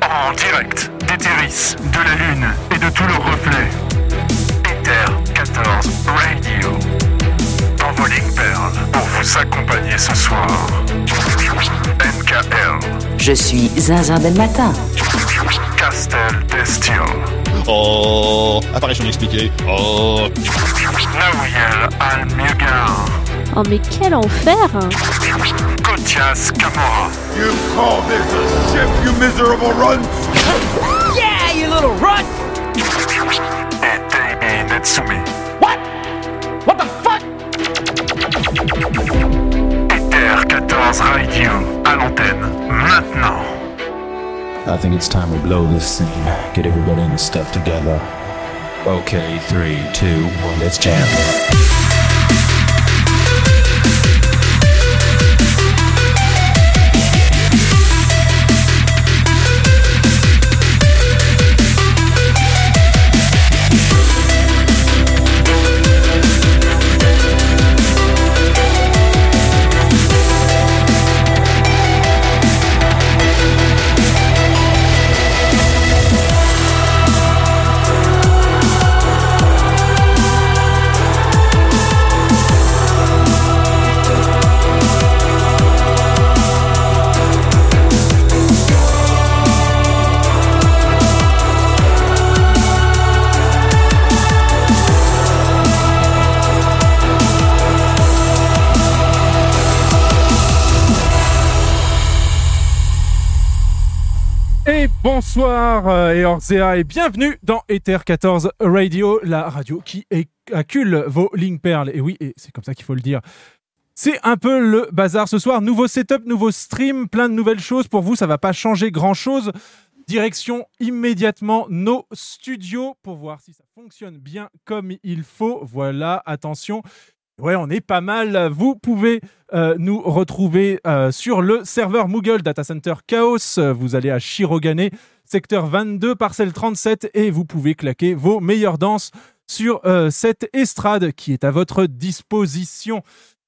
En direct d'Eteris, de la Lune et de tous leurs reflets. Ether 14 Radio. Envoling Pearl pour vous accompagner ce soir. NKL. Je suis Zinzin del Matin. Castel Destial. Oh, apparition inexpliquée. Oh, Naouyel Al-Mugar. Oh mais quel enfer Kotias Kamora. You call this a ship, you miserable runt? Et Davey Netsumi. Ether 14 Radio à l'antenne maintenant. I think it's time we blow this scene. Get everybody in the stuff together. Okay, three, two, one, let's jam. Bonsoir euh, et Orzea et bienvenue dans Ether 14 Radio, la radio qui accule vos lignes perles. Et oui, c'est comme ça qu'il faut le dire. C'est un peu le bazar ce soir. Nouveau setup, nouveau stream, plein de nouvelles choses pour vous. Ça va pas changer grand chose. Direction immédiatement nos studios pour voir si ça fonctionne bien comme il faut. Voilà, attention. Ouais, on est pas mal. Vous pouvez euh, nous retrouver euh, sur le serveur Moogle Data Center Chaos. Vous allez à Shirogane, secteur 22, parcelle 37, et vous pouvez claquer vos meilleures danses sur euh, cette estrade qui est à votre disposition.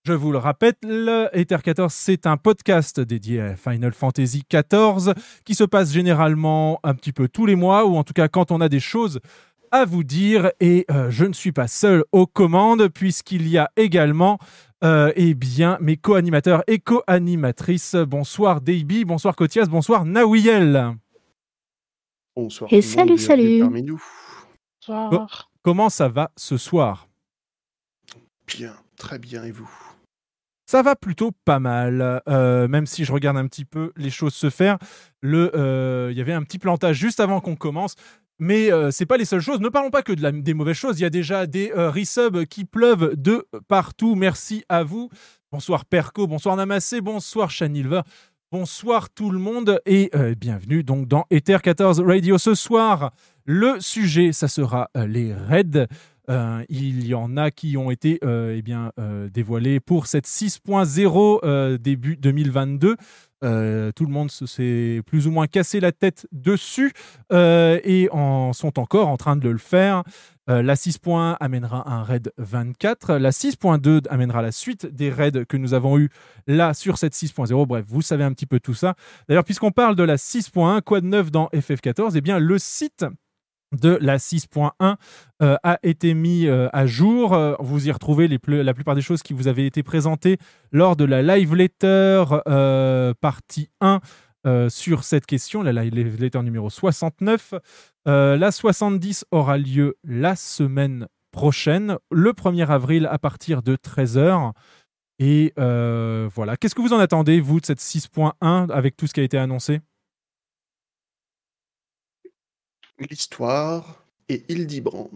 Je vous le rappelle, Ether 14, c'est un podcast dédié à Final Fantasy XIV qui se passe généralement un petit peu tous les mois, ou en tout cas quand on a des choses à vous dire. Et euh, je ne suis pas seul aux commandes, puisqu'il y a également euh, eh bien, mes co-animateurs et co-animatrices. Bonsoir Davy, bonsoir Kotias, bonsoir Nawiel. Bonsoir. Et monde, salut, salut. Parmi nous. Bonsoir. Comment ça va ce soir? Bien, très bien. Et vous? Ça va plutôt pas mal, euh, même si je regarde un petit peu les choses se faire. Le, euh, il y avait un petit plantage juste avant qu'on commence. Mais euh, c'est pas les seules choses. Ne parlons pas que de la- des mauvaises choses. Il y a déjà des euh, resubs qui pleuvent de partout. Merci à vous. Bonsoir Perco, bonsoir Namassé, bonsoir Chanilver, bonsoir tout le monde et euh, bienvenue donc dans Ether 14 Radio ce soir. Le sujet, ça sera euh, les raids. Euh, il y en a qui ont été euh, eh euh, dévoilés pour cette 6.0 euh, début 2022. Euh, tout le monde se s'est plus ou moins cassé la tête dessus et en sont encore en train de le faire. La 6.1 amènera un raid 24. La 6.2 amènera la suite des raids que nous avons eu là sur cette 6.0. Bref, vous savez un petit peu tout ça. D'ailleurs, puisqu'on parle de la 6.1, quoi de neuf dans FF14 Eh bien, le site de la 6.1 euh, a été mis euh, à jour. Euh, vous y retrouvez la plupart des choses qui vous avaient été présentées lors de la live letter partie 1 euh, sur cette question, la live letter numéro 69. Euh, la 70 aura lieu la semaine prochaine, le 1er avril à partir de 13h. Et voilà. Qu'est-ce que vous en attendez, vous, de cette 6.1 avec tout ce qui a été annoncé? L'histoire et Hildibrand.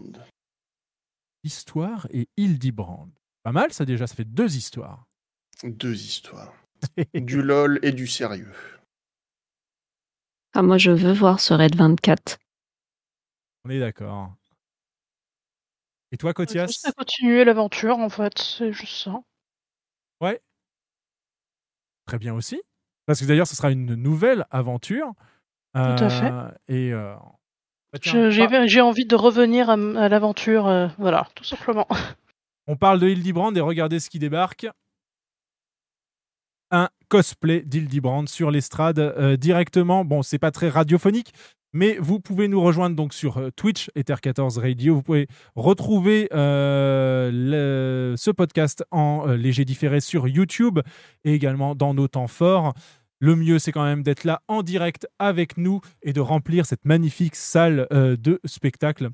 Histoire et Hildibrand. Pas mal, ça déjà, ça fait deux histoires. Deux histoires. du lol et du sérieux. Ah, moi, je veux voir ce Raid 24. On est d'accord. Et toi, Kotias à continuer l'aventure, en fait, c'est juste ça. Ouais. Très bien aussi. Parce que d'ailleurs, ce sera une nouvelle aventure. Tout à fait. Euh, Et. euh, Je- J'ai par- j'ai envie de revenir à, l'aventure, euh, voilà, tout simplement. On parle de Hildibrand et regardez ce qui débarque. Un cosplay d'Hildebrand sur l'estrade euh, directement. Bon, c'est pas très radiophonique, mais vous pouvez nous rejoindre donc sur euh, Twitch, Ether14 Radio. Vous pouvez retrouver euh, le- ce podcast en léger différé sur YouTube et également dans nos temps forts. Le mieux, c'est quand même d'être là en direct avec nous et de remplir cette magnifique salle euh, de spectacle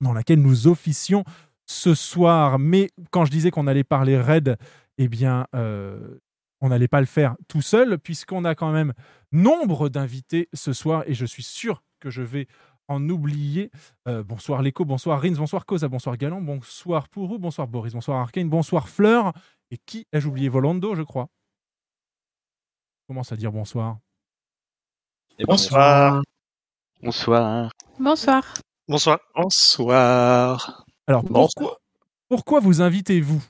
dans laquelle nous officions ce soir. Mais quand je disais qu'on allait parler raid, eh bien, euh, on n'allait pas le faire tout seul, puisqu'on a quand même nombre d'invités ce soir, et je suis sûr que je vais en oublier. Euh, bonsoir Léco, bonsoir Rins, bonsoir Cosa, bonsoir Galant, bonsoir Pourou, bonsoir Boris, bonsoir Arcane, bonsoir Fleur, et qui ai-je oublié? Volando, je crois. Commence à dire bonsoir. Et Bonsoir. Bonsoir. Bonsoir. Bonsoir. Bonsoir. Alors, Bonsoir. pourquoi, pourquoi vous invitez-vous?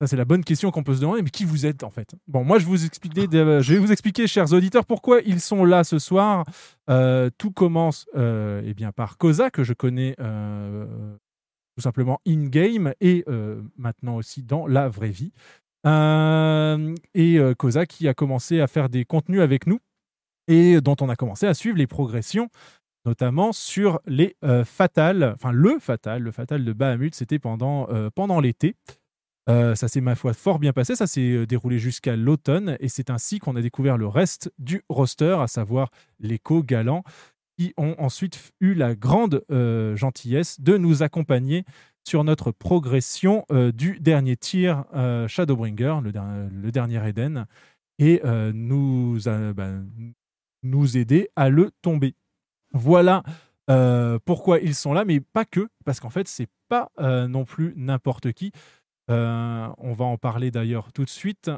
Ça, c'est la bonne question qu'on peut se demander, mais qui vous êtes en fait? Bon, moi, je, vous expliquer, je vais vous expliquer, chers auditeurs, pourquoi ils sont là ce soir. Euh, tout commence euh, eh bien, par Cosa, que je connais euh, tout simplement in-game et euh, maintenant aussi dans la vraie vie. Euh, et euh, Cosa qui a commencé à faire des contenus avec nous et dont on a commencé à suivre les progressions notamment sur les euh, fatales, enfin le fatal, le fatal de Bahamut, c'était pendant, euh, pendant l'été. Euh, ça s'est ma foi fort bien passé, ça s'est déroulé jusqu'à l'automne et c'est ainsi qu'on a découvert le reste du roster, à savoir l'écho galant, qui ont ensuite eu la grande gentillesse de nous accompagner sur notre progression euh, du dernier tir euh, Shadowbringer, le, der- le dernier Eden, et euh, nous, bah, nous aider à le tomber. Voilà pourquoi ils sont là, mais pas que, parce qu'en fait, c'est pas non plus n'importe qui. On va en parler d'ailleurs tout de suite.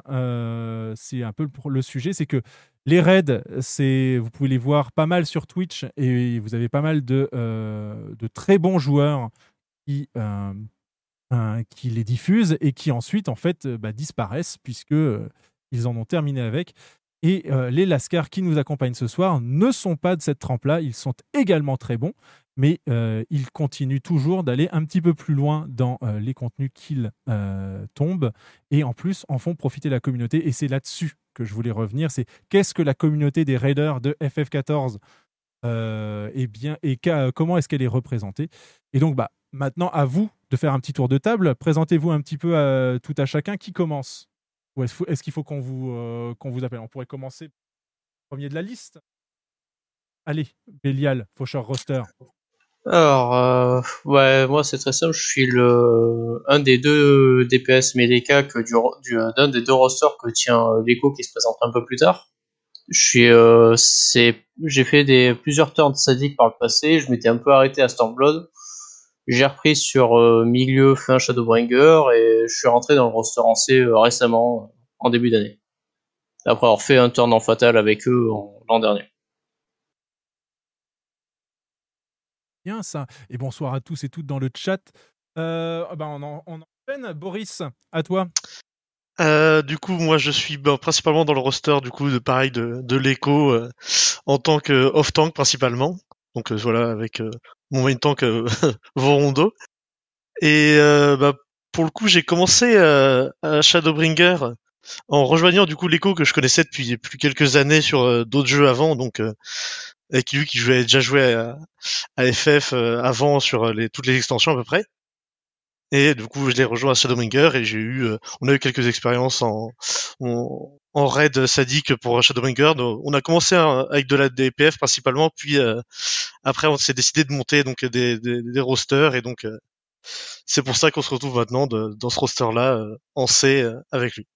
C'est un peu le sujet, c'est que les raids, c'est vous pouvez les voir pas mal sur Twitch et vous avez pas mal de, de très bons joueurs qui, euh, euh, qui les diffusent et qui ensuite en fait euh, bah, disparaissent puisque ils en ont terminé avec. Et les Lascars qui nous accompagnent ce soir ne sont pas de cette trempe-là. Ils sont également très bons, mais ils continuent toujours d'aller un petit peu plus loin dans les contenus qu'ils tombent et en plus en font profiter la communauté. Et c'est là-dessus que je voulais revenir. C'est qu'est-ce que la communauté des raiders de FF14 euh, eh bien, et qu'a- comment est-ce qu'elle est représentée? Et donc, bah, maintenant, à vous de faire un petit tour de table. Présentez-vous un petit peu à, tout à chacun. Qui commence? Ou est-ce qu'il faut qu'on vous, euh, qu'on vous appelle? On pourrait commencer premier de la liste. Allez, Bélial, Faucheur Roster. Alors, euh, ouais, moi c'est très simple, je suis le un des deux DPS Medeka que du, du d'un des deux rosters que tient euh, l'écho qui se présente un peu plus tard. Suis, euh, j'ai fait plusieurs turns sadiques par le passé, je m'étais un peu arrêté à Stormblood. J'ai repris sur euh, milieu fin Shadowbringer et je suis rentré dans le roster en C euh, récemment, en début d'année. Après avoir fait un turn en fatal avec eux l'an dernier. Bien ça. Et bonsoir à tous et toutes dans le chat. Ah bah, on enchaîne. Boris, à toi. Euh, du coup, moi, je suis ben, principalement dans le roster du coup de pareil de, de l'écho euh, en tant que off tank principalement. Donc euh, voilà, avec euh, mon main tank euh, Vorondo. Et euh, bah, pour le coup, j'ai commencé à Shadowbringer en rejoignant du coup l'écho que je connaissais depuis, depuis quelques années sur d'autres jeux avant, donc avec lui qui jouait déjà joué à, à FF avant sur les, toutes les extensions à peu près. Et du coup, je l'ai rejoint à Shadowbringer et j'ai eu, euh, on a eu quelques expériences en, en, en raid sadique pour Shadowbringer. Donc, on a commencé hein, avec de la DPF principalement, puis euh, après on s'est décidé de monter donc des, des, des rosters et donc euh, c'est pour ça qu'on se retrouve maintenant de- dans ce roster-là euh, en C euh, avec lui.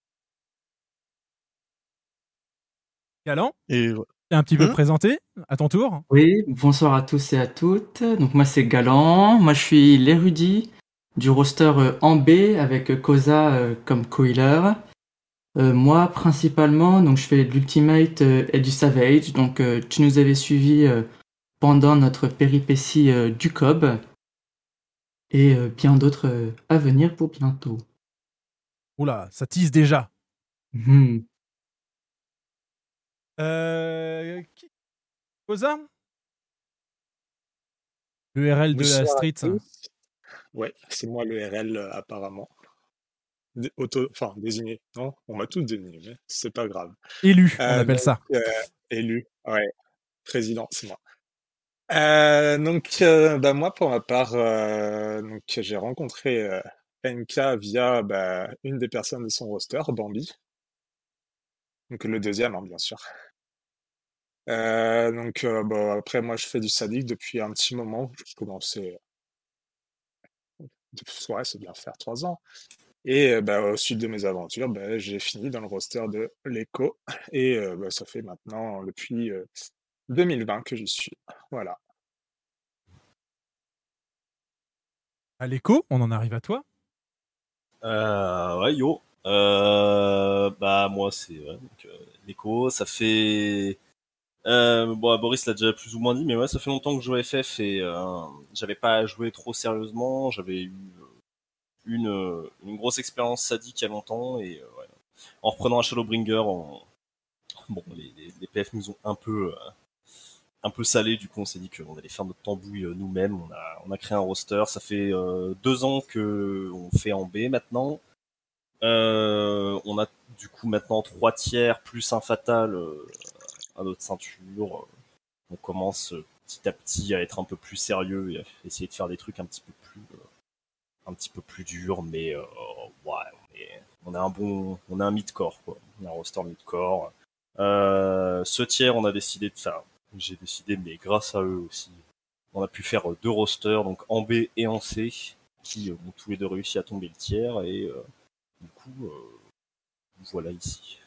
Galant, Et t'es un petit peu Hmm présenté, à ton tour. Oui, bonsoir à tous et à toutes. Donc moi c'est Galant, moi je suis l'érudit du roster euh, en B avec euh, Koza euh, comme co-healer. Euh, moi principalement, donc je fais de l'Ultimate euh, et du Savage. Donc euh, tu nous avais suivis euh, pendant notre péripétie euh, du COB et euh, bien d'autres euh, à venir pour bientôt. Oula, ça tease déjà. Mhm. Euh, qui? Cosa Le RL de la street. Ouais, c'est moi le RL euh, apparemment. dé- auto, enfin désigné. Non, on m'a tous désigné, mais c'est pas grave. Élu, on Euh, appelle ça. euh, élu, ouais. Président, c'est moi. Euh, donc, euh, bah, moi, pour ma part, euh, donc j'ai rencontré euh, NK via bah, une des personnes de son roster, Bambi. Donc le deuxième, hein, bien sûr. Euh, donc euh, bon, après, moi, je fais du sadique depuis un petit moment. Je commençais, ouais, c'est bien faire trois ans. Et euh, bah, au suite de mes aventures, bah, j'ai fini dans le roster de l'Echo. Et euh, bah, ça fait maintenant depuis euh, 2020 que j'y suis. Voilà. À l'écho, on en arrive à toi? Euh, ouais, yo. Euh, bah, moi, c'est ouais, euh, l'écho. Ça fait. Euh, bon, Boris l'a déjà plus ou moins dit, mais ouais, ça fait longtemps que je joue FF et euh, j'avais pas joué trop sérieusement. J'avais eu euh, une, euh, une grosse expérience sadique il y a longtemps et euh, ouais. en reprenant un Shadowbringer, on... bon, les, les, les PF nous ont un peu. euh, un peu salé, du coup on s'est dit qu'on allait faire notre tambouille nous-mêmes. On a, on a créé un roster. Ça fait deux ans que on fait en B maintenant. On a du coup maintenant trois tiers plus un fatal à notre ceinture. On commence euh, petit à petit à être un peu plus sérieux et à essayer de faire des trucs un petit peu plus euh, un petit peu plus durs, mais euh, ouais, on est, on a un bon, on a un mid-core quoi, on a un roster mid-core. Euh, ce tiers, on a décidé de faire, j'ai décidé, mais grâce à eux aussi, on a pu faire euh, deux rosters, donc en B et en C, qui euh, ont tous les deux réussi à tomber le tiers et euh, du coup, euh, voilà ici.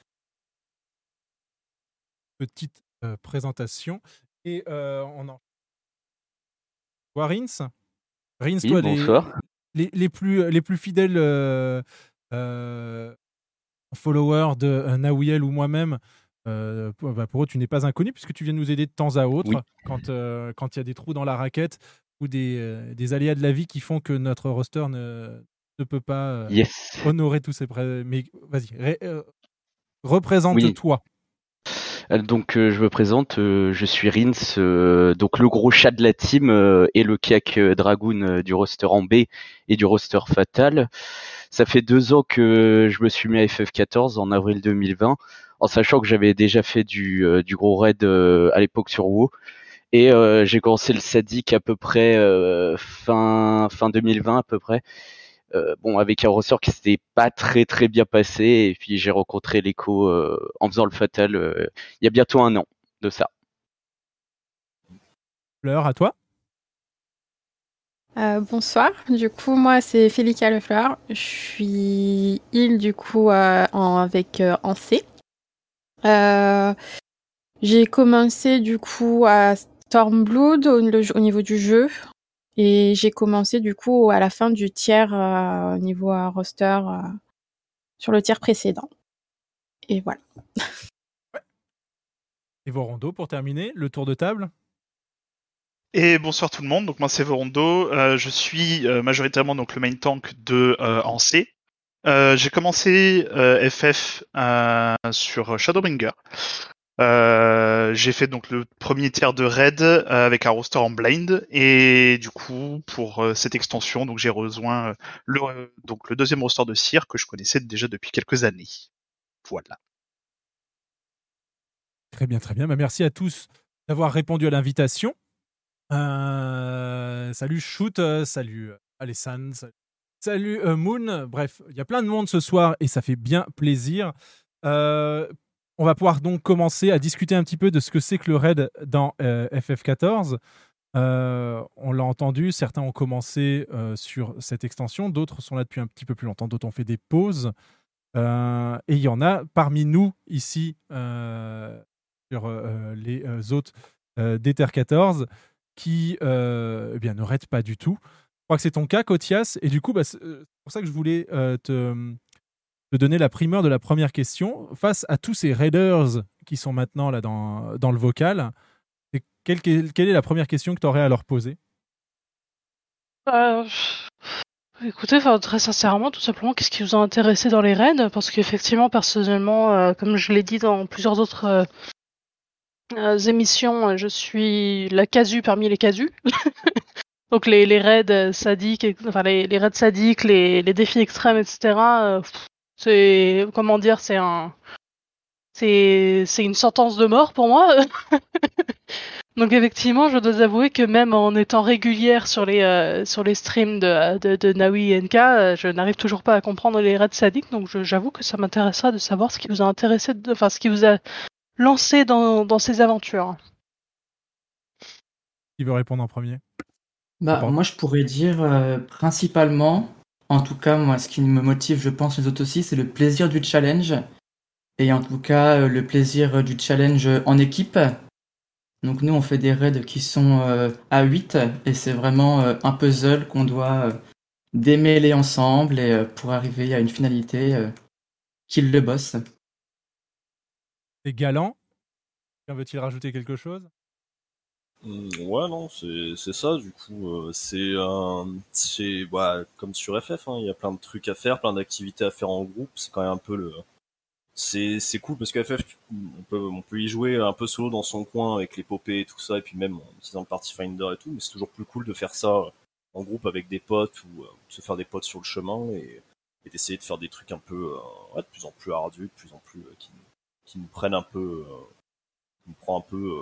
Petite présentation. Et on en. Toi, Rins? Rins, Oui, toi, les, bonsoir. les, les plus, les plus fidèles followers de Nawiel ou moi-même, euh, pour, bah, pour eux, tu n'es pas inconnu puisque tu viens nous aider de temps à autre Oui. quand euh, quand il y a des trous dans la raquette ou des, euh, des aléas de la vie qui font que notre roster ne, ne peut pas Yes. honorer tous ces prêts. Mais vas-y, ré- représente-toi. Donc euh, je me présente, euh, je suis Rins, euh, donc le gros chat de la team euh, et le Kiak euh, Dragoon euh, du roster en B et du roster Fatal. Ça fait deux ans que je me suis mis à FF14 en avril 2020, en sachant que j'avais déjà fait du, euh, du gros raid euh, à l'époque sur WoW. Et euh, j'ai commencé le Sadic à peu près euh, fin, fin 2020 à peu près. Euh, bon, avec un ressort qui s'était pas très très bien passé, et puis j'ai rencontré l'écho euh, en faisant le fatal euh, il y a bientôt un an de ça. Fleur, à toi? Euh, bonsoir, du coup moi c'est Félika Lefleur, je suis il du coup euh, en, avec euh, en C. Euh, j'ai commencé du coup à Stormblood au, le- au niveau du jeu et j'ai commencé du coup à la fin du tiers euh, au niveau euh, roster euh, sur le tiers précédent. Et voilà. Et Vorondo pour terminer, le tour de table? Et bonsoir tout le monde, donc moi c'est Vorondo, Euh, je suis euh, majoritairement donc le main tank de euh, en C. Euh, j'ai commencé euh, FF euh, sur Shadowbringer. Euh, j'ai fait donc le premier tiers de raid euh, avec un roster en blind et du coup pour euh, cette extension donc j'ai rejoint le donc le deuxième roster de Cyr que je connaissais déjà depuis quelques années. Voilà. Très bien, très bien. Bah, merci à tous d'avoir répondu à l'invitation. Salut Shoot, salut Alessane, salut, Moon. Bref, il y a plein de monde ce soir et ça fait bien plaisir. On va pouvoir donc commencer à discuter un petit peu de ce que c'est que le raid dans euh, FF14. Euh, on l'a entendu, certains ont commencé euh, sur cette extension, d'autres sont là depuis un petit peu plus longtemps, d'autres ont fait des pauses. Et il y en a parmi nous ici sur les hôtes d'Ether 14 qui eh bien, ne raident pas du tout. Je crois que c'est ton cas, Kotias. Et du coup, bah, c'est pour ça que je voulais te, te donner la primeur de la première question. Face à tous ces raiders qui sont maintenant là dans, dans le vocal, c'est quelle, quelle- est la première question que tu aurais à leur poser? Euh, écoutez, très sincèrement, tout simplement, qu'est-ce qui vous a intéressé dans les raids? Parce qu'effectivement, personnellement, euh, comme je l'ai dit dans plusieurs autres euh, émissions, je suis la casu parmi les casus. Donc les, les raids sadiques, et- enfin les, les raids sadiques, les, les défis extrêmes, etc. c'est comment dire, c'est un, c'est c'est une sentence de mort pour moi. Donc effectivement, je dois avouer que même en étant régulière sur les euh, sur les streams de, de, de Nawi et NK, euh, je n'arrive toujours pas à comprendre les raids sadiques. Donc je- j'avoue que ça m'intéressera de savoir ce qui vous a intéressé, de- enfin ce qui vous a lancé dans, dans ces aventures. Qui veut répondre en premier? Bah, moi, je pourrais dire euh, principalement, en tout cas, moi, ce qui me motive, je pense, les autres aussi, c'est le plaisir du challenge. Et en tout cas, euh, le plaisir du challenge en équipe. Donc, nous, on fait des raids qui sont euh, à 8 et c'est vraiment euh, un puzzle qu'on doit euh, démêler ensemble et euh, pour arriver à une finalité euh, kill le boss. C'est galant. Veut-il rajouter quelque chose? Ouais, non, c'est c'est ça, du coup. euh, c'est c'est bah, comme sur FF, hein, il y a plein de trucs à faire, plein d'activités à faire en groupe. C'est quand même un peu le. C'est c'est cool parce que FF, on peut, on peut y jouer un peu solo dans son coin avec l'épopée et tout ça, et puis même en utilisant le Party Finder et tout, mais c'est toujours plus cool de faire ça euh, en groupe avec des potes ou euh, de se faire des potes sur le chemin et, et d'essayer de faire des trucs un peu. euh, ouais, de plus en plus ardus, de plus en plus. qui, qui nous prennent un peu. qui nous prend un peu.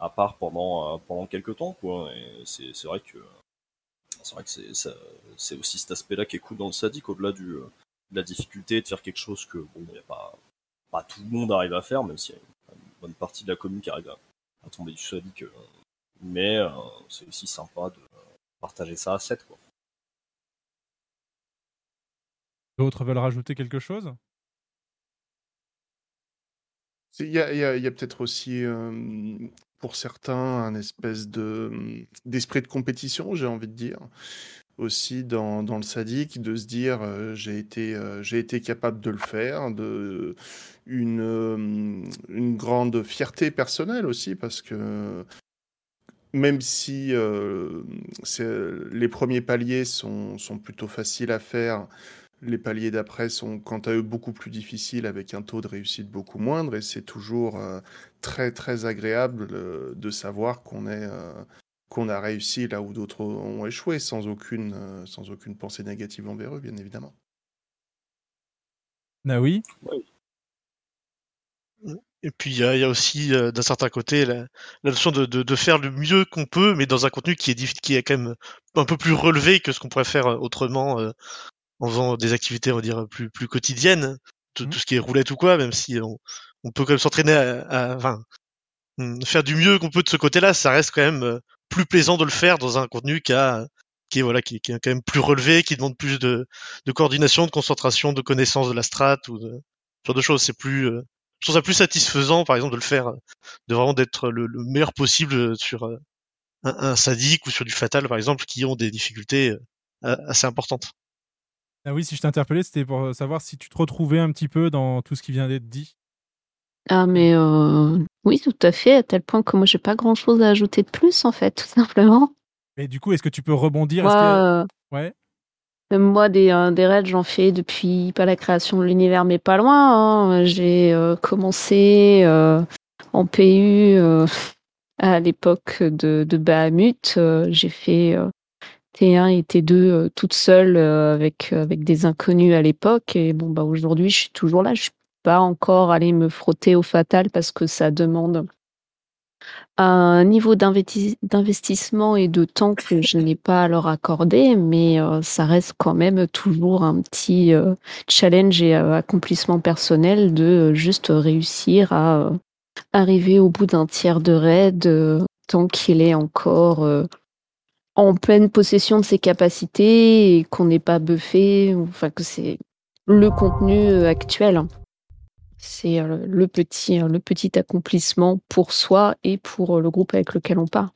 À part pendant euh, pendant quelques temps quoi. Et c'est c'est vrai que c'est vrai que c'est ça- c'est aussi cet aspect-là qui est cool dans le sadique au-delà du euh, de la difficulté de faire quelque chose que bon y a pas pas tout le monde arrive à faire même s'il y a une, une bonne partie de la commune qui arrive à, à tomber du sadique euh, mais euh, c'est aussi sympa de partager ça à 7 quoi. D'autres veulent rajouter quelque chose? Il y a, il y a- il y a peut-être aussi, euh, pour certains, un espèce de d'esprit de compétition, j'ai envie de dire, aussi dans, le sadique, de se dire euh, j'ai été, euh, j'ai été capable de le faire, de une, euh, une grande fierté personnelle aussi, parce que même si euh, les premiers paliers sont plutôt faciles à faire, les paliers d'après sont quant à eux beaucoup plus difficiles avec un taux de réussite beaucoup moindre et c'est toujours euh, très très agréable euh, de savoir qu'on est euh, qu'on a réussi là où d'autres ont échoué sans aucune euh, sans aucune pensée négative envers eux bien évidemment. Naoui? Et puis il y a, il y a aussi euh, d'un certain côté la, la notion de, de, de faire le mieux qu'on peut, mais dans un contenu qui est, qui est quand même un peu plus relevé que ce qu'on pourrait faire autrement euh, en faisant des activités, on va dire, plus, plus quotidiennes, tout, tout ce qui est roulette ou quoi, même si on, on peut quand même s'entraîner à, à- enfin, hum, faire du mieux qu'on peut de ce côté-là, ça reste quand même euh, plus plaisant de le faire dans un contenu qui a qui est voilà qui, qui est quand même plus relevé, qui demande plus de, de coordination, de concentration, de connaissance de la strat ou de ce genre de choses. C'est plus euh, je trouve ça plus satisfaisant, par exemple, de le faire, euh, de vraiment d'être le, le meilleur possible sur un, un sadique ou sur du fatal, par exemple, qui ont des difficultés assez importantes. Ah oui, si je t'ai interpellé, c'était pour savoir si tu te retrouvais un petit peu dans tout ce qui vient d'être dit. Ah, mais euh, oui, tout à fait, à tel point que moi, j'ai pas grand chose à ajouter de plus, en fait, tout simplement. Mais du coup, est-ce que tu peux rebondir? Moi, que- euh, Ouais. Même moi, des, euh, des raids, j'en fais depuis pas la création de l'univers, mais pas loin. hein. J'ai euh, commencé en PU à l'époque de, de Bahamut. J'ai fait T1 et T2 euh, toute seule euh, avec, avec des inconnus à l'époque. Et bon, bah, aujourd'hui, je suis toujours là. Je suis pas encore allée me frotter au fatal parce que ça demande un niveau d'investi- d'investissement et de temps que je n'ai pas à leur accorder, mais euh, ça reste quand même toujours un petit euh, challenge et euh, accomplissement personnel de euh, juste réussir à euh, arriver au bout d'un tiers de raid euh, tant qu'il est encore euh, en pleine possession de ses capacités et qu'on n'est pas buffé, enfin que c'est le contenu euh, actuel. C'est euh, le petit, euh, le petit accomplissement pour soi et pour le groupe avec lequel on part.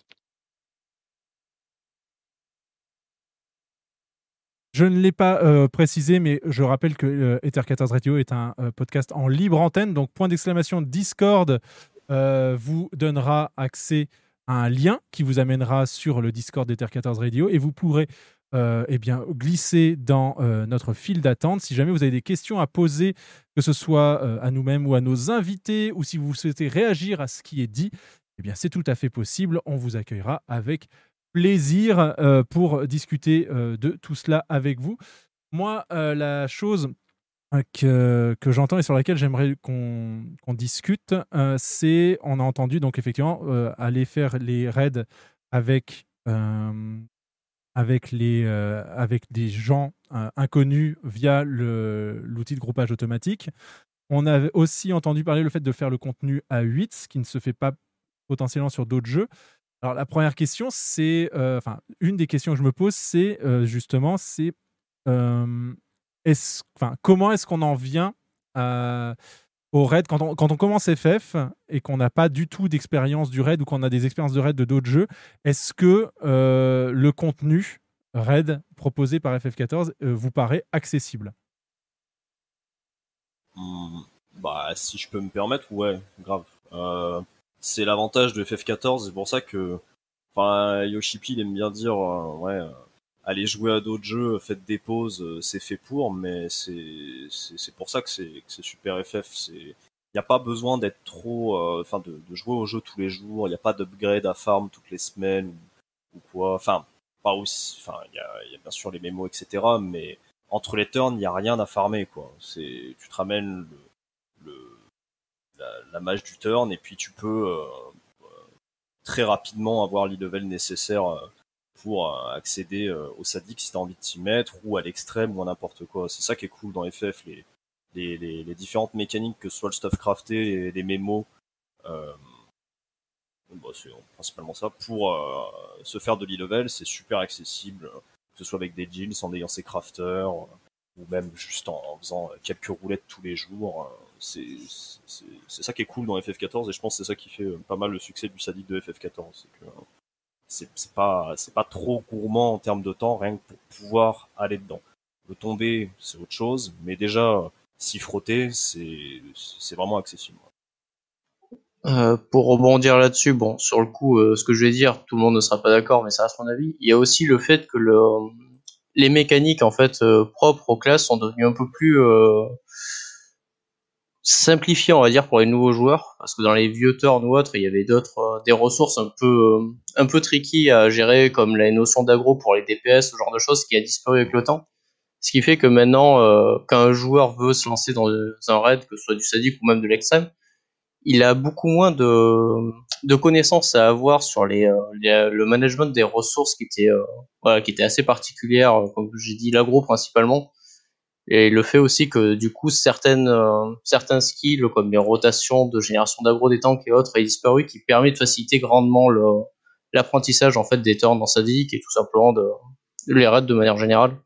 Je ne l'ai pas précisé, mais je rappelle que euh, Ether 14 Radio est un podcast en libre antenne. Donc, point d'exclamation Discord vous donnera accès un lien qui vous amènera sur le Discord d'Ether 14 Radio et vous pourrez euh, eh bien, glisser dans euh, notre file d'attente. Si jamais vous avez des questions à poser, que ce soit euh, à nous-mêmes ou à nos invités, ou si vous souhaitez réagir à ce qui est dit, eh bien, c'est tout à fait possible. On vous accueillera avec plaisir pour discuter de tout cela avec vous. Moi, la chose que, que j'entends et sur laquelle j'aimerais qu'on qu'on discute, euh, c'est, on a entendu donc effectivement euh, aller faire les raids avec, euh, avec, les, euh, avec des gens euh, inconnus via l'outil de groupage automatique. On avait aussi entendu parler le fait de faire le contenu à 8, ce qui ne se fait pas potentiellement sur d'autres jeux. Alors la première question, c'est, euh, enfin une des questions que je me pose, c'est euh, justement, c'est euh, est-ce, enfin comment est-ce qu'on en vient à- au raid? Quand on, commence FF et qu'on n'a pas du tout d'expérience du raid ou qu'on a des expériences de raid de d'autres jeux, est-ce que euh, le contenu raid proposé par FF14 euh, vous paraît accessible? Hmm, Bah, si je peux me permettre, ouais, grave. Euh, c'est l'avantage de FF14, c'est pour ça que, enfin, Yoshipi, il aime bien dire, euh, ouais, euh, allez jouer à d'autres jeux, faites des pauses, euh, c'est fait pour, mais c'est, c'est, pour ça que c'est, super FF. C'est, il n'y a pas besoin d'être trop, euh, enfin, de, de jouer au jeu tous les jours, il n'y a pas d'upgrade à farm toutes les semaines ou, ou quoi. Enfin, pas aussi, enfin, il y a, y a bien sûr les mémos, etc., mais entre les turns, il n'y a rien à farmer, quoi. C'est, tu te ramènes le, le, la, la mage du turn et puis tu peux euh, euh, très rapidement avoir l'e-level nécessaire pour euh, accéder euh, au sadique si t'as envie de t'y mettre ou à l'extrême ou à n'importe quoi. C'est ça qui est cool dans FF, les, les, différentes mécaniques que ce soit le stuff crafté les mémos. Euh, bah, c'est principalement ça. Pour se faire de l'e-level, c'est super accessible, que ce soit avec des deals, en ayant ses crafters, ou même juste en, faisant quelques roulettes tous les jours. C'est ça qui est cool dans FF14 et je pense que c'est ça qui fait pas mal le succès du sadique de FF14. C'est que euh, c'est pas, c'est pas trop gourmand en termes de temps, rien que pour pouvoir aller dedans. Le tomber, c'est autre chose, mais déjà, s'y frotter, c'est c'est vraiment accessible. Euh, pour rebondir là-dessus, bon, sur le coup, euh, ce que je vais dire, tout le monde ne sera pas d'accord, mais ça reste mon avis. Il y a aussi le fait que le, les mécaniques en fait euh, propres aux classes sont devenues un peu plus simplifiées, on va dire, pour les nouveaux joueurs, parce que dans les vieux turns ou autres, il y avait d'autres, euh, des ressources un peu, euh, un peu tricky à gérer, comme la notion d'aggro pour les DPS, ce genre de choses qui a disparu avec le temps. Ce qui fait que maintenant, euh, quand un joueur veut se lancer dans un raid, que ce soit du sadique ou même de l'extrême, il a beaucoup moins de, de connaissances à avoir sur les, euh, le management des ressources qui était, euh, voilà, qui était assez particulière, euh, comme j'ai dit, l'agro principalement. Et le fait aussi que du coup certaines, euh, certains skills comme les rotations de génération d'agro des tanks et autres aient disparu, qui permet de faciliter grandement l'apprentissage en fait des turns dans Sadic et tout simplement de, les raids de manière générale.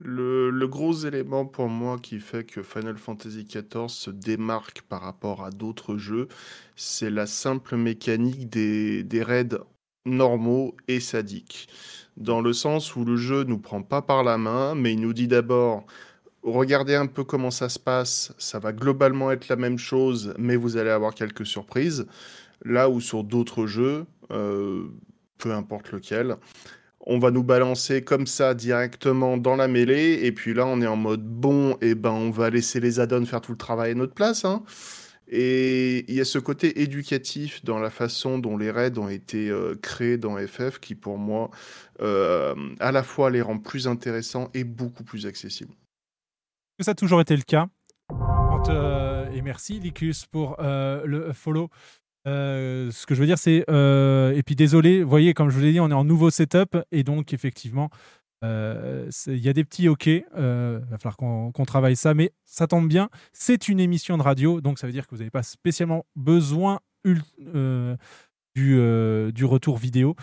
Le, le gros élément pour moi qui fait que Final Fantasy XIV se démarque par rapport à d'autres jeux, c'est la simple mécanique des, des raids normaux et sadiques. Dans le sens où le jeu nous prend pas par la main, mais il nous dit d'abord regardez un peu comment ça se passe, ça va globalement être la même chose, mais vous allez avoir quelques surprises. Là où sur d'autres jeux, euh, peu importe lequel, on va nous balancer comme ça directement dans la mêlée, et puis là on est en mode bon, et ben on va laisser les add-ons faire tout le travail à notre place. hein. Et il y a ce côté éducatif dans la façon dont les raids ont été euh, créés dans FF qui pour moi euh, à la fois les rend plus intéressants et beaucoup plus accessibles. Ça a toujours été le cas? Euh, Et merci, Licus, pour le follow. Ce que je veux dire, c'est. et puis désolé, vous voyez, comme je vous l'ai dit, on est en nouveau setup. Et donc, effectivement, il y a des petits OK. Il va falloir qu'on travaille ça. Mais ça tombe bien. C'est une émission de radio. Donc, ça veut dire que vous n'avez pas spécialement besoin euh, du, euh, du retour vidéo.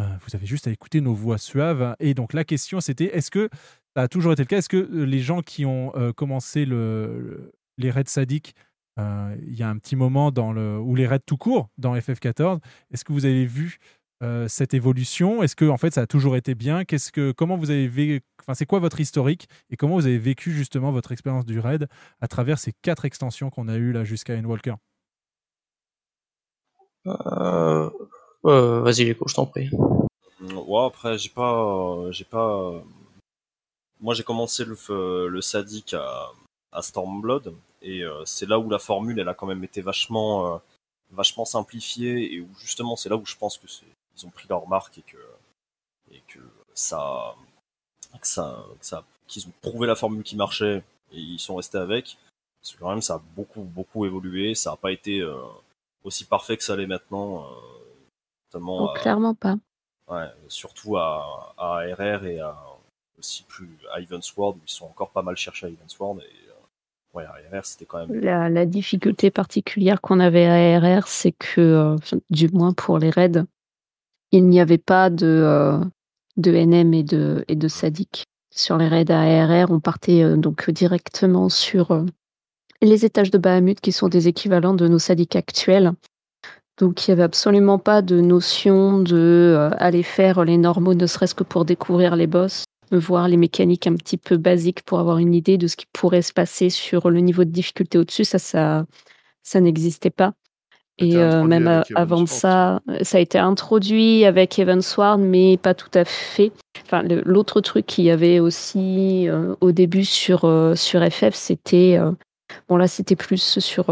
Euh, vous avez juste à écouter nos voix suaves. Et donc, la question, c'était est-ce que ça a toujours été le cas Est-ce que euh, les gens qui ont euh, commencé le, le- les raids sadiques, euh, il y a un petit moment dans le, ou les raids tout court dans FF14, est-ce que vous avez vu euh, cette évolution? Est-ce que en fait ça a toujours été bien? Qu'est-ce que, comment vous avez vécu Enfin, c'est quoi votre historique et comment vous avez vécu justement votre expérience du raid à travers ces quatre extensions qu'on a eues là jusqu'à Endwalker? Euh, euh, Vas-y, Léco, je t'en prie. Ouais, après, j'ai pas, euh, j'ai pas. Moi, j'ai commencé le, le sadique à, à Stormblood, et euh, c'est là où la formule, elle a quand même été vachement, euh, vachement simplifiée, et où justement, c'est là où je pense que c'est ils ont pris leur marque et que et que ça que ça, que ça qu'ils ont trouvé la formule qui marchait et ils sont restés avec. Parce que quand même ça a beaucoup beaucoup évolué, ça n'a pas été euh, aussi parfait que ça l'est maintenant. euh, notamment Oh, à- clairement pas. Ouais, surtout à, à RR et à aussi plus à Evansward où ils sont encore pas mal cherchés à Evansward et euh, ouais à RR c'était quand même La, la difficulté particulière qu'on avait à RR, c'est que, euh, du moins pour les raids, il n'y avait pas de, euh, NM et de, sadique. Sur les raids à RR, on partait euh, donc directement sur euh, les étages de Bahamut qui sont des équivalents de nos sadiques actuels. Donc il n'y avait absolument pas de notion de faire les normaux, ne serait-ce que pour découvrir les boss, voir les mécaniques un petit peu basiques pour avoir une idée de ce qui pourrait se passer sur le niveau de difficulté au-dessus. Ça, ça n'existait pas. Et euh, même euh, avant ça, ça a été introduit avec Evansward, mais pas tout à fait. Enfin, l'autre truc qu'il y avait aussi euh, au début sur, euh, sur FF, c'était. bon, là, c'était plus sur.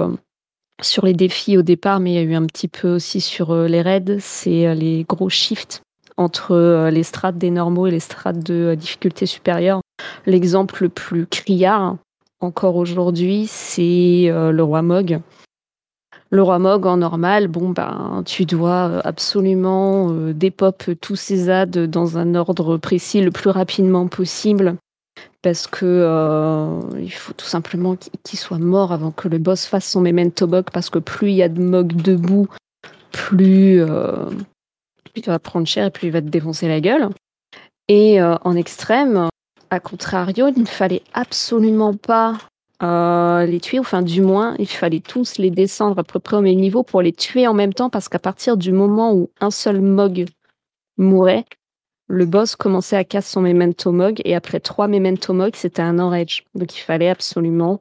sur les défis au départ, mais il y a eu un petit peu aussi sur les raids, c'est les gros shifts entre les strates des normaux et les strates de difficulté supérieure. L'exemple le plus criard encore aujourd'hui, c'est le roi Mog. Le roi Mog en normal, bon ben tu dois euh, absolument euh, dépop tous ces ads dans un ordre précis le plus rapidement possible parce que euh, il faut tout simplement qu'il soit mort avant que le boss fasse son memento mog parce que plus il y a de mog debout, plus, plus il va prendre cher et plus il va te défoncer la gueule. Et en extrême, à contrario, il ne fallait absolument pas euh, les tuer, enfin du moins, il fallait tous les descendre à peu près au même niveau pour les tuer en même temps parce qu'à partir du moment où un seul mog mourait, le boss commençait à casser son memento mog et après trois memento mog, c'était un enrage. Donc il fallait absolument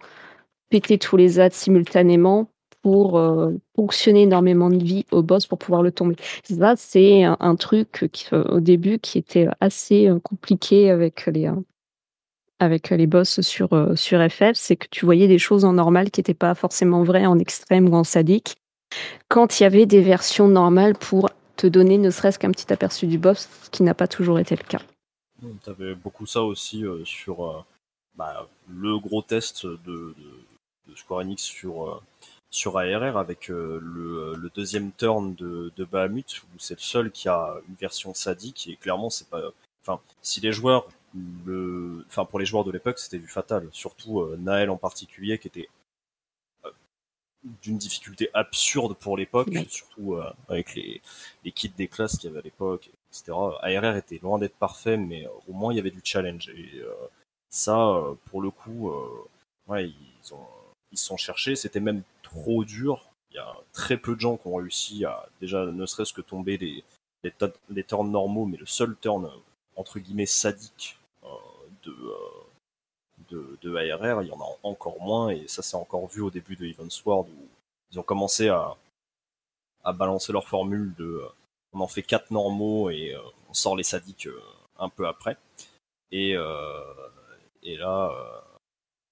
péter tous les ads simultanément pour euh, énormément de vie au boss pour pouvoir le tomber. Ça, c'est un, un truc qui, euh, au début qui était assez euh, compliqué avec les, euh, avec les boss sur, euh, sur FF, c'est que tu voyais des choses en normal qui n'étaient pas forcément vraies en extrême ou en sadique. Quand il y avait des versions normales pour te donner ne serait-ce qu'un petit aperçu du boss, ce qui n'a pas toujours été le cas. T'avais beaucoup ça aussi euh, sur euh, bah, le gros test de, Square Enix sur, euh, sur ARR avec le, le deuxième turn de, de Bahamut où c'est le seul qui a une version sadique et clairement c'est pas. Enfin, si les joueurs, le, enfin pour les joueurs de l'époque c'était du fatal, surtout euh, Naël en particulier qui était euh, d'une difficulté absurde pour l'époque, surtout euh, avec les, les kits des classes qu'il y avait à l'époque, etc. ARR était loin d'être parfait, mais euh, au moins il y avait du challenge. Et euh, ça, euh, pour le coup, euh, ouais, ils ont ils se sont cherchés. C'était même trop dur. Il y a très peu de gens qui ont réussi à déjà ne serait-ce que tomber les les, les turns normaux, mais le seul turn entre guillemets sadique de euh, de, de ARR, il y en a encore moins, et ça c'est encore vu au début de Evansward où ils ont commencé à, à balancer leur formule de euh, on en fait quatre normaux et euh, on sort les sadiques un peu après. Et, et là,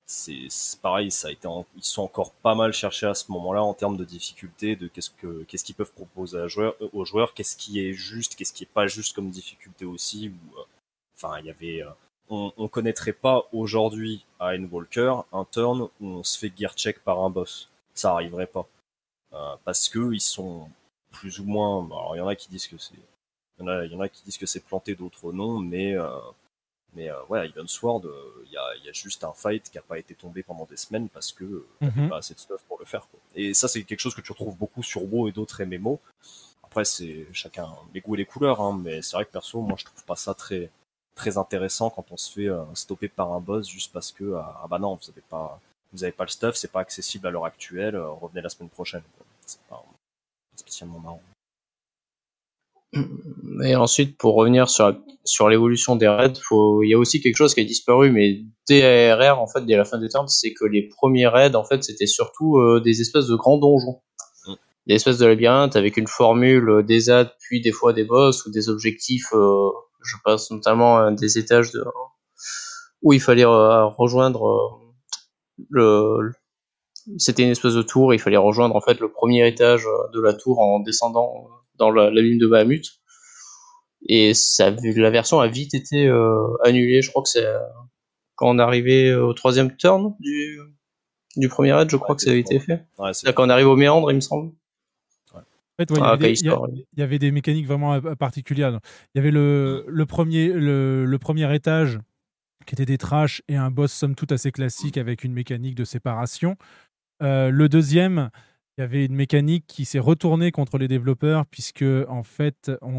c'est pareil, ça a été ils sont encore pas mal cherchés à ce moment-là en termes de difficulté, de qu'est-ce que qu'est-ce qu'ils peuvent proposer à joueur, aux joueurs, qu'est-ce qui est juste, qu'est-ce qui est pas juste comme difficulté aussi. Ou, enfin, il y avait, on, on connaîtrait pas aujourd'hui à Endwalker un turn où on se fait gear check par un boss. Ça arriverait pas Euh, parce que ils sont plus ou moins. Alors, il y en a qui disent que c'est, il y en a, il y en a qui disent que c'est planté, d'autres non, mais euh, mais euh, ouais, à Evansward, euh, il y, a, il y a juste un fight qui a pas été tombé pendant des semaines parce que avait Mhm. pas assez de stuff pour le faire. Quoi. Et ça, c'est quelque chose que tu retrouves beaucoup sur WoW et d'autres MMO. Après, c'est chacun les goûts et les couleurs, hein, mais c'est vrai que perso, moi, je trouve pas ça très très intéressant quand on se fait euh, stopper par un boss juste parce que ah ah bah non, vous avez pas vous avez pas le stuff, c'est pas accessible à l'heure actuelle, euh, revenez la semaine prochaine. C'est pas spécialement marrant. Et ensuite, pour revenir sur, sur l'évolution des raids, faut, il y a aussi quelque chose qui a disparu, mais dès ARR, en fait, dès la fin des turns, c'est que les premiers raids, en fait, c'était surtout euh, des espèces de grands donjons. Des espèces de labyrinthes avec une formule, euh, des ads, puis des fois des boss ou des objectifs, euh, je pense notamment à des étages de, où il fallait euh, rejoindre euh, le, c'était une espèce de tour, il fallait rejoindre en fait le premier étage euh, de la tour en descendant dans la, la ligne de Bahamut. Et ça, la version a vite été euh, annulée. Je crois que c'est euh, quand on arrivé au troisième turn du, du premier raid, je crois que ça a été fait. Ouais, c'est quand on arrive au méandre, il me semble. En fait, ouais, il, y avait des, quelle il y a- histoire. il y avait des mécaniques vraiment euh, particulières. Il y avait le, le, premier, le, le premier étage qui était des trash et un boss somme toute assez classique avec une mécanique de séparation. Euh, le deuxième, il y avait une mécanique qui s'est retournée contre les développeurs puisque en fait, on-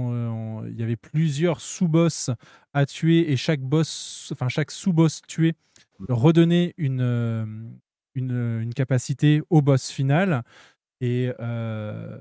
on- il y avait plusieurs sous-boss à tuer et chaque boss, enfin chaque sous-boss tué redonnait une, euh, une, une capacité au boss final. Et euh,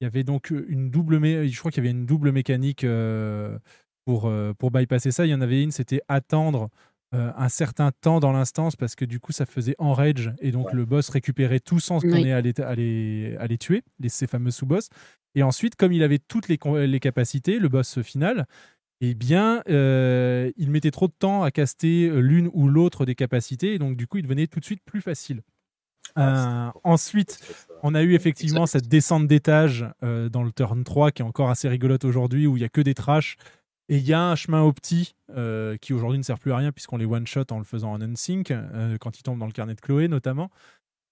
il y avait donc une double, mé- je crois qu'il y avait une double mécanique euh, pour, euh, pour bypasser ça. Il y en avait une, c'était attendre euh, un certain temps dans l'instance parce que du coup ça faisait enrage et donc le boss récupérait tout sans qu'on Oui. ait à les, à les, à les tuer, les, ces fameux sous-boss. Et ensuite, comme il avait toutes les, capacités, le boss final, eh bien, euh, il mettait trop de temps à caster l'une ou l'autre des capacités et donc du coup il devenait tout de suite plus facile. Euh, ensuite, on a eu effectivement cette descente d'étage euh, dans le turn 3 qui est encore assez rigolote aujourd'hui où il y a que des trash et il y a un chemin opti euh, qui aujourd'hui ne sert plus à rien puisqu'on les one-shot en le faisant en unsync euh, quand il tombe dans le carnet de Chloé notamment.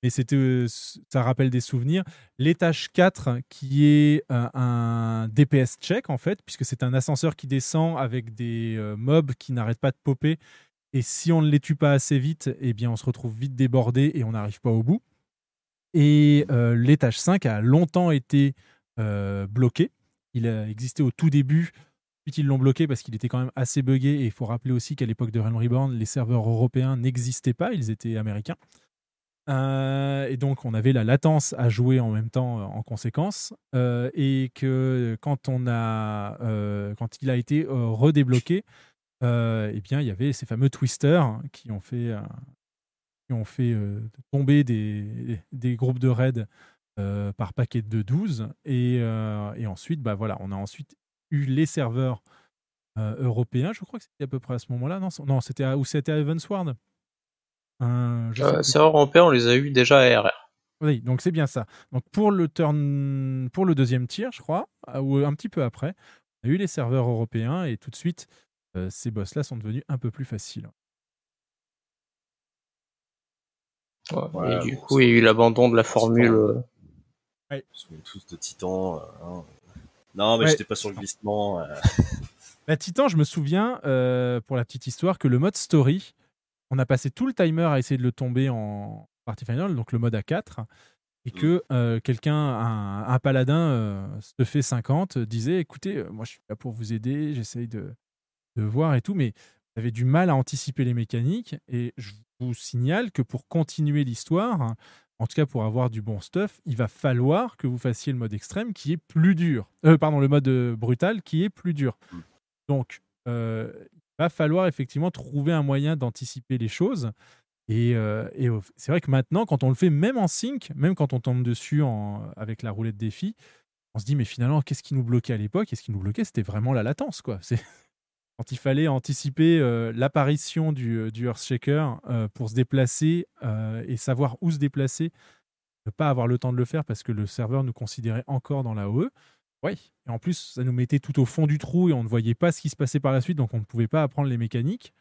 Mais c'était, ça rappelle des souvenirs. L'étage 4 qui est un DPS check en fait puisque c'est un ascenseur qui descend avec des mobs qui n'arrêtent pas de popper et si on ne les tue pas assez vite, eh bien on se retrouve vite débordé et on n'arrive pas au bout. Et euh, l'étage 5 a longtemps été euh, bloqué. Il a existé au tout début, puis ils l'ont bloqué parce qu'il était quand même assez buggé. Et il faut rappeler aussi qu'à l'époque de Realm Reborn, les serveurs européens n'existaient pas, ils étaient américains. Euh, et donc on avait la latence à jouer en même temps en conséquence. Et que quand, on a, quand il a été redébloqué, eh bien il y avait ces fameux twisters qui ont fait euh, qui ont fait euh, tomber des, des groupes de raids euh, par paquet de 12. Et, et ensuite, bah voilà, on a ensuite eu les serveurs européens. Je crois que c'était à peu près à ce moment-là. Non, non c'était à, ou c'était à Evansward Euh, Euh, serveurs européens, on les a eu déjà à RR. Oui, donc c'est bien ça. Donc pour le turn, pour le deuxième tir, je crois, ou un petit peu après, on a eu les serveurs européens et tout de suite, euh, ces boss-là sont devenus un peu plus faciles. Ouais, Ouais, et du bon, coup, il y a eu l'abandon de la formule. euh, se souvient tous de Titan. euh, hein. Non, mais Ouais. j'étais pas sur le glissement. euh. La Titan, je me souviens, euh, pour la petite histoire, que le mode story, on a passé tout le timer à essayer de le tomber en partie finale, donc le mode A4, et que euh, quelqu'un, un, un paladin, euh, se fait 50, disait écoutez, moi je suis là pour vous aider, j'essaye de, de voir et tout, mais vous avez du mal à anticiper les mécaniques, et je vous signale que pour continuer l'histoire, en tout cas pour avoir du bon stuff, il va falloir que vous fassiez le mode extrême qui est plus dur. Euh, pardon, le mode euh, brutal qui est plus dur. Donc, euh, il va falloir effectivement trouver un moyen d'anticiper les choses. Et, euh, et c'est vrai que maintenant, quand on le fait, même en sync, même quand on tombe dessus en- avec la roulette défi, on se dit, mais finalement, qu'est-ce qui nous bloquait à l'époque? Et ce qui nous bloquait, c'était vraiment la latence. Quoi. C'est quand il fallait anticiper euh, l'apparition du, du Earthshaker euh, pour se déplacer euh, et savoir où se déplacer, ne pas avoir le temps de le faire parce que le serveur nous considérait encore dans la OE. Oui, et en plus, ça nous mettait tout au fond du trou et on ne voyait pas ce qui se passait par la suite, donc on ne pouvait pas apprendre les mécaniques.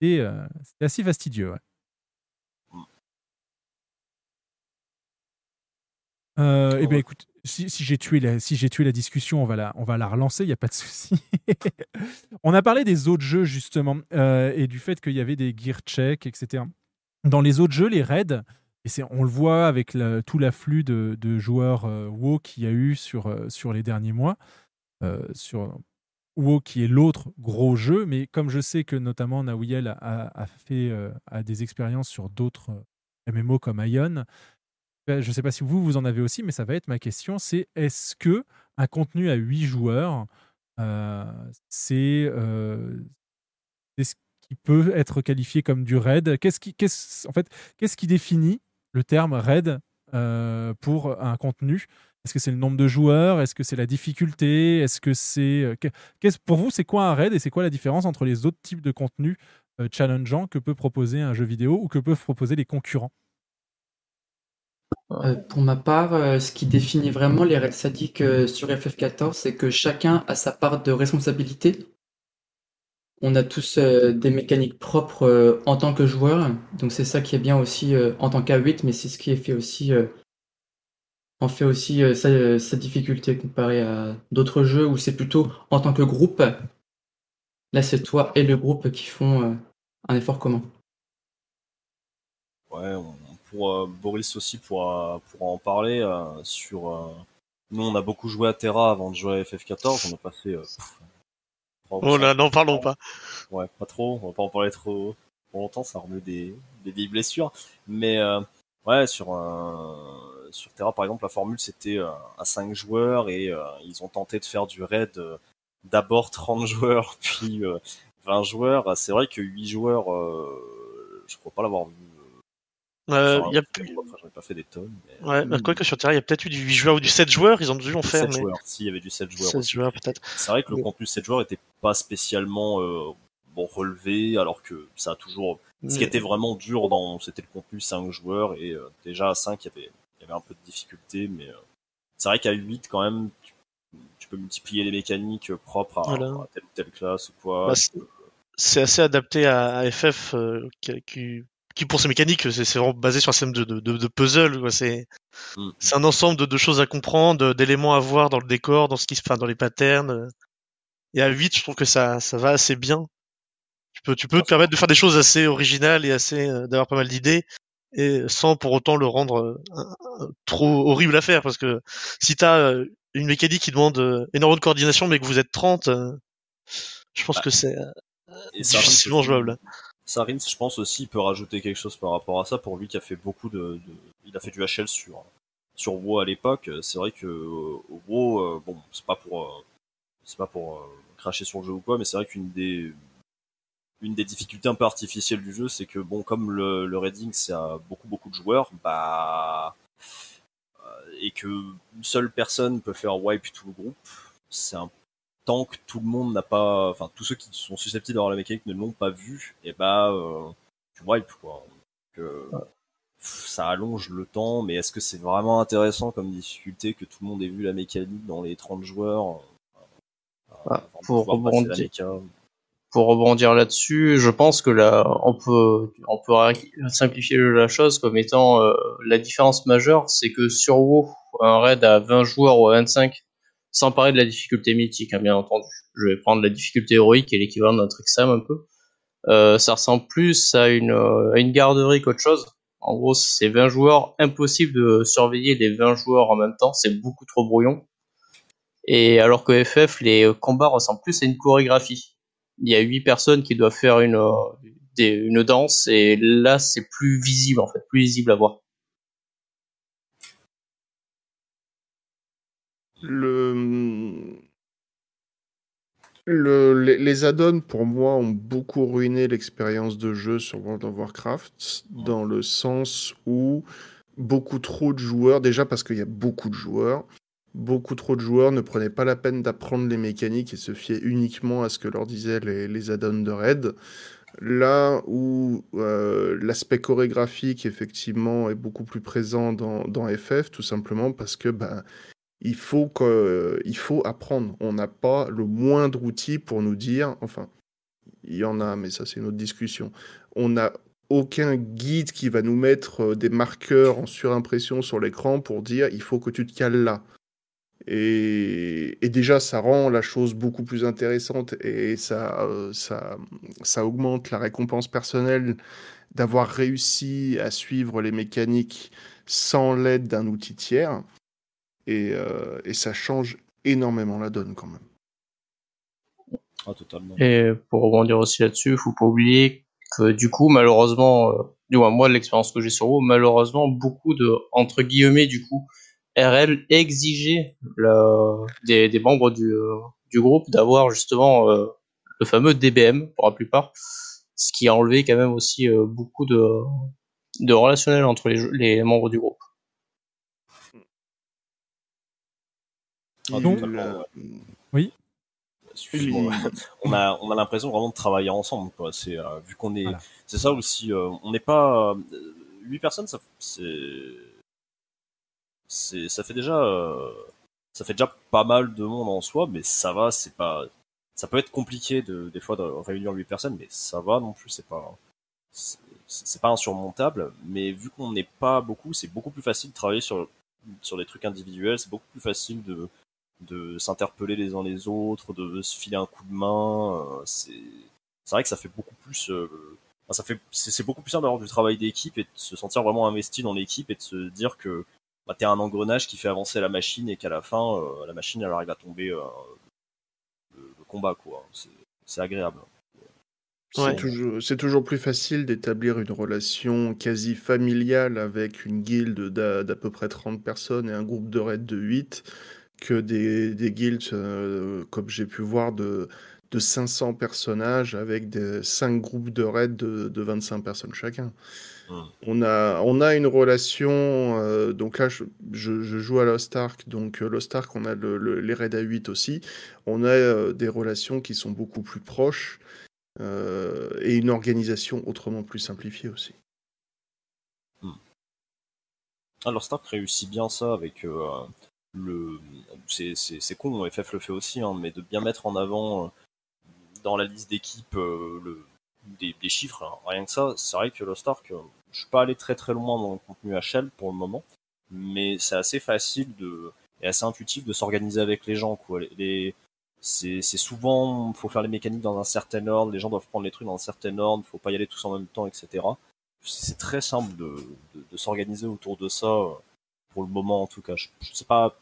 Et euh, c'était assez fastidieux. ouais. Euh, eh bien, écoute, si, si j'ai tué, la- si tué la discussion, on va la, on va la relancer, il n'y a pas de souci. on a parlé des autres jeux, justement, euh, et du fait qu'il y avait des gear checks, etc. Dans les autres jeux, les raids, et on le voit avec tout l'afflux de, de joueurs euh, WoW qu'il y a eu sur, euh, sur les derniers mois, sur WoW qui est l'autre gros jeu, mais comme je sais que notamment Nawiel a, a- a fait a des expériences sur d'autres MMO comme Ion, ben, je ne sais pas si vous, vous en avez aussi, mais ça va être ma question, c'est est-ce que un contenu à 8 joueurs, euh, c'est euh, c'est ce qui peut être qualifié comme du raid? Qu'est-ce qui, en fait, qui définit le terme raid euh, pour un contenu? Est-ce que c'est le nombre de joueurs? Est-ce que c'est la difficulté? Est-ce que c'est pour vous c'est quoi un raid et c'est quoi la différence entre les autres types de contenus challengeants que peut proposer un jeu vidéo ou que peuvent proposer les concurrents? Euh, pour ma part, euh, ce qui définit vraiment les raids sadiques euh, sur FF14, c'est que chacun a sa part de responsabilité. On a tous des mécaniques propres en tant que joueur, donc c'est ça qui est bien aussi en tant qu'A8, mais c'est ce qui est fait aussi, en fait aussi sa, difficulté comparé à d'autres jeux où c'est plutôt en tant que groupe. Là, c'est toi et le groupe qui font un effort commun. Ouais, pour euh, Boris aussi pour, pour en parler euh, sur. euh, nous, on a beaucoup joué à Terra avant de jouer à FF14. On a passé. pff, Oh là, n'en parlons pas. Ouais, pas trop. On va pas en parler trop, longtemps. Ça remet des, des vieilles blessures. Mais ouais, sur sur Terra par exemple, la formule c'était à 5 joueurs et ils ont tenté de faire du raid d'abord 30 joueurs puis euh, 20 joueurs. C'est vrai que 8 joueurs, je crois pas l'avoir vu. Euh, Enfin, y a enfin, j'en ai pas fait des tonnes. Mais... Ouais, bah, quoi que sur Terra, il y a peut-être eu du 8 joueurs ou du 7 joueurs, ils ont dû en faire. 7 mais... joueurs, si, il y avait du 7 joueurs. 7 aussi. joueurs peut-être. C'est vrai que le Mais- contenu 7 joueurs était pas spécialement euh, bon relevé, alors que ça a toujours. Ce qui était vraiment dur dans, c'était le contenu 5 joueurs et euh, déjà à 5 il y avait, il y avait un peu de difficulté, mais euh, c'est vrai qu'à 8 quand même, tu, tu peux multiplier les mécaniques propres à, Voilà. à telle ou telle classe ou quoi. Bah, c'est- assez adapté à, à FF euh, qui, qui, pour ses mécaniques c'est vraiment basé sur un système de, de, de, puzzle c'est Mm. c'est un ensemble de, de choses à comprendre d'éléments à voir dans le décor dans ce qui se enfin, dans les patterns et à 8 je trouve que ça ça va assez bien tu peux tu peux te permettre de faire des choses assez originales et assez euh, d'avoir pas mal d'idées et sans pour autant le rendre euh, trop horrible à faire parce que si t'as euh, une mécanique qui demande énormément de coordination mais que vous êtes 30 euh, je pense que c'est difficilement jouable. Sarins, je pense aussi, peut rajouter quelque chose par rapport à ça pour lui qui a fait beaucoup de, il a fait du HL sur sur WoW à l'époque. C'est vrai que euh, WoW, euh, bon, c'est pas pour euh, c'est pas pour cracher sur le jeu ou quoi, mais c'est vrai qu'une des difficultés un peu artificielles du jeu, c'est que bon, comme le, le raiding c'est à beaucoup beaucoup de joueurs, bah et que une seule personne peut faire wipe tout le groupe, c'est un tant que tout le monde n'a pas, enfin tous ceux qui sont susceptibles d'avoir la mécanique ne l'ont pas vu, et bah euh, tu wipe quoi. Donc, euh, ça allonge le temps, mais est-ce que c'est vraiment intéressant comme difficulté que tout le monde ait vu la mécanique dans les 30 joueurs euh, Ah, pour rebondir, pour rebondir là-dessus, je pense que là, on peut, on peut simplifier la chose comme étant euh, la différence majeure, c'est que sur WoW, un raid à 20 joueurs ou à 25, sans parler de la difficulté mythique, hein, bien entendu. Je vais prendre la difficulté héroïque est l'équivalent d'un Trixam un peu. Euh, ça ressemble plus à une, euh, à une garderie qu'autre chose. En gros, c'est 20 joueurs, impossible de surveiller les 20 joueurs en même temps, c'est beaucoup trop brouillon. Et alors que FF, les combats ressemblent plus à une chorégraphie. Il y a 8 personnes qui doivent faire une, euh, des- une danse, et là, c'est plus visible, en fait, plus visible à voir. Le... Le, les, les add-ons, pour moi, ont beaucoup ruiné l'expérience de jeu sur World of Warcraft, dans le sens où beaucoup trop de joueurs, déjà parce qu'il y a beaucoup de joueurs, beaucoup trop de joueurs ne prenaient pas la peine d'apprendre les mécaniques et se fiaient uniquement à ce que leur disaient les, les add-ons de raid. Là où euh, l'aspect chorégraphique, effectivement, est beaucoup plus présent dans, dans FF, tout simplement parce que bah, il faut, apprendre. On n'a pas le moindre outil pour nous dire, enfin, il y en a, mais ça c'est une autre discussion. On n'a aucun guide qui va nous mettre euh, des marqueurs en surimpression sur l'écran pour dire il faut que tu te cales là. Et, déjà, ça rend la chose beaucoup plus intéressante et euh, ça, ça augmente la récompense personnelle d'avoir réussi à suivre les mécaniques sans l'aide d'un outil tiers. Et, euh, et ça change énormément la donne quand même. Ah, totalement. Et pour rebondir aussi là-dessus, faut pas oublier que du coup, malheureusement, euh, du moins moi, de l'expérience que j'ai sur WoW, malheureusement, beaucoup de, entre guillemets, du coup, RL exigeait la, des, des membres du, euh, du groupe d'avoir justement euh, le fameux DBM pour la plupart, ce qui a enlevé quand même aussi euh, beaucoup de, de relationnel entre les membres du groupe. Ah, Donc- ouais. Oui. Excuse-moi. on a on a l'impression vraiment de travailler ensemble quoi. C'est euh, vu qu'on est Voilà. c'est ça aussi euh, on n'est pas euh, huit personnes ça c'est c'est ça fait déjà euh, ça fait déjà pas mal de monde en soi, mais ça va, c'est pas ça peut être compliqué de des fois de réunir 8 personnes, mais ça va non plus, c'est pas c'est- c'est pas insurmontable, mais vu qu'on n'est pas beaucoup, c'est beaucoup plus facile de travailler sur sur des trucs individuels, c'est beaucoup plus facile de de s'interpeller les uns les autres, de se filer un coup de main. euh, c'est c'est vrai que ça fait beaucoup plus. euh, ça fait c'est beaucoup plus simple d'avoir du travail d'équipe et de se sentir vraiment investi dans l'équipe et de se dire que bah, t'es un engrenage qui fait avancer la machine et qu'à la fin euh, la machine elle arrive à tomber euh, le, le combat quoi. C'est agréable. C'est toujours, c'est toujours plus facile d'établir une relation quasi familiale avec une guilde d'à d'à peu près 30 personnes et un groupe de raid de 8 que des, des guildes, euh, comme j'ai pu voir, de, de 500 personnages avec des 5 groupes de raid de, de 25 personnes chacun. On a, on a une relation, euh, donc là je, je- je joue à Lost Ark, donc euh, Lost Ark on a le- le- les raids à 8 aussi, on a euh, des relations qui sont beaucoup plus proches euh, et une organisation autrement plus simplifiée aussi. Alors Stark réussit bien ça avec le. C'est con, FF le fait aussi, hein, mais de bien mettre en avant euh, dans la liste d'équipes euh, le, des, des chiffres, hein. rien que ça. C'est vrai que Lost Ark, euh, je suis pas allé très très loin dans le contenu HL pour le moment, mais c'est assez facile de et assez intuitif de s'organiser avec les gens. Quoi. Les, les- c'est souvent, faut faire les mécaniques dans un certain ordre, les gens doivent prendre les trucs dans un certain ordre, faut pas y aller tous en même temps, etc. C'est très simple de, de, de s'organiser autour de ça, pour le moment en tout cas. Je, je sais pas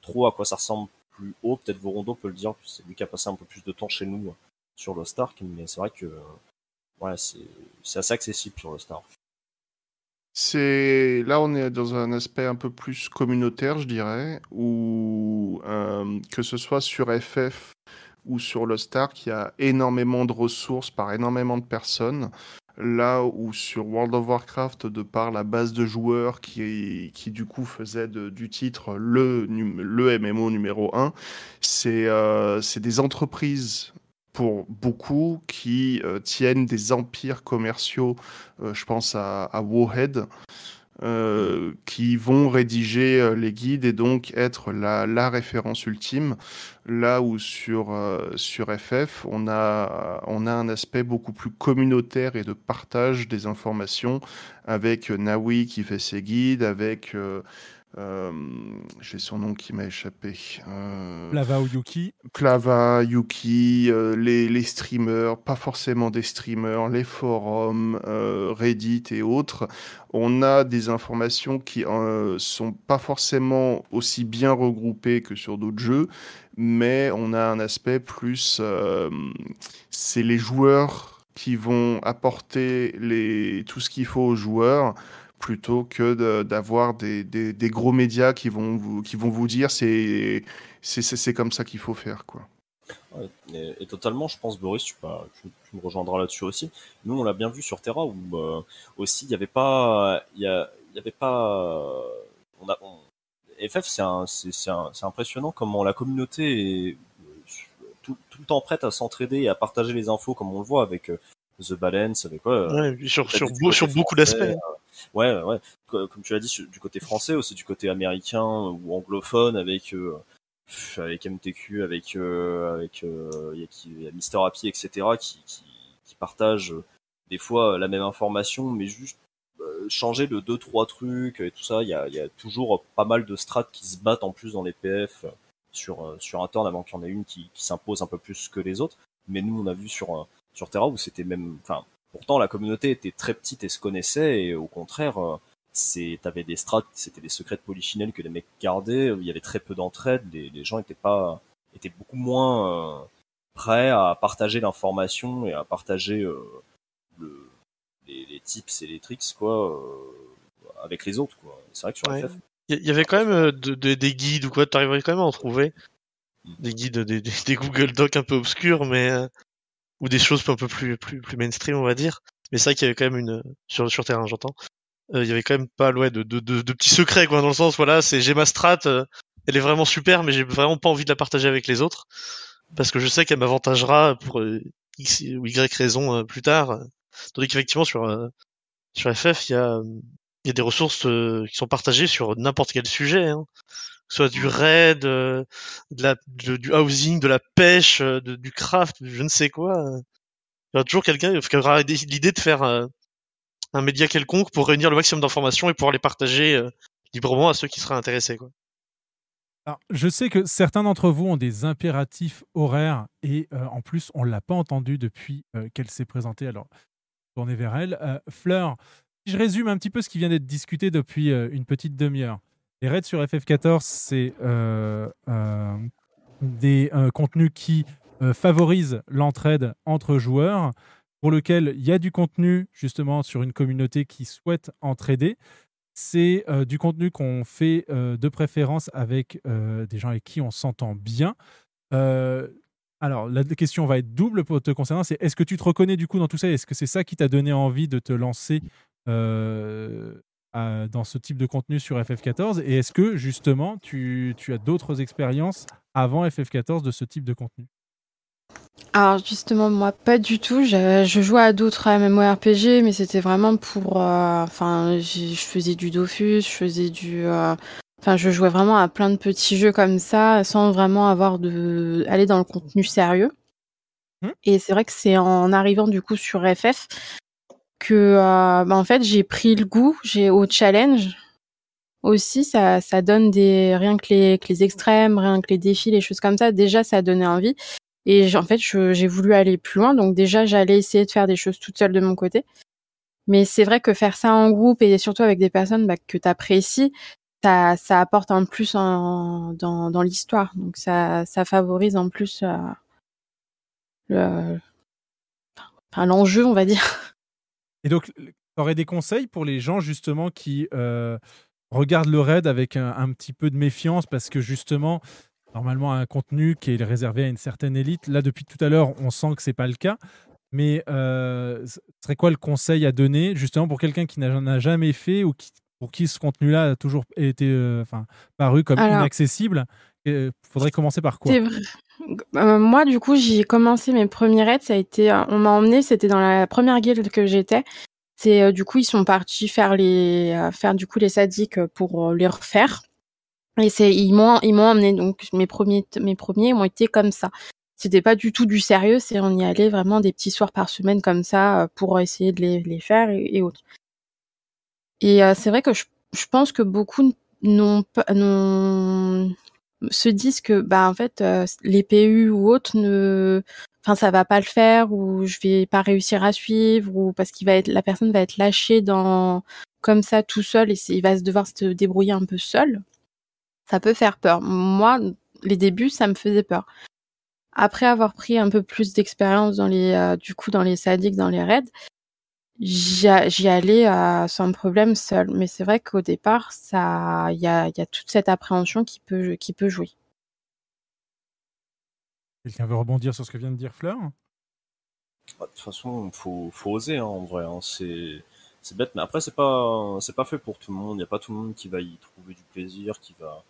trop à quoi ça ressemble plus haut, peut-être Vorondo peut le dire, c'est lui qui a passé un peu plus de temps chez nous euh, sur Lost Ark, mais c'est vrai que euh, c'est assez accessible sur Lost Ark. C'est là on est dans un aspect un peu plus communautaire, je dirais, où euh, que ce soit sur FF ou sur Lost Ark, il y a énormément de ressources par énormément de personnes. Là où sur World of Warcraft, de par la base de joueurs qui, qui du coup faisait du titre le, MMO numéro 1, c'est euh, c'est des entreprises pour beaucoup qui euh, tiennent des empires commerciaux, euh, je pense à, à Wowhead, euh, qui vont rédiger euh, les guides et donc être la, la référence ultime. Là où sur, euh, sur FF, on a, on a un aspect beaucoup plus communautaire et de partage des informations avec euh, Nawi qui fait ses guides, avec... euh, J'ai son nom qui m'a échappé. Euh, Lava ou Yuki? Clava, Yuki, euh, les, les streamers, pas forcément des streamers, les forums, euh, Reddit et autres, on a des informations qui sont pas forcément aussi bien regroupées que sur d'autres jeux, mais on a un aspect plus, c'est les joueurs qui vont apporter les, tout ce qu'il faut aux joueurs plutôt que d'avoir des, gros médias qui vont vous, qui vont vous dire c'est comme ça qu'il faut faire quoi. Et, totalement, je pense, Boris, tu, me rejoindras là-dessus aussi. Nous, on l'a bien vu sur Terra, où euh, aussi, il n'y avait pas... Il y, avait pas... FF, c'est impressionnant comment la communauté est euh, tout, tout le temps prête à s'entraider et à partager les infos, comme on le voit avec euh, The Balance, avec quoi Ouais, sur- sur beau- sur beaucoup d'aspects. Ouais, ouais, ouais. Co- Comme tu l'as dit, sur- du côté français, aussi du côté américain ou anglophone, avec euh, avec MTQ, avec euh, avec euh, il y a qui- il y a Mister Happy, etc. qui qui, qui partagent euh, des fois euh, la même information, mais juste euh, changer de deux trois trucs et tout ça. Il y a y a toujours pas mal de strats qui se battent en plus dans les PF euh, sur euh, sur un turn avant qu'il y en ait une qui, qui s'impose un peu plus que les autres. Mais nous, on a vu sur euh, sur Terra où c'était même, enfin, pourtant la communauté était très petite et se connaissait et au contraire, euh, c'est, t'avais des strats, c'était des secrets de polichinelle que les mecs gardaient. Il y avait très peu d'entraide. Les, les gens étaient pas, étaient beaucoup moins euh, prêts à partager l'information et à partager euh, le, les, les tips et les tricks quoi euh, avec les autres quoi. C'est vrai que sur Ouais. FF, Il y, avait quand même de- de- des guides ou quoi, t'arriverais quand même à en trouver. Des guides, des, des, des Google Docs un peu obscurs, mais ou des choses un peu plus, plus, plus mainstream, on va dire. Mais c'est vrai qu'il y avait quand même une sur sur terrain, j'entends. Euh, il y avait quand même pas ouais, de, de, de, de petits secrets quoi dans le sens voilà c'est j'ai ma strat euh, elle est vraiment super mais j'ai vraiment pas envie de la partager avec les autres parce que je sais qu'elle m'avantagera pour euh, x ou y raison euh, plus tard tandis qu'effectivement sur sur FF il y a y a des ressources qui sont partagées sur n'importe quel sujet, hein. Soit du raid, euh, de la, du housing, de la pêche, euh, du craft, je ne sais quoi. euh. Il y aura toujours quelqu'un qui aura l'idée de faire un média quelconque pour réunir le maximum d'informations et pouvoir les partager librement à ceux qui seraient intéressés. Je sais que certains d'entre vous ont des impératifs horaires et en plus, on ne l'a pas entendu depuis qu'elle s'est présentée. Alors, tournez vers elle. Fleur, si je résume un petit peu ce qui vient d'être discuté depuis une petite demi-heure. Les raids sur FF14, c'est euh, euh, des euh, contenus qui favorisent l'entraide entre joueurs, pour lequel il y a du contenu justement sur une communauté qui souhaite entraider. C'est du contenu qu'on fait de préférence avec des gens avec qui on s'entend bien. Alors, la question va être double pour te concernant. C'est est-ce que tu te reconnais du coup dans tout ça? Est-ce que c'est ça qui t'a donné envie de te lancer euh, dans ce type de contenu sur FF14 Et est-ce que justement tu, tu as d'autres expériences avant FF14 de ce type de contenu? Alors justement, moi, pas du tout. Je, je jouais à d'autres MMORPG, mais c'était vraiment pour... euh, Enfin, je faisais du Dofus, je faisais du... euh, Enfin, je jouais vraiment à plein de petits jeux comme ça, sans vraiment avoir de... aller dans le contenu sérieux. Et c'est vrai que c'est en arrivant du coup sur FF que, euh, bah, en fait, j'ai pris le goût, j'ai au challenge aussi, ça, ça donne des rien que les, que les extrêmes, rien que les défis, les choses comme ça. Déjà, ça donnait envie. Et en fait, j'ai voulu aller plus loin. Donc déjà, j'allais essayer de faire des choses toute seule de mon côté. Mais c'est vrai que faire ça en groupe et surtout avec des personnes bah, que tu apprécies, ça, ça apporte un plus en- dans, dans l'histoire. Donc ça, ça favorise en plus euh, le, enfin, l'enjeu, on va dire. Et donc, tu aurais des conseils pour les gens justement qui euh, regardent le raid avec un, un petit peu de méfiance parce que justement, normalement, un contenu qui est réservé à une certaine élite, là, depuis tout à l'heure, on sent que c'est pas le cas. Mais euh, ce serait quoi le conseil à donner justement pour quelqu'un qui n'en a jamais fait ou qui, pour qui ce contenu-là a toujours été euh, enfin, paru comme Alors- inaccessible? Il faudrait commencer par quoi? Euh, moi, du coup, j'ai commencé mes premiers raids. Ça a été, euh, on m'a emmené. C'était dans la première guilde que j'étais. C'est euh, du coup, ils sont partis faire les, faire du coup les sadiques pour les refaire. Et c'est, ils m'ont, ils m'ont emmené. Donc mes premiers, mes premiers ont été comme ça. C'était pas du tout du sérieux. C'est on y allait vraiment des petits soirs par semaine comme ça pour essayer de les, les faire et, autres. Et c'est vrai que je, je pense que beaucoup n'ont pas, se disent que bah en fait euh, les PU ou autres ne enfin ça va pas le faire ou je vais pas réussir à suivre ou parce qu'il va être la personne va être lâchée dans comme ça tout seul et il va se devoir se débrouiller un peu seul ça peut faire peur. Moi les débuts ça me faisait peur. Après avoir pris un peu plus d'expérience dans les euh, du coup dans les sadiques dans les raids j'y allais euh, sans problème seul mais c'est vrai qu'au départ ça il y a, il y a toute cette appréhension qui peut qui peut jouer Quelqu'un veut rebondir sur ce que vient de dire Fleur? Bah, de toute façon, faut, faut oser hein, en vrai. hein. C'est, c'est bête, mais après c'est pas, c'est pas fait pour tout le monde. Il y a pas tout le monde qui va y trouver du plaisir, qui va,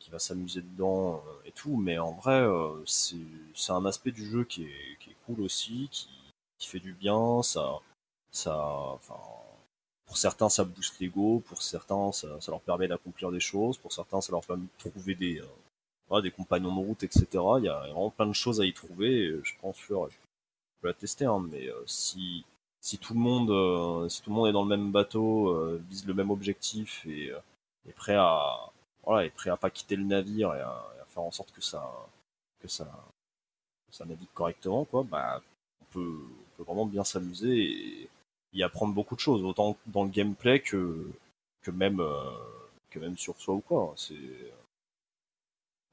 qui va s'amuser dedans euh, et tout. Mais en vrai, euh, c'est, c'est un aspect du jeu qui est, qui est cool aussi, qui, qui fait du bien. Ça, ça, enfin, pour certains ça booste l'ego, pour certains ça, ça leur permet d'accomplir des choses, pour certains ça leur permet de trouver des, euh, voilà, des compagnons de route, etc. Il y a vraiment plein de choses à y trouver. je pense Fleur, je peux la tester, hein, mais euh, si si tout le monde euh, si tout le monde est dans le même bateau, vise le même objectif et est prêt à voilà est prêt à pas quitter le navire et à, faire en sorte que ça que ça que ça navigue correctement, quoi, bah on peut, on peut vraiment bien s'amuser et y apprendre beaucoup de choses, autant dans le gameplay que que même euh, que même sur soi ou quoi. C'est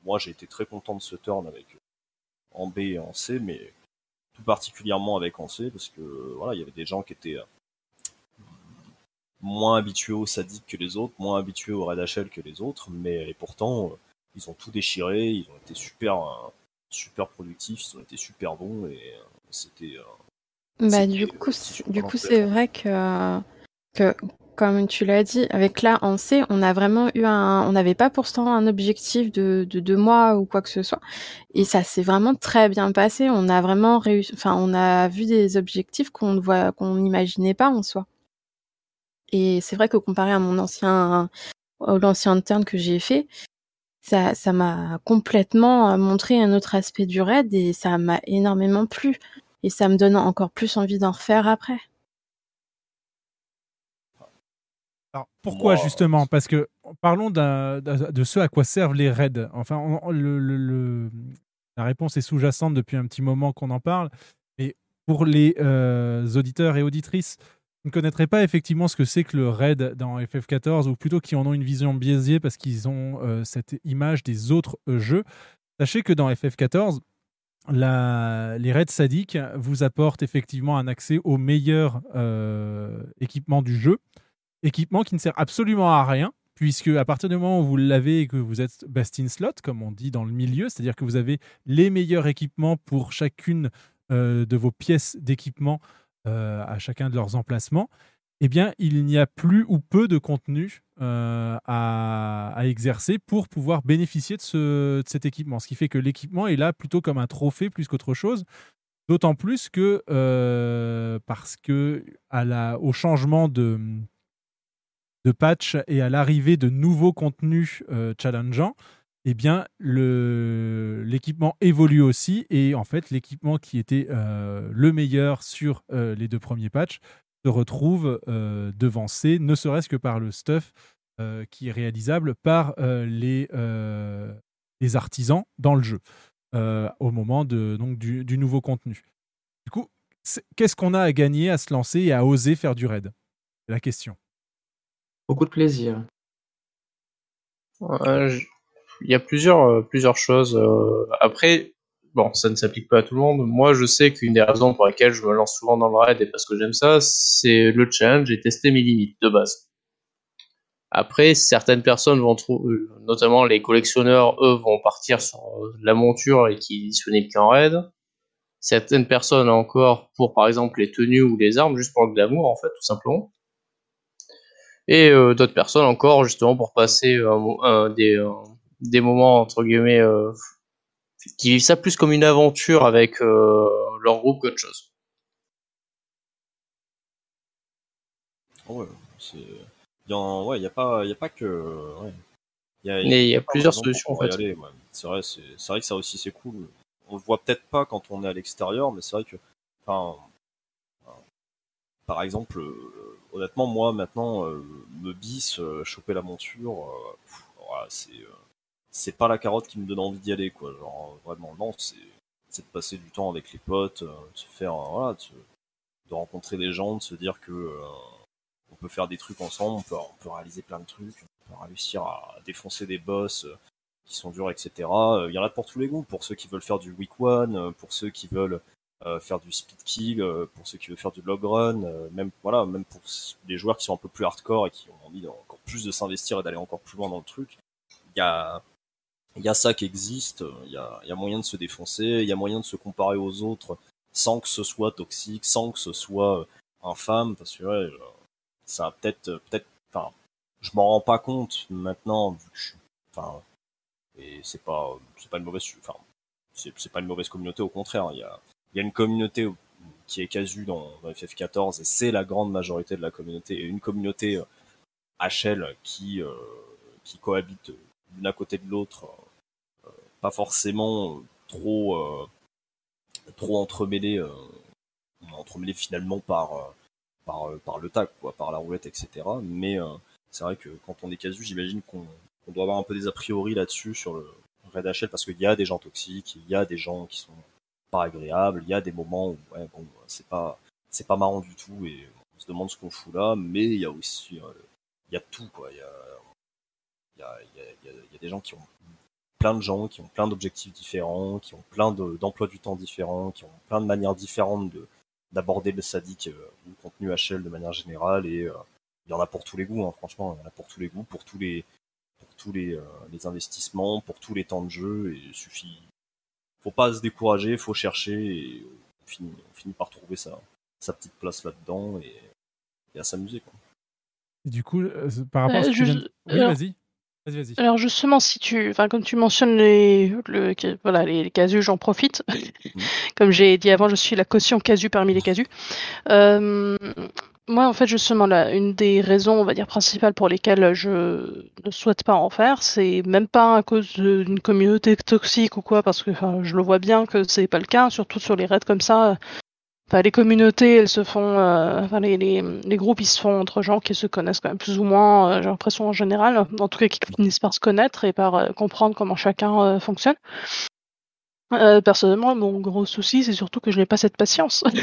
moi j'ai été très content de ce turn avec en B et en C, mais tout particulièrement avec en C parce que voilà il y avait des gens qui étaient euh, moins habitués au sadique que les autres, moins habitués au Red HL que les autres, mais et pourtant euh, ils ont tout déchiré, ils ont été super euh, super productifs, ils ont été super bons et euh, c'était euh, Bah, du coup, du coup, c'est vrai que, que, comme tu l'as dit, avec là en C, on a vraiment eu un, on n'avait pas pourtant un objectif de, de deux mois ou quoi que ce soit. Et ça s'est vraiment très bien passé. On a vraiment réussi, enfin, on a vu des objectifs qu'on ne voit, qu'on n'imaginait pas en soi. Et c'est vrai que comparé à mon ancien, l'ancien turn que j'ai fait, ça, ça m'a complètement euh, montré un autre aspect du raid et ça m'a énormément plu. Et ça me donne encore plus envie d'en refaire après. Alors pourquoi justement? Parce que parlons de ce à quoi servent les raids. Enfin, on- on- le- le- le- la réponse est sous-jacente depuis un petit moment qu'on en parle. Mais pour les euh, auditeurs et auditrices qui ne connaîtraient pas effectivement ce que c'est que le raid dans FF14, ou plutôt qui en ont une vision biaisée parce qu'ils ont euh, cette image des autres euh, jeux, sachez que dans FF14, les raids sadiques vous apportent effectivement un accès aux meilleurs euh, équipements du jeu. Équipement qui ne sert absolument à rien, puisque à partir du moment où vous l'avez et que vous êtes best in slot, comme on dit dans le milieu, c'est-à-dire que vous avez les meilleurs équipements pour chacune euh, de vos pièces d'équipement euh, à chacun de leurs emplacements, eh bien, il n'y a plus ou peu de contenu euh, à, exercer pour pouvoir bénéficier de, ce- de cet équipement. Ce qui fait que l'équipement est là plutôt comme un trophée plus qu'autre chose. D'autant plus que, euh, parce que au changement de, patch et à l'arrivée de nouveaux contenus euh, challengeants, eh bien, l'équipement évolue aussi. Et en fait, l'équipement qui était euh, le meilleur sur les deux premiers patchs se retrouve euh, devancé, ne serait-ce que par le stuff euh, qui est réalisable par euh, les, euh, les artisans dans le jeu euh, au moment de, donc, du, du nouveau contenu. Du coup, qu'est-ce qu'on a à gagner à se lancer et à oser faire du raid? C'est la question. Beaucoup de plaisir. Il y a plusieurs, plusieurs choses. Après, bon, ça ne s'applique pas à tout le monde. Moi, je sais qu'une des raisons pour lesquelles je me lance souvent dans le raid et parce que j'aime ça, c'est le challenge et tester mes limites de base. Après, certaines personnes vont trouver, notamment les collectionneurs, eux, vont partir sur euh, la monture et qui est disponible qu'en raid. Certaines personnes encore pour, par exemple, les tenues ou les armes, juste pour le glamour, en fait, tout simplement. Et euh, d'autres personnes encore, justement, pour passer des, euh, moments, entre guillemets, euh, qui vivent ça plus comme une aventure avec euh, leur groupe qu'autre chose. Ouais, c'est. Il y en... ouais, a pas, a pas que. ouais. Il y a, Mais il y a plusieurs solutions, en fait. ouais. C'est vrai, vrai que ça aussi c'est cool. On le voit peut-être pas quand on est à l'extérieur, mais c'est vrai que, enfin, par exemple, euh, honnêtement, moi maintenant, euh, me bis, euh, choper la monture, c'est, c'est pas la carotte qui me donne envie d'y aller, quoi. Genre vraiment, non, c'est, c'est de passer du temps avec les potes, euh, de se faire, euh, voilà, de, se- de rencontrer des gens, de se dire que euh, on peut faire des trucs ensemble, on peut, on peut réaliser plein de trucs, on peut réussir à défoncer des boss euh, qui sont durs, etc. Euh, Il y en a pour tous les goûts, pour ceux qui veulent faire du week one, euh, pour ceux qui veulent euh, faire du speed kill, euh, pour ceux qui veulent faire du log run, euh, même voilà, même pour les joueurs qui sont un peu plus hardcore et qui ont envie encore plus de s'investir et d'aller encore plus loin dans le truc. Il y a il y a ça qui existe, il y a, moyen de se défoncer, il y a moyen de se comparer aux autres sans que ce soit toxique, sans que ce soit euh, infâme, parce que ouais, euh, ça peut-être, euh, peut-être, enfin, je m'en rends pas compte maintenant, vu que je suis, enfin, et c'est pas, c'est pas une mauvaise, enfin, c'est pas une mauvaise communauté, au contraire, il y a, il y a une communauté qui est casu dans, dans FF14 et c'est la grande majorité de la communauté et une communauté HL qui, qui cohabite l'une à côté de l'autre, pas forcément trop, euh, trop entremêlés, euh, entremêlés finalement par, euh, par, euh, par le tag, quoi, par la roulette, etc. Mais euh, c'est vrai que quand on est casu, j'imagine qu'on doit avoir un peu des a priori là-dessus sur le Red HL parce qu'il y a des gens toxiques, il y a des gens qui sont pas agréables, il y a des moments où bon, c'est pas c'est pas marrant du tout et on se demande ce qu'on fout là, mais il y a aussi euh, il y a tout quoi, il y a il y y a des gens qui ont plein de gens qui ont plein d'objectifs différents, qui ont plein de- d'emplois du temps différents, qui ont plein de manières différentes de d'aborder le sadique euh, ou le contenu HL de manière générale et euh, il y en a pour tous les goûts, hein, franchement, il y en a pour tous les goûts, pour tous les pour tous les, euh, les investissements, pour tous les temps de jeu et il suffit faut pas se décourager, faut chercher et on finit, on finit par trouver sa, sa petite place là-dedans et, et à s'amuser quoi. Et du coup, euh, par rapport à ce Euh, que tu je- viens Oui, vas-y. Vas-y, vas-y. Alors justement, si tu, enfin comme tu mentionnes les, le, voilà, les, les casus, j'en profite. Comme j'ai dit avant, je suis la caution casu parmi les casus. Euh, moi, en fait, justement, là, une des raisons, on va dire, principales pour lesquelles je ne souhaite pas en faire, c'est même pas à cause d'une communauté toxique ou quoi, parce que enfin, je le vois bien que c'est pas le cas, surtout sur les raids comme ça. Enfin, les communautés, elles se font, euh, enfin, les, les, les groupes, ils se font entre gens qui se connaissent quand même plus ou moins, euh, j'ai l'impression en général, en tout cas qui finissent par se connaître et par euh, comprendre comment chacun fonctionne. Personnellement, mon gros souci, c'est surtout que je n'ai pas cette patience.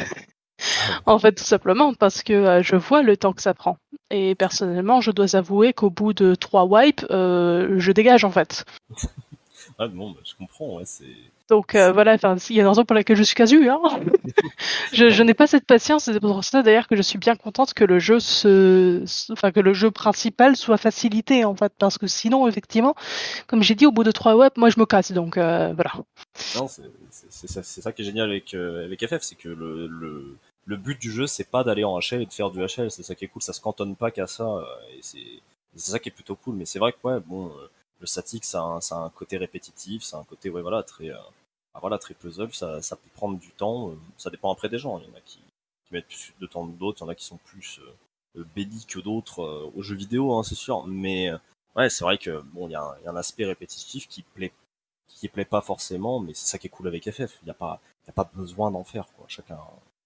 En fait, tout simplement parce que je vois le temps que ça prend. Et personnellement, je dois avouer qu'au bout de trois wipes, je dégage en fait. Ah non, bah, je comprends, ouais, c'est. Donc euh, voilà, enfin, il y a une raison pour laquelle je suis casu. Hein. je je n'ai pas cette patience, c'est pour ça d'ailleurs que je suis bien contente que le jeu se, enfin que le jeu principal soit facilité en fait, parce que sinon effectivement, comme j'ai dit, au bout de trois wipes, moi je me casse. Donc euh, voilà. Non, c'est ça, qui est génial avec, euh, avec FF, c'est que le, le, le but du jeu, c'est pas d'aller en HL et de faire du HL, c'est ça qui est cool, ça se cantonne pas qu'à ça, et c'est ça qui est plutôt cool. Mais c'est vrai que, ouais, bon, le statique, ça a, un, côté répétitif, ça a un côté, ouais, voilà, très, euh, ah, voilà, très puzzle, ça, peut prendre du temps, euh, ça dépend après des gens, il y en a qui, mettent plus de temps que d'autres, il y en a qui sont plus euh, euh, que d'autres aux jeux vidéo, hein, c'est sûr, mais ouais, c'est vrai que, bon, il y, a un- aspect répétitif qui plaît qui plaît pas forcément, mais c'est ça qui est cool avec FF. Il n'y a pas, a pas besoin d'en faire, quoi. Chacun,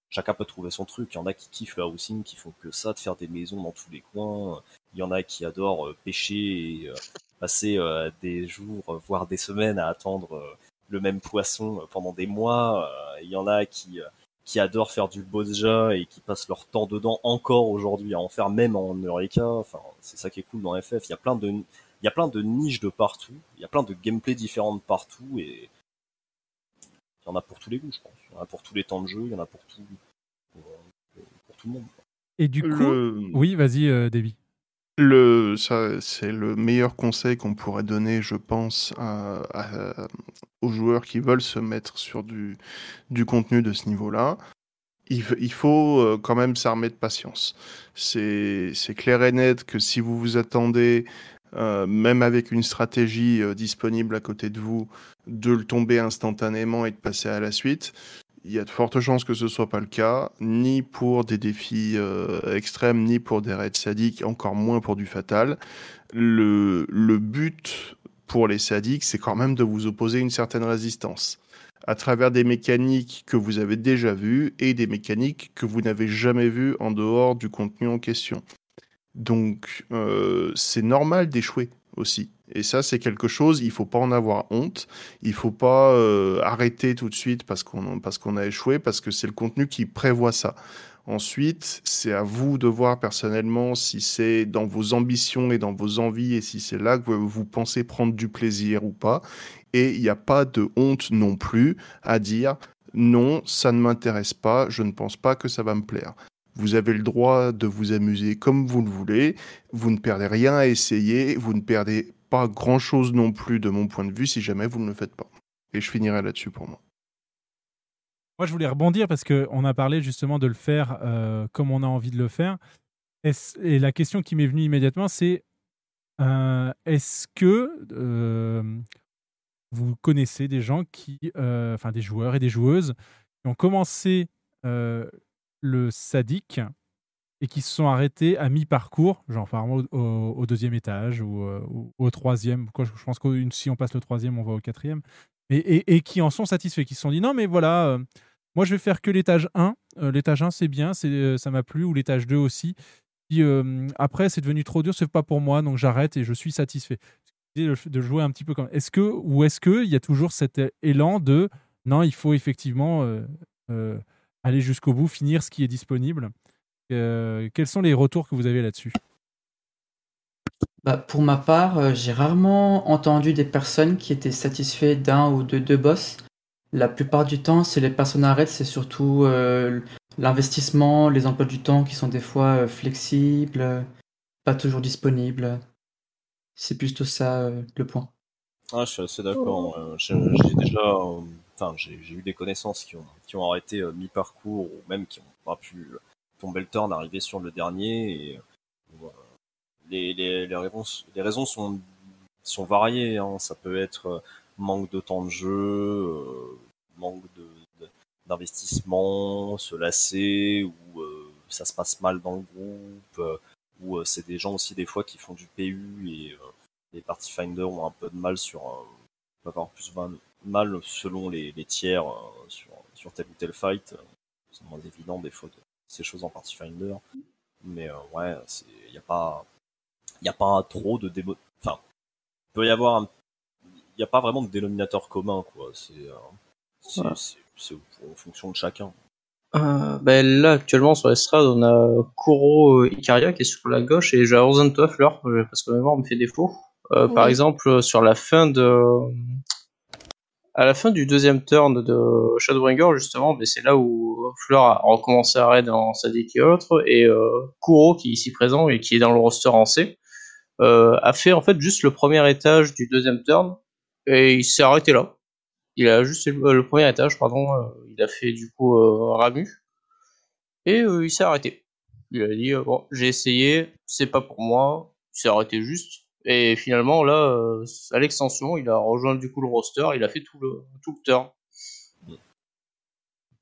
chacun peut trouver son truc. Il y en a qui kiffent le housing, qui font que ça, de faire des maisons dans tous les coins. Il y en a qui adorent pêcher et passer euh, des jours, euh, voire des semaines à attendre euh, le même poisson pendant des mois. Euh, Il y en a qui, euh, qui adorent faire du bozja et qui passent leur temps dedans encore aujourd'hui à en faire même en Eureka. Enfin, c'est ça qui est cool dans FF. Il y a plein de, il y a plein de niches de partout. Il y a plein de gameplay différents de partout et il y en a pour tous les goûts, je pense. Il y en a pour tous les temps de jeu, il y en a pour tout, pour, pour tout le monde. Et du coup, Le- oui, vas-y, euh, Davy. Le, ça, c'est le meilleur conseil qu'on pourrait donner, je pense, aux joueurs qui veulent se mettre sur du, du contenu de ce niveau-là. Il, faut euh, quand même s'armer de patience. C'est c'est clair et net que si vous vous attendez, euh, même avec une stratégie euh, disponible à côté de vous, de le tomber instantanément et de passer à la suite, il y a de fortes chances que ce soit pas le cas, ni pour des défis euh, extrêmes, ni pour des raids sadiques, encore moins pour du fatal. Le, le but pour les sadiques, c'est quand même de vous opposer une certaine résistance à travers des mécaniques que vous avez déjà vues et des mécaniques que vous n'avez jamais vues en dehors du contenu en question. Donc, euh, c'est normal d'échouer aussi. Et ça, c'est quelque chose, il faut pas en avoir honte. Il faut pas euh, arrêter tout de suite parce qu'on parce qu'on a échoué, parce que c'est le contenu qui prévoit ça. Ensuite, c'est à vous de voir personnellement si c'est dans vos ambitions et dans vos envies et si c'est là que vous, vous pensez prendre du plaisir ou pas. Et il n'y a pas de honte non plus à dire non, ça ne m'intéresse pas, je ne pense pas que ça va me plaire. Vous avez le droit de vous amuser comme vous le voulez. Vous ne perdez rien à essayer. Vous ne perdez pas grand-chose non plus de mon point de vue si jamais vous ne le faites pas. Et je finirai là-dessus pour moi. Moi, je voulais rebondir parce qu'on a parlé justement de le faire euh, comme on a envie de le faire. Et la question qui m'est venue immédiatement, c'est euh, est-ce que euh, vous connaissez des gens qui, enfin des joueurs et des joueuses qui ont commencé le sadique et qui se sont arrêtés à mi-parcours, genre par au, deuxième étage ou, euh, au troisième. Je pense que si on passe le troisième, on va au quatrième. Et, qui en sont satisfaits, qui se sont dit non, mais voilà, euh, moi je vais faire que l'étage 1. Euh, l'étage 1, c'est bien, ça m'a plu, ou l'étage 2 aussi. Après, c'est devenu trop dur, c'est pas pour moi, donc j'arrête et je suis satisfait. De, de jouer un petit peu comme. Est-ce que, ou est-ce qu'il y a toujours cet élan de non, il faut effectivement aller jusqu'au bout, finir ce qui est disponible? Euh, Quels sont les retours que vous avez là-dessus? Bah, pour ma part, euh, j'ai rarement entendu des personnes qui étaient satisfaits d'un ou de deux boss. La plupart du temps, c'est les personnes arrêtent, c'est surtout euh, l'investissement, les emplois du temps qui sont des fois euh, flexibles, pas toujours disponibles. C'est plutôt ça euh, le point. Ah, je suis assez d'accord. Euh, j'ai déjà, euh, enfin, j'ai j'ai eu des connaissances qui ont, qui ont arrêté euh, mi-parcours ou même qui n'ont pas pu tomber le turn, arriver sur le dernier. Et, euh, les, les, les, raisons, les raisons sont, sont variées. Hein. Ça peut être euh, manque de temps de jeu, euh, manque de- de- d'investissement, se lasser ou euh, ça se passe mal dans le groupe, euh, ou euh, c'est des gens aussi des fois qui font du PU et euh, les party finders ont un peu de mal sur, euh, peuvent avoir plus de mal selon les, les tiers euh, sur, sur tel ou tel fight. C'est moins évident des fois de ces choses en party finder, mais euh, ouais, il n'y a pas, il a pas trop de démo, enfin, il peut y avoir un il n'y a pas vraiment de dénominateur commun, quoi. C'est euh, c'est- Ouais. c'est- c'est en fonction de chacun. Euh, ben là, actuellement, sur l'estrade, on a Kuro Ikaria qui est sur la gauche et Fleur, euh, parce que ma mémoire me fait défaut. Euh, Par exemple, sur la fin de. À la fin du deuxième turn de Shadowbringer, justement, ben c'est là où Fleur a recommencé à raid en Sadik et autres, et euh, Kuro, qui est ici présent et qui est dans le roster en C, euh, a fait en fait juste le premier étage du deuxième turn, et il s'est arrêté là. Il a juste le, premier étage, pardon, euh, il a fait du coup euh, Ramu, et il s'est arrêté. Il a dit, bon, j'ai essayé, c'est pas pour moi, il s'est arrêté juste. Et finalement, là, euh, à l'extension, il a rejoint du coup le roster, il a fait tout le, tout le turn.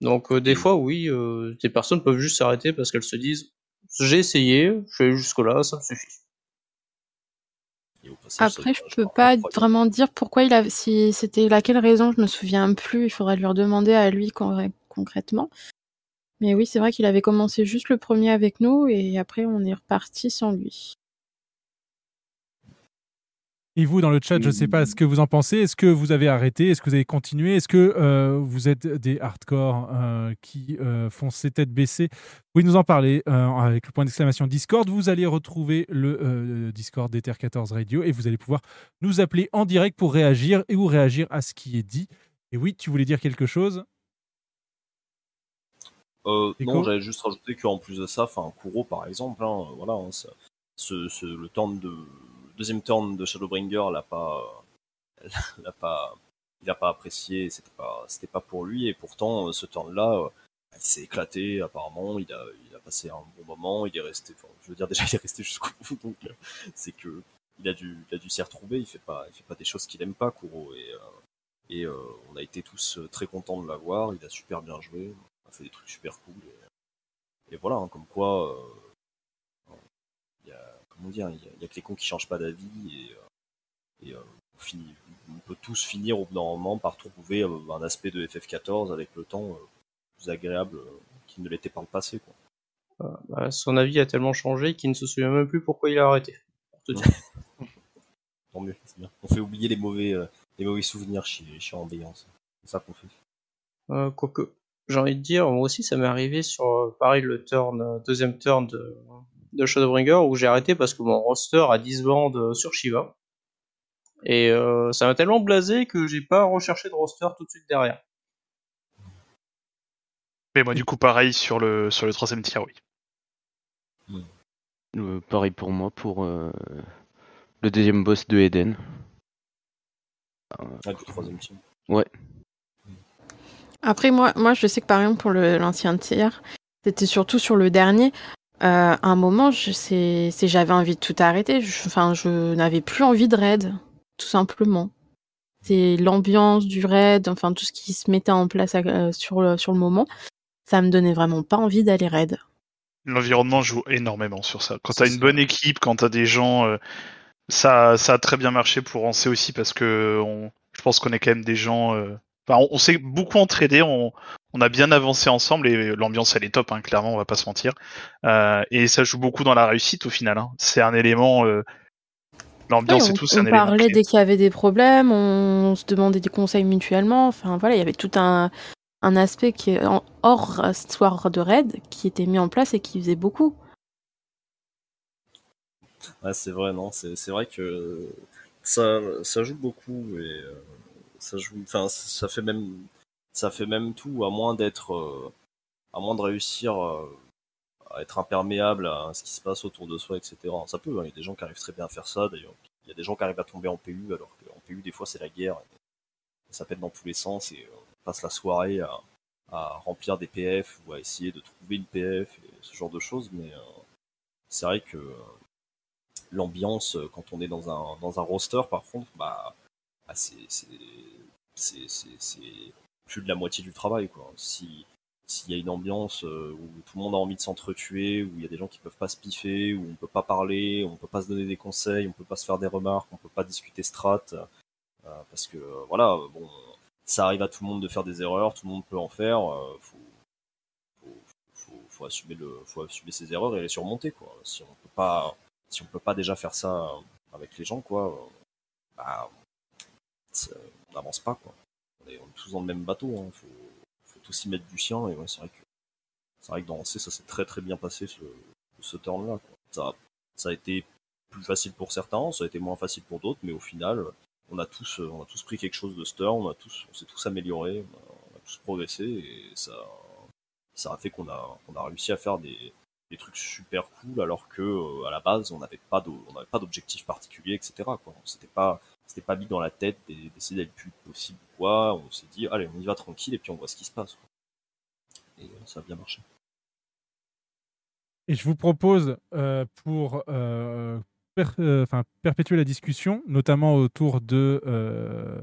Donc, euh, des fois, oui, euh, des personnes peuvent juste s'arrêter parce qu'elles se disent, j'ai essayé, je suis allé jusque-là, ça me suffit. Après, je peux pas vraiment dire pourquoi il a, si c'était laquelle raison, je me souviens plus. Il faudrait lui redemander à lui con- concrètement. Mais oui, c'est vrai qu'il avait commencé juste le premier avec nous et après on est reparti sans lui. Et vous, dans le chat, je ne sais pas ce que vous en pensez. Est-ce que vous avez arrêté? Est-ce que vous avez continué? Est-ce que euh, vous êtes des hardcore euh, qui euh, font ces têtes baissées? Vous pouvez nous en parler avec le point d'exclamation Discord. Vous allez retrouver le Discord d'Ether 14 Radio et vous allez pouvoir nous appeler en direct pour réagir et ou réagir à ce qui est dit. Et oui, tu voulais dire quelque chose? Non, j'avais juste rajouté qu'en plus de ça, enfin, Kuro par exemple, hein, voilà, hein, ça- ce, ce- le turn de deuxième turn de Shadowbringer l'a pas, l'a pas, il a pas apprécié, c'était pas, c'était pas pour lui, et pourtant euh, ce turn-là, euh, il s'est éclaté apparemment, il a, il a passé un bon moment, il est resté, je veux dire déjà il est resté jusqu'au bout, donc euh, c'est que il a dû, il a dû s'y retrouver, il fait pas, il fait pas des choses qu'il aime pas, Kuro, et et on a été tous très contents de l'avoir, il a super bien joué, a fait des trucs super cool. Et, voilà, hein, comme quoi, comment dire, il y a, que les cons qui changent pas d'avis et, euh, et euh, on, finit, on peut tous finir au bout d'un moment par trouver euh, un aspect de FF14 avec le temps plus agréable qu'il ne l'était par le passé. Quoi. Euh, bah, son avis a tellement changé qu'il ne se souvient même plus pourquoi il a arrêté. pour te dire. Tant mieux, c'est bien. On fait oublier les mauvais, euh, les mauvais souvenirs chez, chez Ambiance. C'est ça qu'on fait. Euh, quoique, j'ai envie de dire, moi aussi, ça m'est arrivé sur, pareil, le turn, deuxième turn de, de Shadowbringer, où j'ai arrêté parce que mon roster a 10 bandes euh, sur Shiva. Et euh, ça m'a tellement blasé que j'ai pas recherché de roster tout de suite derrière. Mais moi, du coup, pareil sur le, sur le troisième tiers, oui. Euh, pareil pour moi, pour euh, le deuxième boss de Eden. Ah, du troisième team. Ouais. Après, moi, moi, je sais que par exemple, pour le- l'ancien tiers, c'était surtout sur le dernier. Euh, à un moment, je sais, c'est- j'avais envie de tout arrêter. Je- Enfin, je n'avais plus envie de raid, tout simplement. C'est l'ambiance du raid, enfin, tout ce qui se mettait en place euh, sur, le, sur le moment. Ça me donnait vraiment pas envie d'aller raid. L'environnement joue énormément sur ça. Quand t'as une bonne équipe, quand t'as des gens, euh, ça, ça a très bien marché pour Ancé aussi parce que on, je pense qu'on est quand même des gens. euh, Enfin, on, on s'est beaucoup entraidé, on, on a bien avancé ensemble et l'ambiance elle est top, hein, clairement, on va pas se mentir. Euh, et ça joue beaucoup dans la réussite au final. hein. C'est un élément. euh, L'ambiance Ouais, et on, tout, c'est on un élément. parlait dès qu'il y avait des problèmes, on se demandait des conseils mutuellement. Enfin voilà, il y avait tout un, un aspect qui est en- hors histoire de raid qui était mis en place et qui faisait beaucoup. Ouais, c'est vrai, non, c'est c'est vrai que ça, ça joue beaucoup et euh, ça joue, enfin, ça fait même, ça fait même tout, à moins d'être, euh, à moins de réussir euh, à être imperméable à ce qui se passe autour de soi, etc. Ça peut, hein, il y a des gens qui arrivent très bien à faire ça, d'ailleurs. Il y a des gens qui arrivent à tomber en PU, alors qu'en PU, des fois, c'est la guerre. ça pète dans tous les sens et euh, on passe la soirée à, remplir des PF ou à essayer de trouver une PF et ce genre de choses, mais c'est vrai que l'ambiance quand on est dans un dans un roster par contre bah, bah, c'est plus de la moitié du travail quoi si s'il y a une ambiance euh, où tout le monde a envie de s'entretuer, où il y a des gens qui peuvent pas se piffer, où on peut pas parler, on peut pas se donner des conseils, on peut pas se faire des remarques, on peut pas discuter strat, euh, parce que euh, voilà, bon, ça arrive à tout le monde de faire des erreurs, tout le monde peut en faire, euh, faut, faut, assumer le, faut assumer ses erreurs et les surmonter quoi. Si on peut pas, si on peut pas déjà faire ça avec les gens quoi, bah, c'est- on n'avance pas quoi. On est, tous dans le même bateau, hein. faut, faut tous y mettre du sien et ouais, c'est vrai que vrai que dans C ça s'est très très bien passé ce, ce turn là. Ça, ça a été plus facile pour certains, ça a été moins facile pour d'autres, mais au final, on a tous, on a tous pris quelque chose de ce turn, on on s'est tous améliorés, on a, tous progressé et ça, ça a fait qu'on a, on a réussi à faire des, des trucs super cool alors que euh, à la base on n'avait pas n'avait pas d'objectif particulier, etc. Quoi. C'était pas, c'était pas mis dans la tête d'e- d'essayer d'être le plus possible ou quoi. On s'est dit allez on y va tranquille et puis on voit ce qui se passe. quoi. Et euh, ça a bien marché. Et je vous propose, euh, pour euh, per- euh, enfin, perpétuer la discussion, notamment autour de, euh,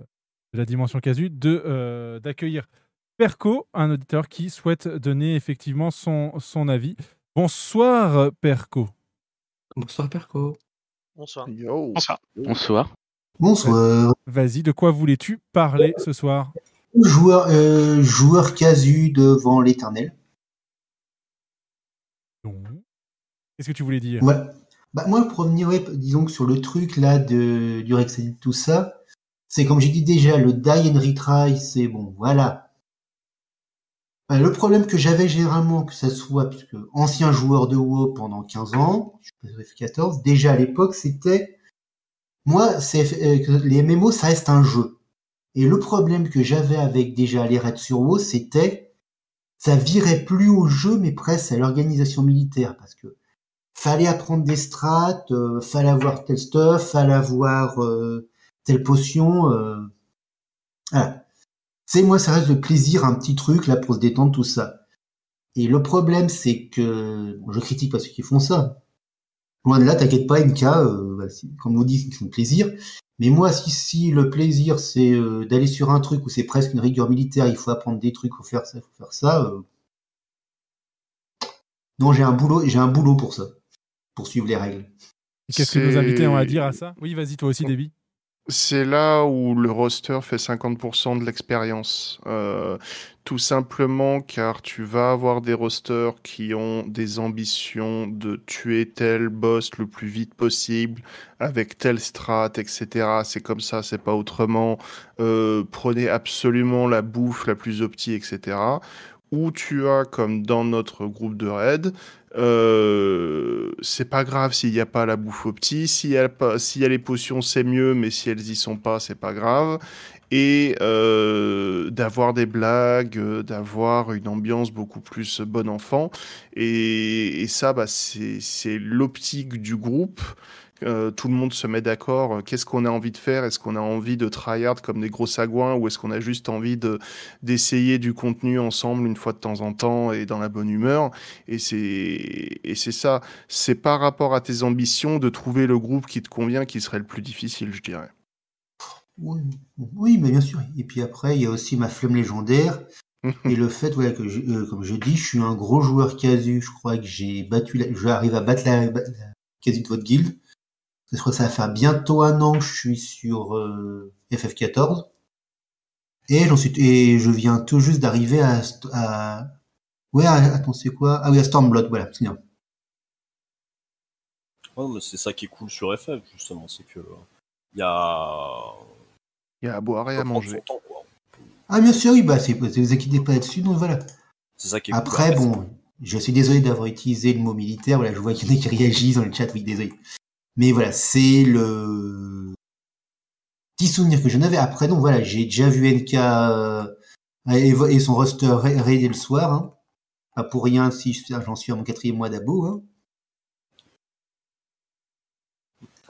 de la dimension casu, de, euh, d'accueillir Perco, un auditeur qui souhaite donner effectivement son, son avis. Bonsoir, Perco. Bonsoir, Perco. Bonsoir. Bonsoir. Bonsoir. Bonsoir. Vas-y, de quoi voulais-tu parler ce soir Joueur, euh, joueur casu devant l'éternel. Qu'est-ce que tu voulais dire Ouais. Bah, moi, pour revenir, ouais, disons que sur le truc là de, du Rexedit, tout ça, c'est comme j'ai dit déjà, le die and retry, c'est bon, voilà. Euh, le problème que j'avais généralement, que ça soit, puisque ancien joueur de WoW pendant 15 ans, je suis pas F14, déjà à l'époque, c'était, moi, euh, les MMO, ça reste un jeu. Et le problème que j'avais avec déjà les raids sur WoW, c'était, ça virait plus au jeu, mais presque à l'organisation militaire, parce que fallait apprendre des strats, euh, fallait avoir tel stuff, fallait avoir euh, telle potion. Euh... Voilà. C'est moi, ça reste le plaisir, un petit truc là pour se détendre, tout ça. Et le problème, c'est que je critique pas ceux qui font ça. Loin de là, t'inquiète pas, NK, euh, bah, comme on dit, c'est son plaisir. Mais moi, si, si le plaisir, c'est euh, d'aller sur un truc où c'est presque une rigueur militaire, il faut apprendre des trucs, faut faire ça, faut faire ça. euh, Non, j'ai un boulot, j'ai un boulot pour ça, pour suivre les règles. Qu'est-ce que nos invités ont à dire à ça? Oui, vas-y, toi aussi, Déby. C'est là où le roster fait 50% de l'expérience. Euh, tout simplement car tu vas avoir des rosters qui ont des ambitions de tuer tel boss le plus vite possible, avec tel strat, etc. C'est comme ça, c'est pas autrement. Euh, prenez absolument la bouffe la plus opti, etc. Ou tu as, comme dans notre groupe de raid, euh, c'est pas grave s'il n'y a pas la bouffe opti, s'il y a pas, s'il y a les potions c'est mieux, mais si elles y sont pas, c'est pas grave. Et euh, d'avoir des blagues, euh, d'avoir une ambiance beaucoup plus bon enfant. Et, et ça, bah, c'est c'est l'optique du groupe. Euh, tout le monde se met d'accord. euh, Qu'est-ce qu'on a envie de faire? Est-ce qu'on a envie de tryhard comme des gros sagouins ou est-ce qu'on a juste envie de d'essayer du contenu ensemble une fois de temps en temps et dans la bonne humeur? Et c'est et c'est ça. C'est par rapport à tes ambitions de trouver le groupe qui te convient qui serait le plus difficile, je dirais. Oui, oui, mais bien sûr. Et puis après, il y a aussi ma flemme légendaire. et le fait, voilà, que je- euh, comme je dis, je suis un gros joueur casu. Je crois que j'ai battu, la- j'arrive à battre la, la casu de votre guilde. Crois que ça va faire bientôt un an que je suis sur euh, FF14. Et j'en suis, et je viens tout juste d'arriver à, à, ouais, attends, c'est quoi? Ah oui, à Stormblood, voilà, c'est bien. Ouais, mais c'est ça qui est cool sur FF justement, c'est que il y a Il y a à boire et à manger. Ah, bien sûr, oui, bah, c'est, vous inquiétez pas là-dessus, donc voilà. C'est ça qui est Après, cool. bon, je suis désolé d'avoir utilisé le mot militaire. Voilà, je vois qu'il y en a qui réagissent dans le chat. Oui, désolé. Mais voilà, c'est le petit souvenir que j'en avais. Après, donc voilà, j'ai déjà vu NK euh, et, son roster ra- raider le soir. Hein. Pas pour rien si je- j'en suis à mon quatrième mois d'abo. Hein.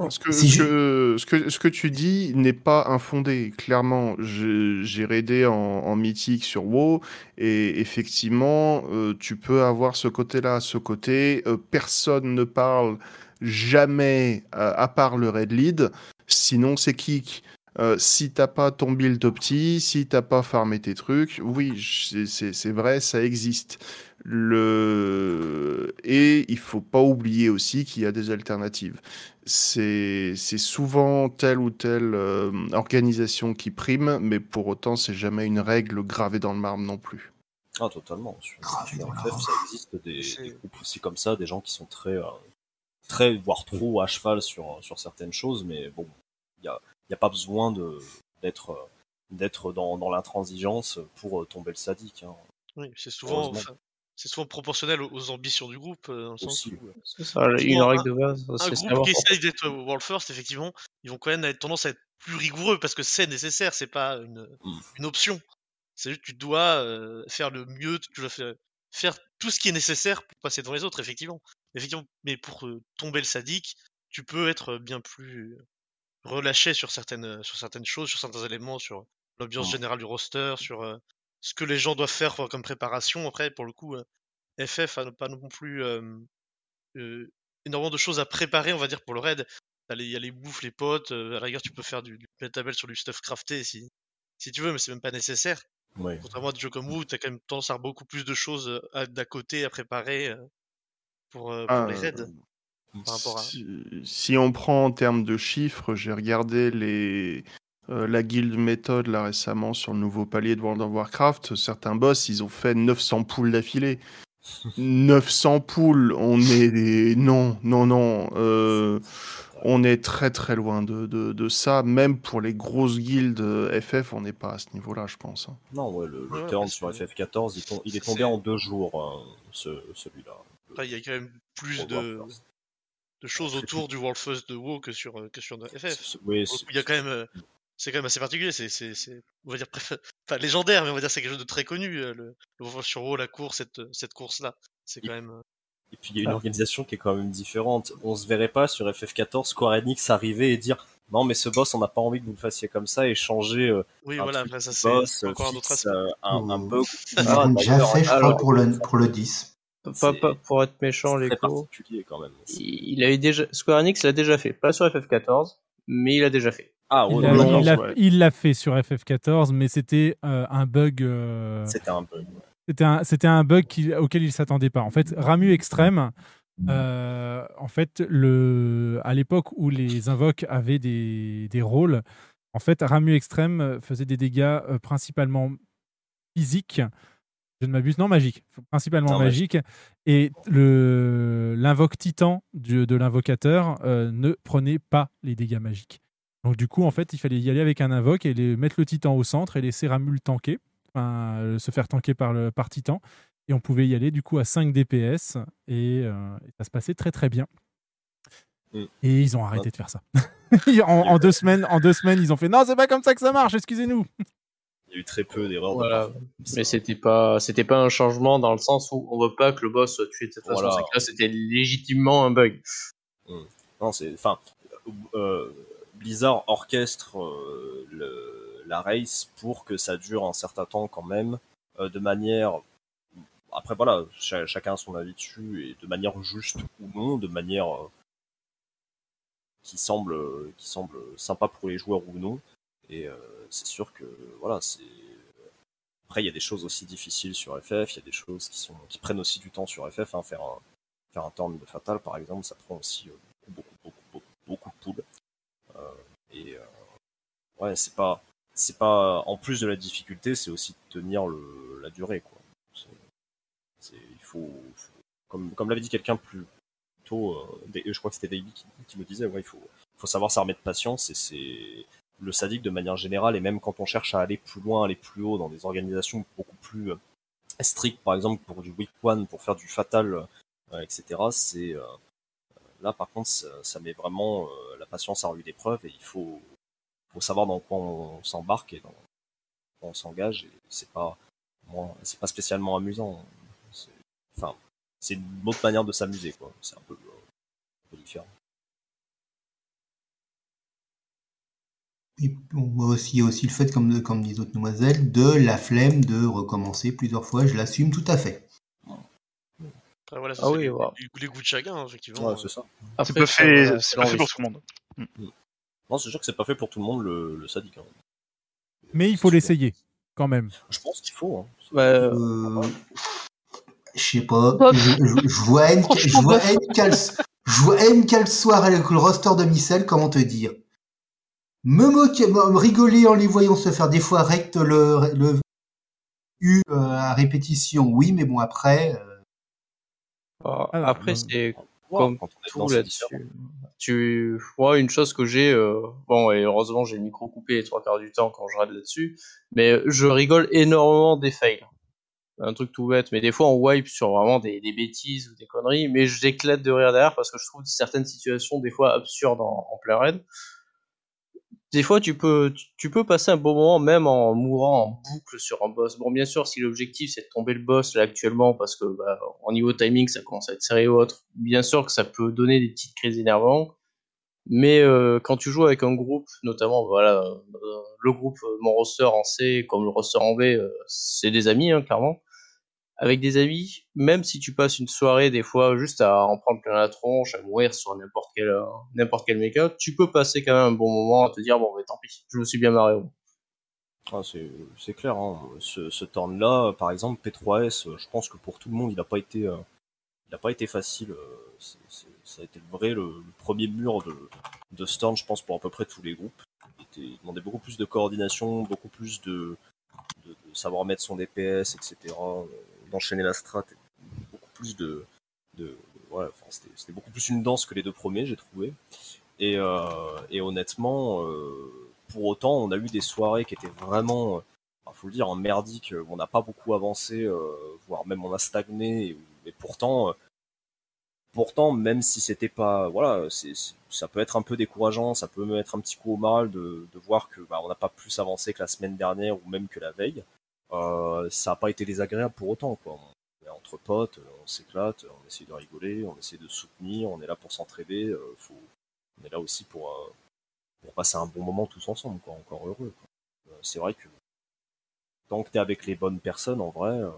Ce que, Si ce, que, ce, que, ce que tu dis n'est pas infondé, clairement. J'ai raidé en, en mythique sur WoW et effectivement, euh, tu peux avoir ce côté-là, ce côté, euh, personne ne parle jamais euh, à part le raid lead, sinon c'est kick. Euh, si t'as pas ton build opti, si t'as pas farmé tes trucs, oui, c'est- vrai, ça existe. Le... Et il faut pas oublier aussi qu'il y a des alternatives. C'est souvent telle ou telle euh, organisation qui prime, mais pour autant, c'est jamais une règle gravée dans le marbre non plus. Ah, totalement. Sur, sur FF, ça existe des, des groupes aussi comme ça, des gens qui sont très, euh, très voire trop à cheval sur, sur certaines choses, mais bon, il n'y a, y a pas besoin de d'être d'être dans, dans l'intransigeance pour euh, tomber le sadique. hein. Oui, c'est souvent, Heureusement. enfin, c'est souvent proportionnel aux, ambitions du groupe, euh, dans le sens Aussi. où. euh, C'est ça, une règle de base, Un groupe savoir. qui essaye d'être world first, effectivement, ils vont quand même avoir tendance à être plus rigoureux parce que c'est nécessaire, c'est pas une, Mm. une option. C'est juste que tu dois euh, faire le mieux, tu dois faire, faire tout ce qui est nécessaire pour passer devant les autres, effectivement. Effectivement, mais pour tomber le sadique, tu peux être bien plus relâché sur certaines, sur certaines choses, sur certains éléments, sur l'ambiance Mm. générale du roster, sur euh, ce que les gens doivent faire comme préparation. Après, pour le coup, euh, FF a pas non plus euh, énormément de choses à préparer, on va dire, pour le raid. Il y a les bouffes, les potes, à la rigueur, tu peux faire du, du metabel sur du stuff crafté si, si tu veux, mais c'est même pas nécessaire. Ouais. Contrairement à des jeux comme WoW, t'as quand même tendance à avoir beaucoup plus de choses d'à côté à préparer pour, euh, pour Ah, les. Par rapport à... Si, si on prend en termes de chiffres, j'ai regardé les, euh, la guild méthode là récemment sur le nouveau palier de World of Warcraft. Certains boss, ils ont fait 900 poules d'affilée. 900 poules, on est des... Non, non, non. euh, on est très très loin de, de, de ça. Même pour les grosses guildes FF, on n'est pas à ce niveau-là, je pense. hein. Non, ouais, le, le Ouais, turn sur que FF14, il, est tombé en deux jours, hein, ce, celui-là. Il y a quand même plus de, voir. de choses autour du World First de WoW que sur, euh, que sur FF. Oui, il y a quand même, euh, c'est quand même assez particulier. C'est, c'est, c'est, on va dire, enfin, légendaire, mais on va dire c'est quelque chose de très connu. euh, Le, le World First sur WoW, la course, cette, cette course-là, c'est quand même. Et puis il y a une Ah. organisation qui est quand même différente. On se verrait pas sur FF14 Square Enix arriver et dire non mais ce boss on n'a pas envie que vous le fassiez comme ça et changer euh, Oui, un voilà, truc après, ça, boss, encore un autre aspect. euh, un, un bug. Ils l'ont déjà fait, je crois, pour le, pour le 10. Pas, pas pour être méchant, les particulier quand même. Il il a eu déjà, Square Enix l'a déjà fait, pas sur FF14, mais il a déjà fait. Ah Il l'a- d'accord, il l'a ouais. il l'a fait sur FF14, mais c'était euh, un bug. euh, C'était un bug. ouais. C'était un, c'était un bug qui- auquel il s'attendait pas. En fait, Ramu Extrême, euh, en fait, le, à l'époque où les invoques avaient des, des rôles, en fait, Ramu Extrême faisait des dégâts euh, principalement physiques. Je ne m'abuse, non, magiques. Principalement Non, magiques. Et le, l'invoque titan du- de l'invocateur euh, ne prenait pas les dégâts magiques. Donc, du coup, en fait, il fallait y aller avec un invoque et les, mettre le titan au centre et laisser Ramu le tanker enfin, euh, se faire tanker par, le, par Titan. Et on pouvait y aller du coup à 5 DPS et, euh, et ça se passait très très bien. Mm. Et ils ont arrêté de faire ça. en, en deux semaines, en deux semaines, ils ont fait non, c'est pas comme ça que ça marche, excusez-nous. Il y a eu très peu d'erreurs. de Voilà. Mais c'était pas, c'était pas un changement dans le sens où on veut pas que le boss soit tué de cette façon. Voilà. Là, c'était légitimement un bug. Mm. Non, c'est. Enfin, euh, Blizzard orchestre euh, le- la race pour que ça dure un certain temps quand même, euh, de manière. Après, voilà, cha- chacun a son avis dessus, et de manière juste ou non, de manière qui semble, qui semble sympa pour les joueurs ou non. Et euh, c'est sûr que, voilà, c'est. Après, il y a des choses aussi difficiles sur FF, il y a des choses qui, sont, qui prennent aussi du temps sur FF. hein. Faire, un, faire un turn de fatal, par exemple, ça prend aussi euh, beaucoup, beaucoup, beaucoup, de poules. Euh, et ouais, c'est pas, c'est pas. En plus de la difficulté, c'est aussi de tenir la durée, quoi. Il faut, comme, comme l'avait dit quelqu'un plus tôt, je crois que c'était qui, qui me disait, ouais, il faut, faut savoir s'armer de patience et c'est le sadique de manière générale et même quand on cherche à aller plus loin, aller plus haut dans des organisations beaucoup plus euh, strictes, par exemple pour du week one, pour faire du fatal, euh, etc. C'est euh, là par contre ça, ça met vraiment la patience à rude épreuve et il faut, faut savoir dans quoi on, s'embarque et dans quoi on s'engage et c'est pas c'est pas spécialement amusant. Enfin, c'est une autre manière de s'amuser quoi. C'est un un peu différent. Et bon, moi aussi, il y a aussi le fait, comme, comme disent d'autres demoiselles, de la flemme de recommencer plusieurs fois. Je l'assume tout à fait. Après, voilà, ça, Ah c'est oui, les, wow. les- les goûts de chacun, hein, effectivement. Ouais, c'est ça. C'est pas fait, c'est pas fait pour tout le monde. Mm. Non, c'est sûr que c'est pas fait pour tout le monde le, le sadique. hein. Mais il faut l'essayer, quand même. Je pense qu'il faut. Hein. Euh, Je sais pas. Je, je- je vois M, je vois M quel, je vois M quel soir avec le roster de Micelle, comment te dire? Me moquer, me rigoler en les voyant se faire des fois recte le, le U euh, à répétition, oui, mais bon après. euh, Ah, Alors, Après, euh, c'est comme quand on est tout là-dessus. Tu, moi, une chose que j'ai, euh, bon, et heureusement, j'ai le micro coupé les trois quarts du temps quand je râle là-dessus, mais je rigole énormément des fails. Un truc tout bête, mais des fois on wipe sur vraiment des, des bêtises ou des conneries, mais j'éclate de rire derrière parce que je trouve certaines situations des fois absurdes en, en plein raid. Des fois, tu peux, tu- peux passer un bon moment même en mourant en boucle sur un boss. Bon, bien sûr, si l'objectif c'est de tomber le boss là actuellement, parce que bah, en niveau timing ça commence à être serré ou autre, bien sûr que ça peut donner des petites crises énervantes. Mais euh, quand tu joues avec un groupe, notamment voilà, euh, le groupe, euh, mon roster en C comme le roster en B, euh, c'est des amis, hein, clairement. Avec des amis, même si tu passes une soirée des fois juste à en prendre plein la tronche, à mourir sur n'importe quel euh, n'importe quel tu peux passer quand même un bon moment à te dire bon mais tant pis, je me suis bien marré. Ah, c'est clair. Hein. Ce, ce turn-là, par exemple, P3S, euh, je pense que pour tout le monde, il n'a pas été, euh, pas été facile. euh, ça a été le vrai le, premier mur de, de ce je pense, pour à peu près tous les groupes. Il, demandait beaucoup plus de coordination, beaucoup plus de, savoir mettre son DPS, etc. D'enchaîner la strat, beaucoup plus de, c'était beaucoup plus une danse que les deux premiers, j'ai trouvé. Et, euh, honnêtement, euh, pour autant, on a eu des soirées qui étaient vraiment, euh, enfin, faut le dire, en On n'a pas beaucoup avancé, voire même on a stagné. Et, pourtant, pourtant, même si c'était pas, voilà, c'est, ça peut être un peu décourageant, ça peut me mettre un petit coup au de, de voir que bah, on n'a pas plus avancé que la semaine dernière ou même que la veille. Euh, ça n'a pas été désagréable pour autant, quoi. On est entre potes, on s'éclate, on essaie de rigoler, on essaie de soutenir, on est là pour s'entraider. euh, faut, on est là aussi pour, euh, passer un bon moment tous ensemble, quoi, encore heureux. Euh, c'est vrai que tant que tu es avec les bonnes personnes, en vrai, euh,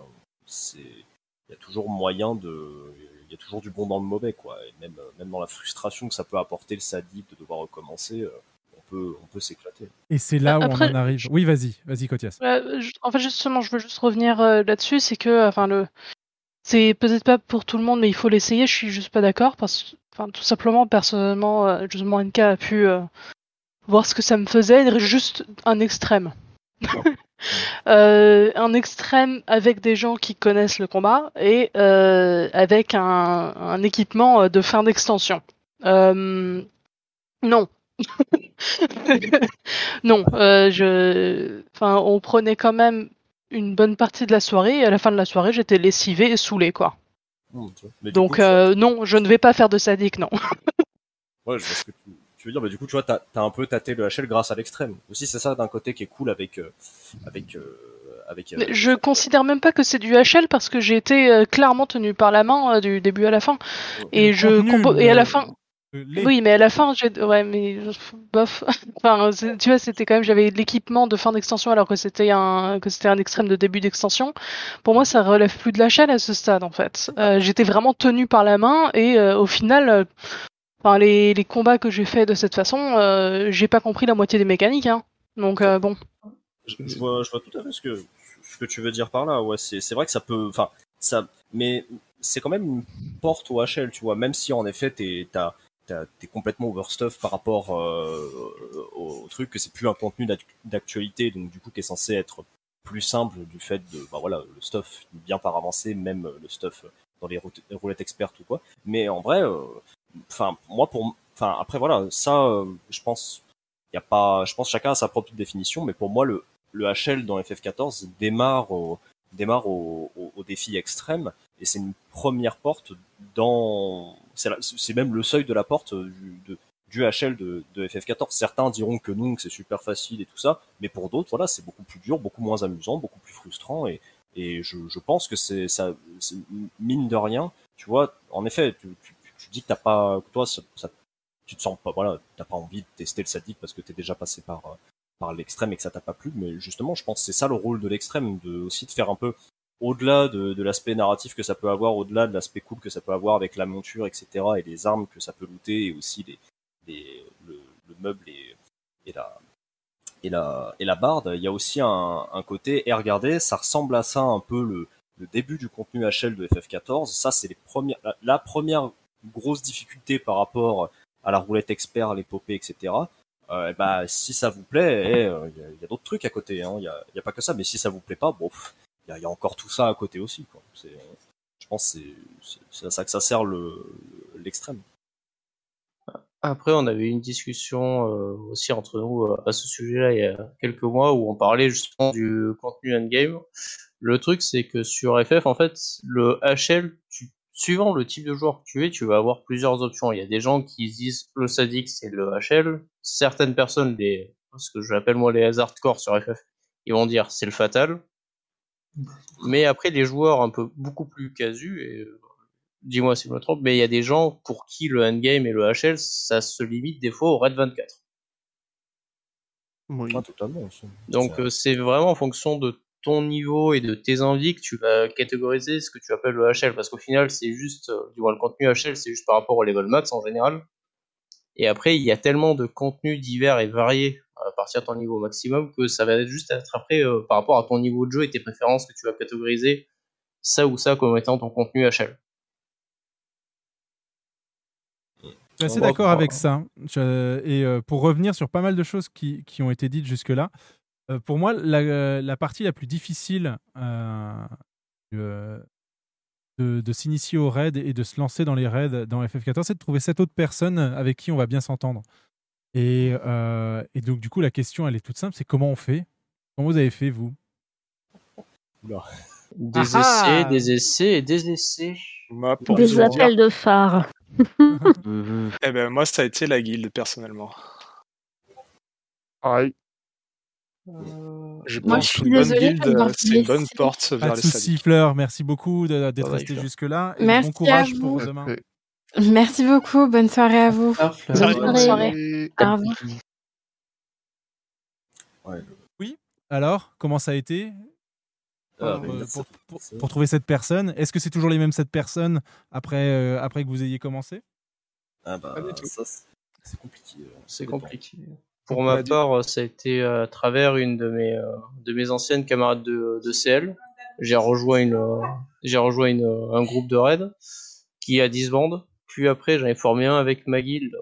il y a toujours moyen de il y a toujours du bon dans le mauvais quoi même euh, même dans la frustration que ça peut apporter le sadique de devoir recommencer euh, peut on peut s'éclater Et c'est là où Après, on en arrive. Oui, vas-y, vas-y, Kotias. Euh, en fait, justement, je veux juste revenir euh, là-dessus, c'est que, euh, enfin, le, c'est peut-être pas pour tout le monde, mais il faut l'essayer. Je suis juste pas d'accord parce enfin, tout simplement, personnellement, euh, justement, NK a pu euh, voir ce que ça me faisait, juste un extrême. Euh, un extrême avec des gens qui connaissent le combat et euh, avec un, un équipement de fin d'extension. Euh, non. non, euh, je, enfin, on prenait quand même une bonne partie de la soirée et à la fin de la soirée, j'étais lessivé et saoulé, quoi. Mmh. Mais du Donc coup, euh, non, je ne vais pas faire de sadique, non. ouais je vois ce que tu, tu veux dire mais du coup tu vois t'as as un peu tâté le HL grâce à l'extrême aussi c'est ça d'un côté qui est cool avec euh, avec euh, avec euh, Mais je considère même pas que c'est du HL parce que j'ai été euh, clairement tenu par la main euh, du début à la fin. Et le je contenu, compo- et à la fin. Les- Oui, mais à la fin, j'ai ouais, mais bof. enfin, tu vois, c'était quand même j'avais de l'équipement de fin d'extension alors que c'était un que c'était un extrême de début d'extension. Pour moi, ça relève plus de l'HL à ce stade en fait. Euh, J'étais vraiment tenu par la main et euh, au final. euh, Enfin, les, les combats que j'ai fait de cette façon, euh, j'ai pas compris la moitié des mécaniques. Hein. Donc euh, bon. je, je vois, je vois tout à fait ce que, ce que tu veux dire par là. Ouais, c'est, c'est vrai que ça peut, enfin, ça, mais c'est quand même une porte au HL, tu vois. Même si en effet t'as- t'es complètement overstuff par rapport euh, au, truc, que c'est plus un contenu d'ac- d'actualité, donc du coup qui est censé être plus simple du fait de, bah voilà, le stuff bien par avancé, même le stuff dans les roulettes expertes ou quoi. Mais en vrai, euh, enfin, moi pour, enfin après voilà, ça, euh, je pense y a pas, je pense chacun a sa propre définition, mais pour moi le, le HL dans FF14 démarre au, démarre au, au défi extrême et c'est une première porte dans, c'est même le seuil de la porte du, de, du HL de, de FF14. Certains diront que non, que c'est super facile et tout ça, mais pour d'autres, voilà, c'est beaucoup plus dur, beaucoup moins amusant, beaucoup plus frustrant et, et je, je pense que c'est ça, mine de rien, tu vois, en effet, tu, tu, tu dis que t'as pas, que toi, ça, ça- tu te sens pas, voilà, t'as pas envie de tester le sadique parce que t'es déjà passé par, euh, par l'extrême et que ça t'a pas plu, mais justement, je pense que c'est ça le rôle de l'extrême, de aussi de faire un peu au-delà de, de l'aspect narratif que ça peut avoir, au-delà de l'aspect cool que ça peut avoir avec la monture, etc., et les armes que ça peut looter, et aussi les, les, le, le meuble et et la et la et la barde, il y a aussi un, un côté. Et regardez, ça ressemble à ça un peu le, le début du contenu HL de FF14. Ça, c'est la, première grosse difficulté par rapport à la roulette expert, l'épopée, etc. Euh, bah, si ça vous plaît, eh, euh, il y a, d'autres trucs à côté. hein. Il y, a, y a pas que ça. Mais si ça vous plaît pas, bon, il y a, encore tout ça à côté aussi. Quoi. Je pense que c'est, c'est, à ça que ça sert le, l'extrême. Après, on avait eu une discussion euh, aussi entre nous euh, à ce sujet-là il y a quelques mois où on parlait justement du contenu endgame. Le truc, c'est que sur FF, en fait, le HL, suivant le type de joueur que tu es, tu vas avoir plusieurs options. Il y a des gens qui disent le sadique, c'est le HL. Certaines personnes, ce que j'appelle moi les hardcore sur FF, ils vont dire c'est le fatal. Mais après, les joueurs un peu beaucoup plus casus, et euh, dis-moi si je me trompe, mais il y a des gens pour qui le endgame et le HL, ça se limite des fois au Red 24. Oui. Ah, totalement. Donc euh, c'est vraiment en fonction de ton niveau et de tes envies que tu vas catégoriser ce que tu appelles le HL, parce qu'au final c'est juste, euh, du moins le contenu HL c'est juste par rapport au level max en général. Et après il y a tellement de contenus divers et variés à partir de ton niveau maximum que ça va juste être après euh, par rapport à ton niveau de jeu et tes préférences que tu vas catégoriser ça ou ça comme étant ton contenu HL. Je suis assez d'accord avec ça. Je- et euh, pour revenir sur pas mal de choses qui, qui ont été dites jusque-là, euh, pour moi, la, la partie la plus difficile euh, de, de s'initier aux raids et de se lancer dans les raids dans FF14, c'est de trouver cette autre personne avec qui on va bien s'entendre. Et, euh, et donc, du coup, la question, elle est toute simple c'est comment on fait? Comment vous avez fait, vous? Des Ah ah essais, des essais et des essais. Moi, pour Des dire, appels de phare. eh ben, moi, ça a été la guilde, personnellement. Pareil. Je Moi, pense je suis bonne désolée d'avoir c'est une bonne porte Pas vers de les soucis, sadiques. Fleur. Merci beaucoup de- d'être resté jusque-là. Et Merci bon courage à pour vous. demain. Merci beaucoup. Bonne soirée à vous. Ah, Fleur. Bonne Bonne soirée. soirée. Au revoir. Oui. Alors, comment ça a été Ah, pour, euh, pour- pour- pour trouver cette personne? Est-ce que c'est toujours les mêmes sept personnes après, euh, après que vous ayez commencé? Ah bah, Pas ça, c'est compliqué. euh, C'est compliqué. Pour ma part, ça a été à travers une de mes, euh, de mes anciennes camarades de, de CL. J'ai rejoint, une, euh, j'ai rejoint une, euh, un groupe de raid qui a 10 bandes. Puis après, j'en ai formé un avec ma guilde.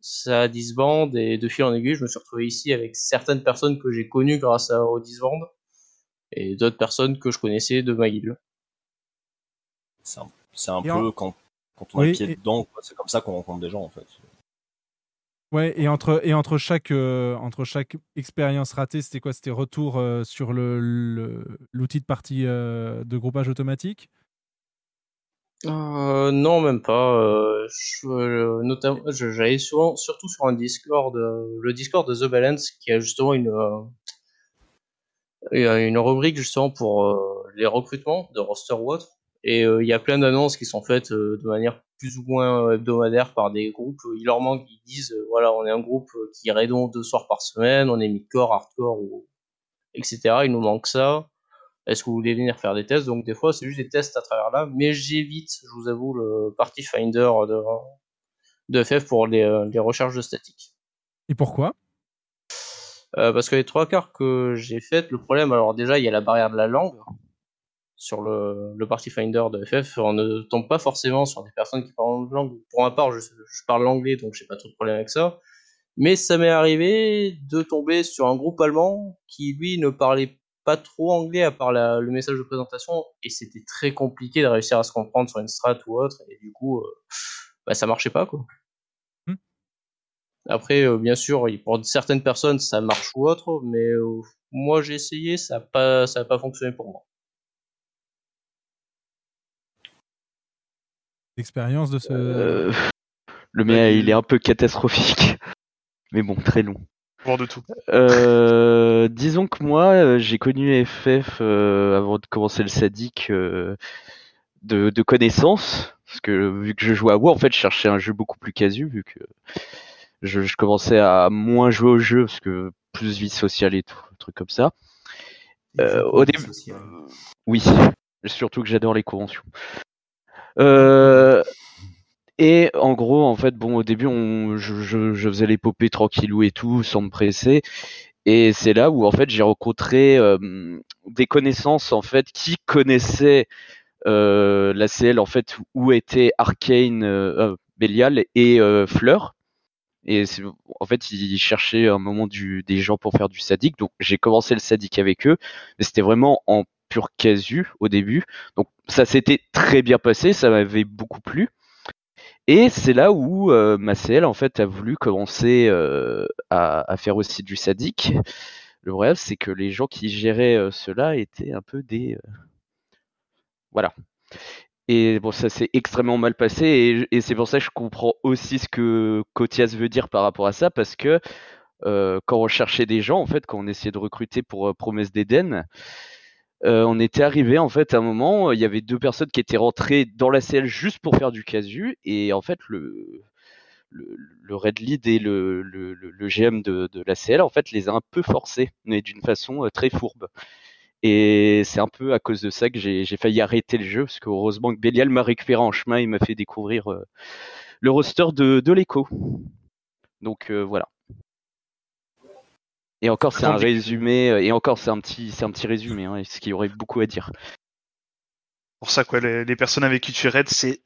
Ça a 10 bandes et de fil en aiguille, je me suis retrouvé ici avec certaines personnes que j'ai connues grâce à, aux 10 bandes et d'autres personnes que je connaissais de ma guilde. C'est un, c'est un Et peu en- quand, quand on a Oui, le pied et- dedans, c'est comme ça qu'on rencontre des gens en fait. Ouais, et entre, et entre chaque, euh, entre chaque expérience ratée, c'était quoi? C'était retour euh, sur le- le- l'outil de partie euh, de groupage automatique? Non, même pas. J'allais souvent, surtout sur un Discord, le Discord de The Balance, qui a justement une, une rubrique justement pour les recrutements de roster ou autre. Et il y a plein d'annonces qui sont faites de manière plus ou moins hebdomadaire par des groupes. Il leur manque, ils disent, euh, voilà, on est un groupe euh, qui raidons deux soirs par semaine, on est midcore, hardcore, ou, etc. Il nous manque ça. Est-ce que vous voulez venir faire des tests? Donc des fois, c'est juste des tests à travers là, mais j'évite, je vous avoue, le Party Finder de, de FF pour les, euh, les recherches de statique. Et pourquoi? Euh, parce que les trois quarts que j'ai faites, le problème, alors déjà, il y a la barrière de la langue sur le, le Party Finder de FF. On ne tombe pas forcément sur des personnes qui parlent langue. Pour ma part, je, je parle l'anglais, donc j'ai pas trop de problème avec ça. Mais ça m'est arrivé de tomber sur un groupe allemand qui, lui, ne parlait pas trop anglais à part la- le message de présentation, et c'était très compliqué de réussir à se comprendre sur une strat ou autre, et du coup, euh, bah, ça marchait pas, quoi. Après, euh, bien sûr, pour certaines personnes, ça marche ou autre, mais euh, moi, j'ai essayé, ça n'a pas, ça a pas fonctionné pour moi. L'expérience de ce. Euh, le mien, il est un peu catastrophique. Mais bon, très long. Voir de tout. Euh, disons que moi, euh, j'ai connu FF euh, avant de commencer le sadique euh, de, de connaissance. Parce que vu que je jouais à WoW, en fait, je cherchais un jeu beaucoup plus casu, vu que je, je commençais à moins jouer au jeu, parce que plus vie sociale et tout, truc comme ça. Euh, au début, oui, surtout que j'adore les conventions. Euh, Et en gros, en fait, bon, au début, on, je, je, je faisais l'épopée tranquillou et tout, sans me presser. Et c'est là où, en fait, j'ai rencontré euh, des connaissances, en fait, qui connaissaient euh, la CL, en fait, où était Arcane, euh, euh, Belial et euh, Fleur. Et en fait, ils cherchaient un moment du, des gens pour faire du sadique. Donc, j'ai commencé le sadique avec eux. Mais c'était vraiment en pur casu au début. Donc, ça s'était très bien passé. Ça m'avait beaucoup plu. Et c'est là où euh, en fait a voulu commencer euh, à, faire aussi du sadique. Le problème, c'est que les gens qui géraient euh, cela étaient un peu des euh, voilà. Et bon, ça s'est extrêmement mal passé et, c'est pour ça que je comprends aussi ce que Kotias veut dire par rapport à ça parce que quand on cherchait des gens, en fait, quand on essayait de recruter pour Promesse d'Éden, euh, on était arrivé en fait à un moment, il y avait deux personnes qui étaient rentrées dans la CL juste pour faire du casu et en fait le le, Red Lead et le, GM de, la CL en fait les a un peu forcés, mais d'une façon euh, très fourbe. Et c'est un peu à cause de ça que j'ai failli arrêter le jeu, parce que heureusement que Belial m'a récupéré en chemin, il m'a fait découvrir euh, le roster de, de l'écho. Donc euh, voilà. Et encore c'est un Compliqué. résumé, euh, et encore c'est un petit c'est un petit résumé, hein, ce qu'il y aurait beaucoup à dire. pour ça quoi, les, les personnes avec qui tu raids, c'est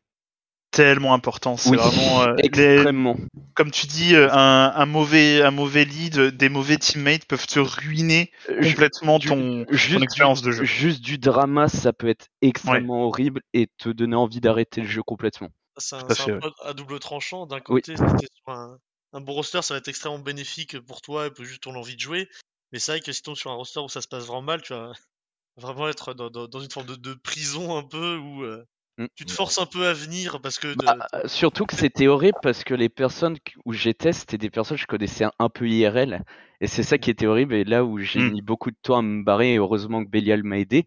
tellement important. C'est Oui, vraiment euh, les- extrêmement. comme tu dis, euh, un, un mauvais un mauvais lead, des mauvais teammates peuvent te ruiner complètement ton, ton Juste expérience du, de jeu. Juste du drama, ça peut être extrêmement horrible et te donner envie d'arrêter le jeu complètement. C'est un, à fait, un ouais. à double tranchant. D'un Oui. côté, si t'es sur un, un bon roster, ça va être extrêmement bénéfique pour toi et pour juste ton envie de jouer. Mais c'est vrai que si tu tombes sur un roster où ça se passe vraiment mal, tu vas vraiment être dans, dans, dans une forme de, de prison un peu où euh, Mm. tu te forces un peu à venir parce que. de- Bah, euh, surtout que c'était horrible parce que les personnes où j'étais, c'était des personnes que je connaissais un, peu IRL. Et c'est ça qui était horrible. Et là où j'ai Mm. mis beaucoup de temps à me barrer, et heureusement que Belial m'a aidé.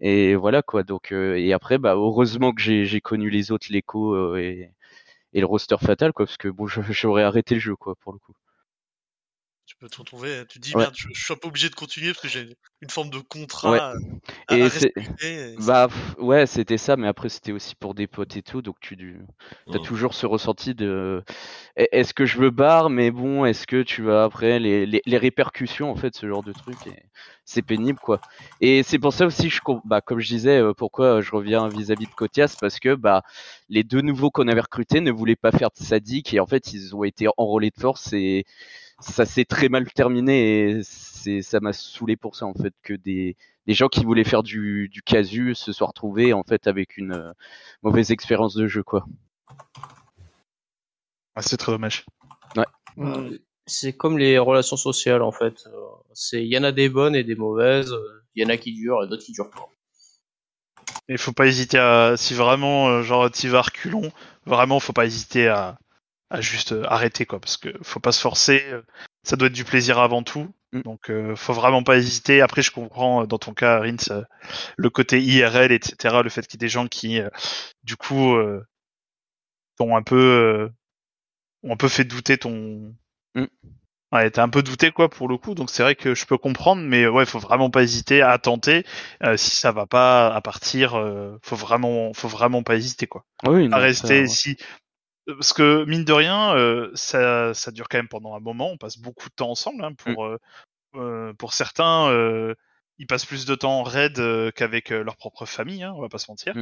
Et voilà quoi. Donc, euh, et après, bah, heureusement que j'ai j'ai connu les autres, l'écho euh, et, et le roster fatal, quoi. Parce que bon, j'aurais arrêté le jeu, quoi, pour le coup. Tu peux te retrouver, tu te dis Ouais. merde, je, je suis un peu obligé de continuer parce que j'ai une forme de Ouais. contrat à, à Et c'est respecter. et bah pff, ouais, c'était ça, mais après c'était aussi pour des potes et tout, donc tu du- t'as Mm. toujours ce ressenti de est- est-ce que je me barre, mais bon, est-ce que tu vas après les, les, les répercussions en fait, ce genre de truc, c'est pénible quoi. Et c'est pour ça aussi que je bah comme je disais, euh, pourquoi je reviens vis-à-vis de Kotias, parce que bah les deux nouveaux qu'on avait recrutés ne voulaient pas faire de sadique et en fait ils ont été enrôlés de force et ça s'est très mal terminé et c'est ça m'a saoulé pour ça en fait que des des gens qui voulaient faire du, du casu se soient retrouvés en fait avec une euh, mauvaise expérience de jeu quoi. Ah, c'est très dommage. Ouais. Euh, C'est comme les relations sociales en fait. Euh, C'est il y en a des bonnes et des mauvaises. Il y en a qui durent et d'autres qui durent pas. Il faut pas hésiter à, si vraiment, genre, t'y vas reculons, vraiment, faut pas hésiter à, à juste euh, arrêter, quoi, parce que faut pas se forcer, euh, ça doit être du plaisir avant tout, Mm. donc euh, faut vraiment pas hésiter. Après, je comprends, euh, dans ton cas, Rins, euh, le côté IRL, etc., le fait qu'il y ait des gens qui, euh, du coup, euh, t'ont un peu, euh, ont un peu fait douter ton, Mm. Ouais, t'as un peu douté quoi pour le coup, donc c'est vrai que je peux comprendre, mais ouais, faut vraiment pas hésiter à tenter. Euh, si ça va pas à partir, euh, faut vraiment, faut vraiment pas hésiter quoi. Oui, non, à rester ça, ouais. si, parce que mine de rien, euh, ça, ça dure quand même pendant un moment. On passe beaucoup de temps ensemble. Hein, pour, euh, euh, pour certains, euh, ils passent plus de temps en raid euh, qu'avec euh, leur propre famille. Hein, on va pas se mentir.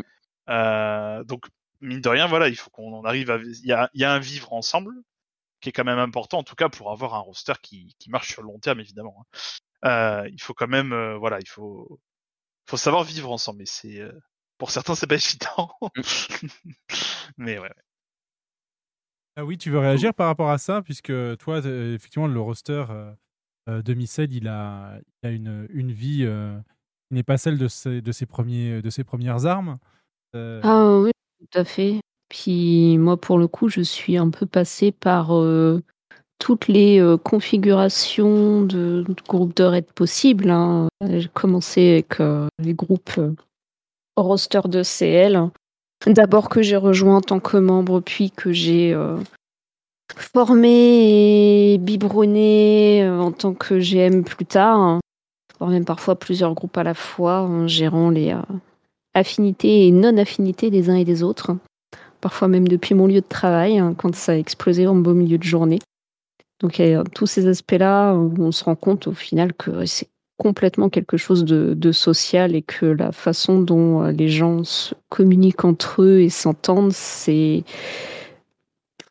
Euh, donc mine de rien, voilà, il faut qu'on arrive à, il y a, y a un vivre ensemble qui est quand même important, en tout cas pour avoir un roster qui, qui marche sur le long terme, évidemment. hein. Euh, il faut quand même, euh, voilà, il faut, faut savoir vivre ensemble. Mais c'est, euh, pour certains, c'est pas évident. mais ouais. Ah oui, tu veux réagir par rapport à ça, puisque toi, euh, effectivement, le roster euh, euh, de Micelle, il a, il a une, une vie euh, qui n'est pas celle de ses, de ses, premiers, de ses premières armes. Euh, Ah oui, tout à fait. Puis moi, pour le coup, je suis un peu passée par toutes les euh, configurations de, de groupes de raid possibles. hein. J'ai commencé avec euh, les groupes euh, roster de CL. D'abord que j'ai rejoint en tant que membre, puis que j'ai euh, formé et biberonné euh, en tant que GM plus tard. hein. Voire même parfois plusieurs groupes à la fois, gérant les euh, affinités et non-affinités des uns et des autres. parfois même depuis mon lieu de travail, hein, quand ça a explosé en beau milieu de journée. Donc il y a tous ces aspects-là où on se rend compte au final que c'est complètement quelque chose de, social et que la façon dont euh, les gens communiquent entre eux et s'entendent, c'est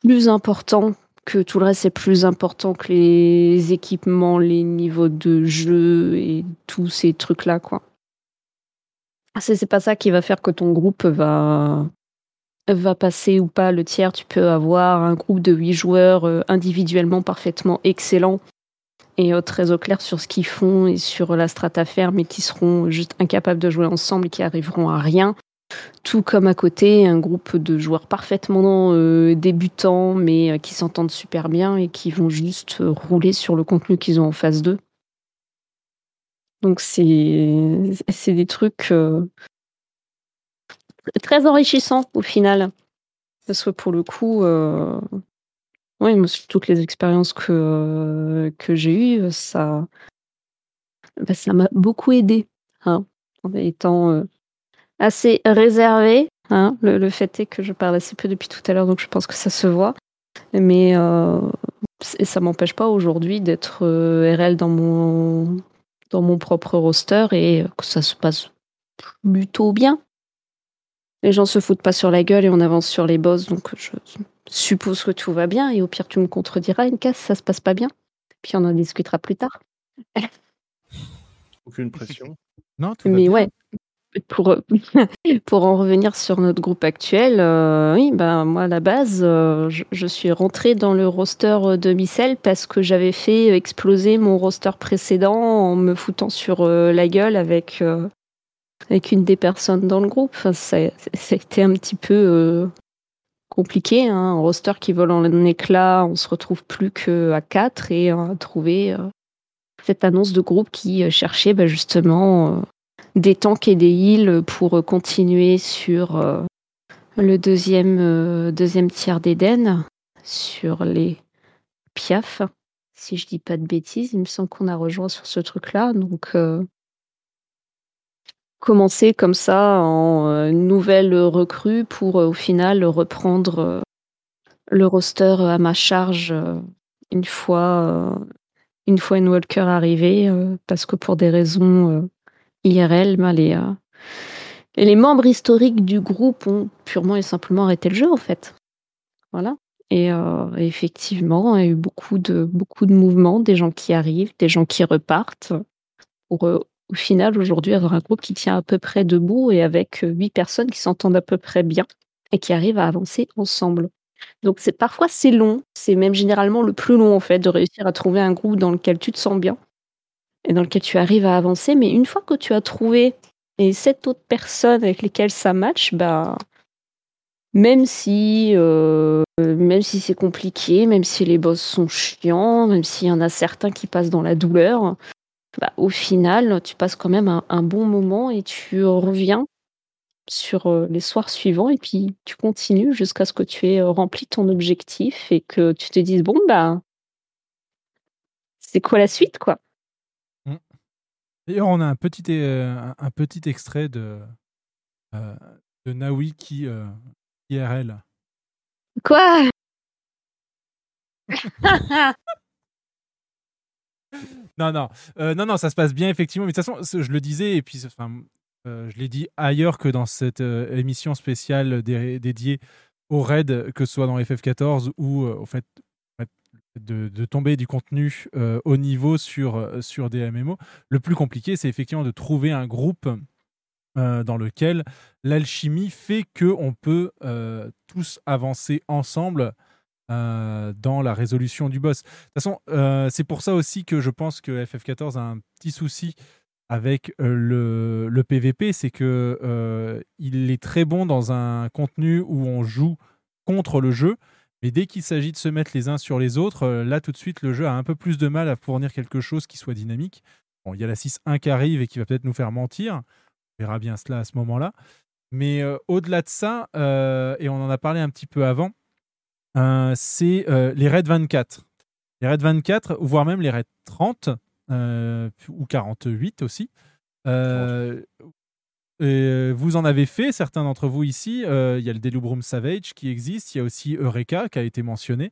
plus important que tout le reste, c'est plus important que les équipements, les niveaux de jeu et tous ces trucs-là, quoi. C'est c'est pas ça qui va faire que ton groupe va, va passer ou pas le tiers. Tu peux avoir un groupe de huit joueurs euh, individuellement parfaitement excellents et euh, très au clair sur ce qu'ils font et sur la strate à faire, mais qui seront juste incapables de jouer ensemble et qui arriveront à rien. Tout comme à côté, un groupe de joueurs parfaitement euh, débutants, mais euh, qui s'entendent super bien et qui vont juste euh, rouler sur le contenu qu'ils ont en face d'eux. Donc c'est des trucs très enrichissants au final. Parce que pour le coup, oui, toutes les expériences que, que j'ai eues, ça bah, ça m'a beaucoup aidé, hein, en étant euh, assez réservée. Hein. Le, fait est que je parle assez peu depuis tout à l'heure, donc je pense que ça se voit. Mais euh, ça m'empêche pas aujourd'hui d'être euh, RL dans mon, dans mon propre roster et que ça se passe plutôt bien. Les gens se foutent pas sur la gueule et on avance sur les boss, donc je suppose que tout va bien. Et au pire, tu me contrediras, une casse, ça se passe pas bien. Puis on en discutera plus tard. Aucune pression. Non, tout Mais ouais, pour, pour en revenir sur notre groupe actuel, euh, oui, ben moi à la base, euh, je, je suis rentrée dans le roster de Micelle parce que j'avais fait exploser mon roster précédent en me foutant sur euh, la gueule avec, euh, avec une des personnes dans le groupe. Enfin, ça, ça a été un petit peu euh, compliqué, hein, un roster qui vole en éclat, on se retrouve plus qu'à 4 et on a trouvé euh, cette annonce de groupe qui euh, cherchait bah, justement euh, des tanks et des heals pour euh, continuer sur euh, le deuxième, euh, tiers d'Eden, sur les Piaf. Si je dis pas de bêtises, il me semble qu'on a rejoint sur ce truc-là. Donc, euh, commencer comme ça en euh, nouvelle recrue pour euh, au final reprendre euh, le roster à ma charge une fois une fois Walker arrivée parce que pour des raisons IRL ben, les, les membres historiques du groupe ont purement et simplement arrêté le jeu en fait. Voilà. Et effectivement il y a eu beaucoup de beaucoup de mouvements des gens qui arrivent des gens qui repartent pour euh, au final aujourd'hui avoir un groupe qui tient à peu près debout et avec euh, huit personnes qui s'entendent à peu près bien et qui arrivent à avancer ensemble. Donc c'est parfois c'est long, c'est même généralement le plus long en fait de réussir à trouver un groupe dans lequel tu te sens bien et dans lequel tu arrives à avancer. Mais une fois que tu as trouvé et sept autres personnes avec lesquelles ça match, bah même si euh, même si c'est compliqué, même si les boss sont chiants, même s'il y en a certains qui passent dans la douleur, bah, au final, tu passes quand même un, un bon moment et tu reviens sur euh, les soirs suivants et puis tu continues jusqu'à ce que tu aies euh, rempli ton objectif et que tu te dises bon bah c'est quoi la suite quoi? D'ailleurs, on a un petit, euh, un- petit extrait de, euh, de Nawi qui euh, IRL. Quoi? Non, non, Euh, non, non, ça se passe bien effectivement. Mais de toute façon, je le disais et puis, enfin, euh, je l'ai dit ailleurs que dans cette euh, émission spéciale dé- dédiée au raid, que ce soit dans FF14 ou au fait, de, de tomber du contenu haut niveau sur sur des MMO. Le plus compliqué, c'est effectivement de trouver un groupe dans lequel l'alchimie fait que on peut tous avancer ensemble euh, dans la résolution du boss. De toute façon, euh, c'est pour ça aussi que je pense que FF14 a un petit souci avec euh, le, le PVP, c'est que il est très bon dans un contenu où on joue contre le jeu, mais dès qu'il s'agit de se mettre les uns sur les autres, là tout de suite le jeu a un peu plus de mal à fournir quelque chose qui soit dynamique. Bon, il y a la 6.1 qui arrive et qui va peut-être nous faire mentir. On verra bien cela à ce moment-là. Mais au-delà de ça, et on en a parlé un petit peu avant, c'est euh, les raids 24. Les raids 24, voire même les raids 30 euh, ou 48 aussi. Euh, euh, vous en avez fait, certains d'entre vous ici. Euh, Il y a le Delubrum Savage qui existe. Il y a aussi Eureka qui a été mentionné.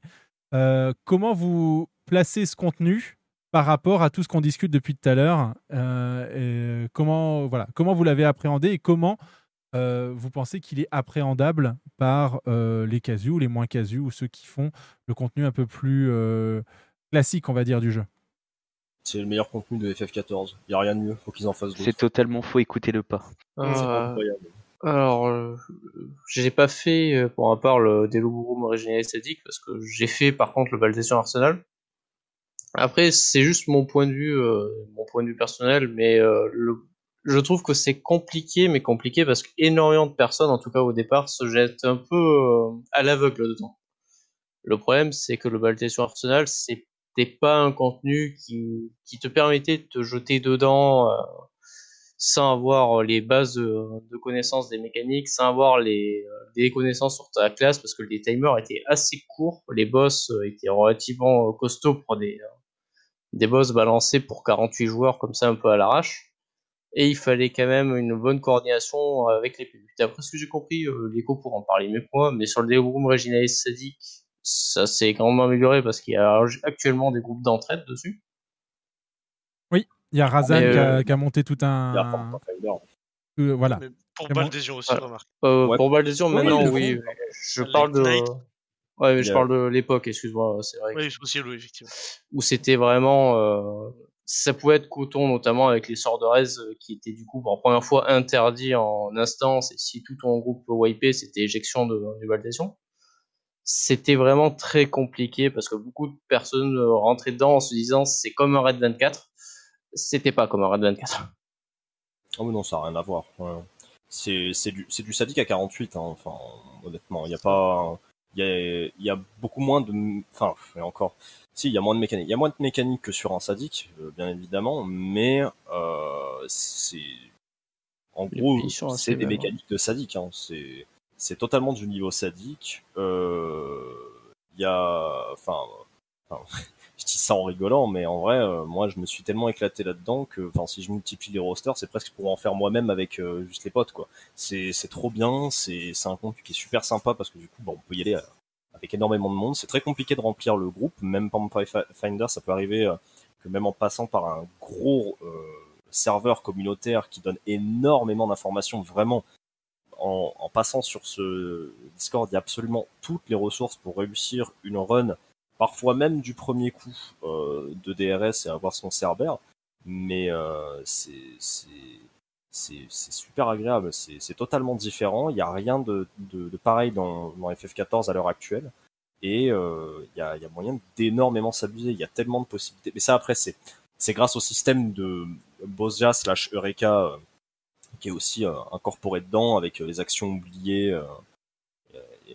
Euh, comment vous placez ce contenu par rapport à tout ce qu'on discute depuis tout à l'heure euh, comment, voilà, comment vous l'avez appréhendé et comment euh, vous pensez qu'il est appréhendable par euh, les casus ou les moins casus ou ceux qui font le contenu un peu plus euh, classique, on va dire, du jeu? C'est le meilleur contenu de FF14. Il y a rien de mieux. Faut qu'ils en fassent d'autres. C'est totalement faux, pas. C'est Euh, incroyable. Alors, euh, j'ai pas fait pour ma part le Delubrum original sadique parce que j'ai fait par contre le Baltation Arsenal. Après, c'est juste mon point de vue, euh, mon point de vue personnel, mais euh, le- je trouve que c'est compliqué, mais compliqué parce qu'énormément de personnes, en tout cas au départ, se jettent un peu euh, à l'aveugle dedans. Le problème, c'est que le Baltation Arsenal, c'était pas un contenu qui, te permettait de te jeter dedans. euh, sans avoir les bases de, connaissances des mécaniques, sans avoir les, euh, connaissances sur ta classe, parce que les timers étaient assez courts, les boss étaient relativement costauds pour des, des boss balancés pour 48 joueurs comme ça un peu à l'arrache. Et il fallait quand même une bonne coordination avec les PU. D'après ce que j'ai compris, euh, l'écho pour en parler mieux que moi, mais sur le Delubrum Reginalis Sadique, ça s'est grandement amélioré parce qu'il y a actuellement des groupes d'entraide dessus. Oui, il y a Razan Mais, qui, a, euh, qui a monté tout un. Euh, voilà. Pour Baldésion aussi, Ah, remarque. Euh, Ouais. Pour Oui, maintenant, oui. font. Je Late parle de. Night. Ouais, mais je parle de l'époque, excuse-moi, c'est vrai. Oui, aussi, oui, effectivement. Où c'était vraiment. Euh, Ça pouvait être coton, notamment avec les sorts de euh, qui étaient du coup pour la première fois interdits en instance. Et si tout ton groupe wipé, c'était éjection de, du Baldésion. C'était vraiment très compliqué parce que beaucoup de personnes euh, rentraient dedans en se disant c'est comme un Red 24. C'était pas comme un Red 24. Ah oui, non, ça n'a rien à voir. Ouais. C'est du, du sadique à 48, hein. enfin, honnêtement. Il y a pas. Il y a, y a beaucoup moins de. Enfin, et encore. Si, il y a moins de mécanique. Il y a moins de mécanique que sur un sadique, euh, bien évidemment, mais euh, c'est. En gros, c'est des hein. mécaniques de sadique. Hein. C'est c'est totalement du niveau sadique. Euh, Il y a. Enfin. Je dis ça en rigolant, mais en vrai, euh, moi, je me suis tellement éclaté là-dedans que, enfin, si je multiplie les rosters, c'est presque pour en faire moi-même avec euh, juste les potes, quoi. C'est, c'est trop bien, c'est, c'est un contenu qui est super sympa parce que du coup, bah, on peut y aller euh, avec énormément de monde. C'est très compliqué de remplir le groupe, même par Finder, ça peut arriver euh, que même en passant par un gros euh, serveur communautaire qui donne énormément d'informations, vraiment, en, en passant sur ce Discord, il y a absolument toutes les ressources pour réussir une run parfois même du premier coup euh, de DRS et avoir son Cerber, mais euh, c'est super agréable, c'est totalement différent, il n'y a rien de, pareil dans, dans FF14 à l'heure actuelle, et euh, il y, a, y a moyen d'énormément s'abuser, il y a tellement de possibilités, mais ça après c'est grâce au système de Bosja slash Eureka qui est aussi incorporé dedans avec les actions oubliées,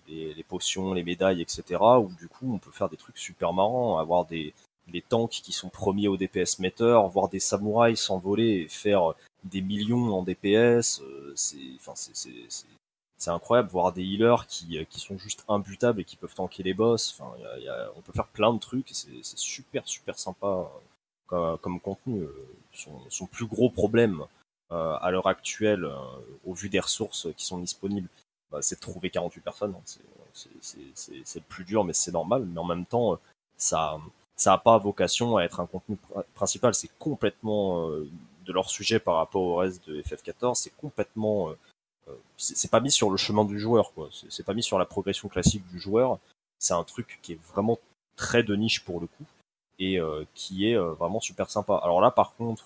les, potions, les médailles, etc. Où du coup on peut faire des trucs super marrants, avoir des tanks qui sont premiers au DPS meter, voir des samouraïs s'envoler et faire des millions en DPS, euh, c'est c'est incroyable voir des healers qui euh, qui sont juste imbutables et qui peuvent tanker les boss. On peut faire plein de trucs. C'est super super sympa euh, comme, contenu. Son, plus gros problème à l'heure actuelle, au vu des ressources qui sont disponibles, bah, c'est de trouver 48 personnes. C'est- le plus dur, mais c'est normal. Mais en même temps, ça ça a pas vocation à être un contenu pr- principal. C'est complètement euh, de leur sujet par rapport au reste de FF14. C'est complètement euh, euh, c'est pas mis sur le chemin du joueur, quoi. C'est pas mis sur la progression classique du joueur. C'est un truc qui est vraiment très de niche pour le coup et euh, qui est vraiment super sympa. Alors là, par contre,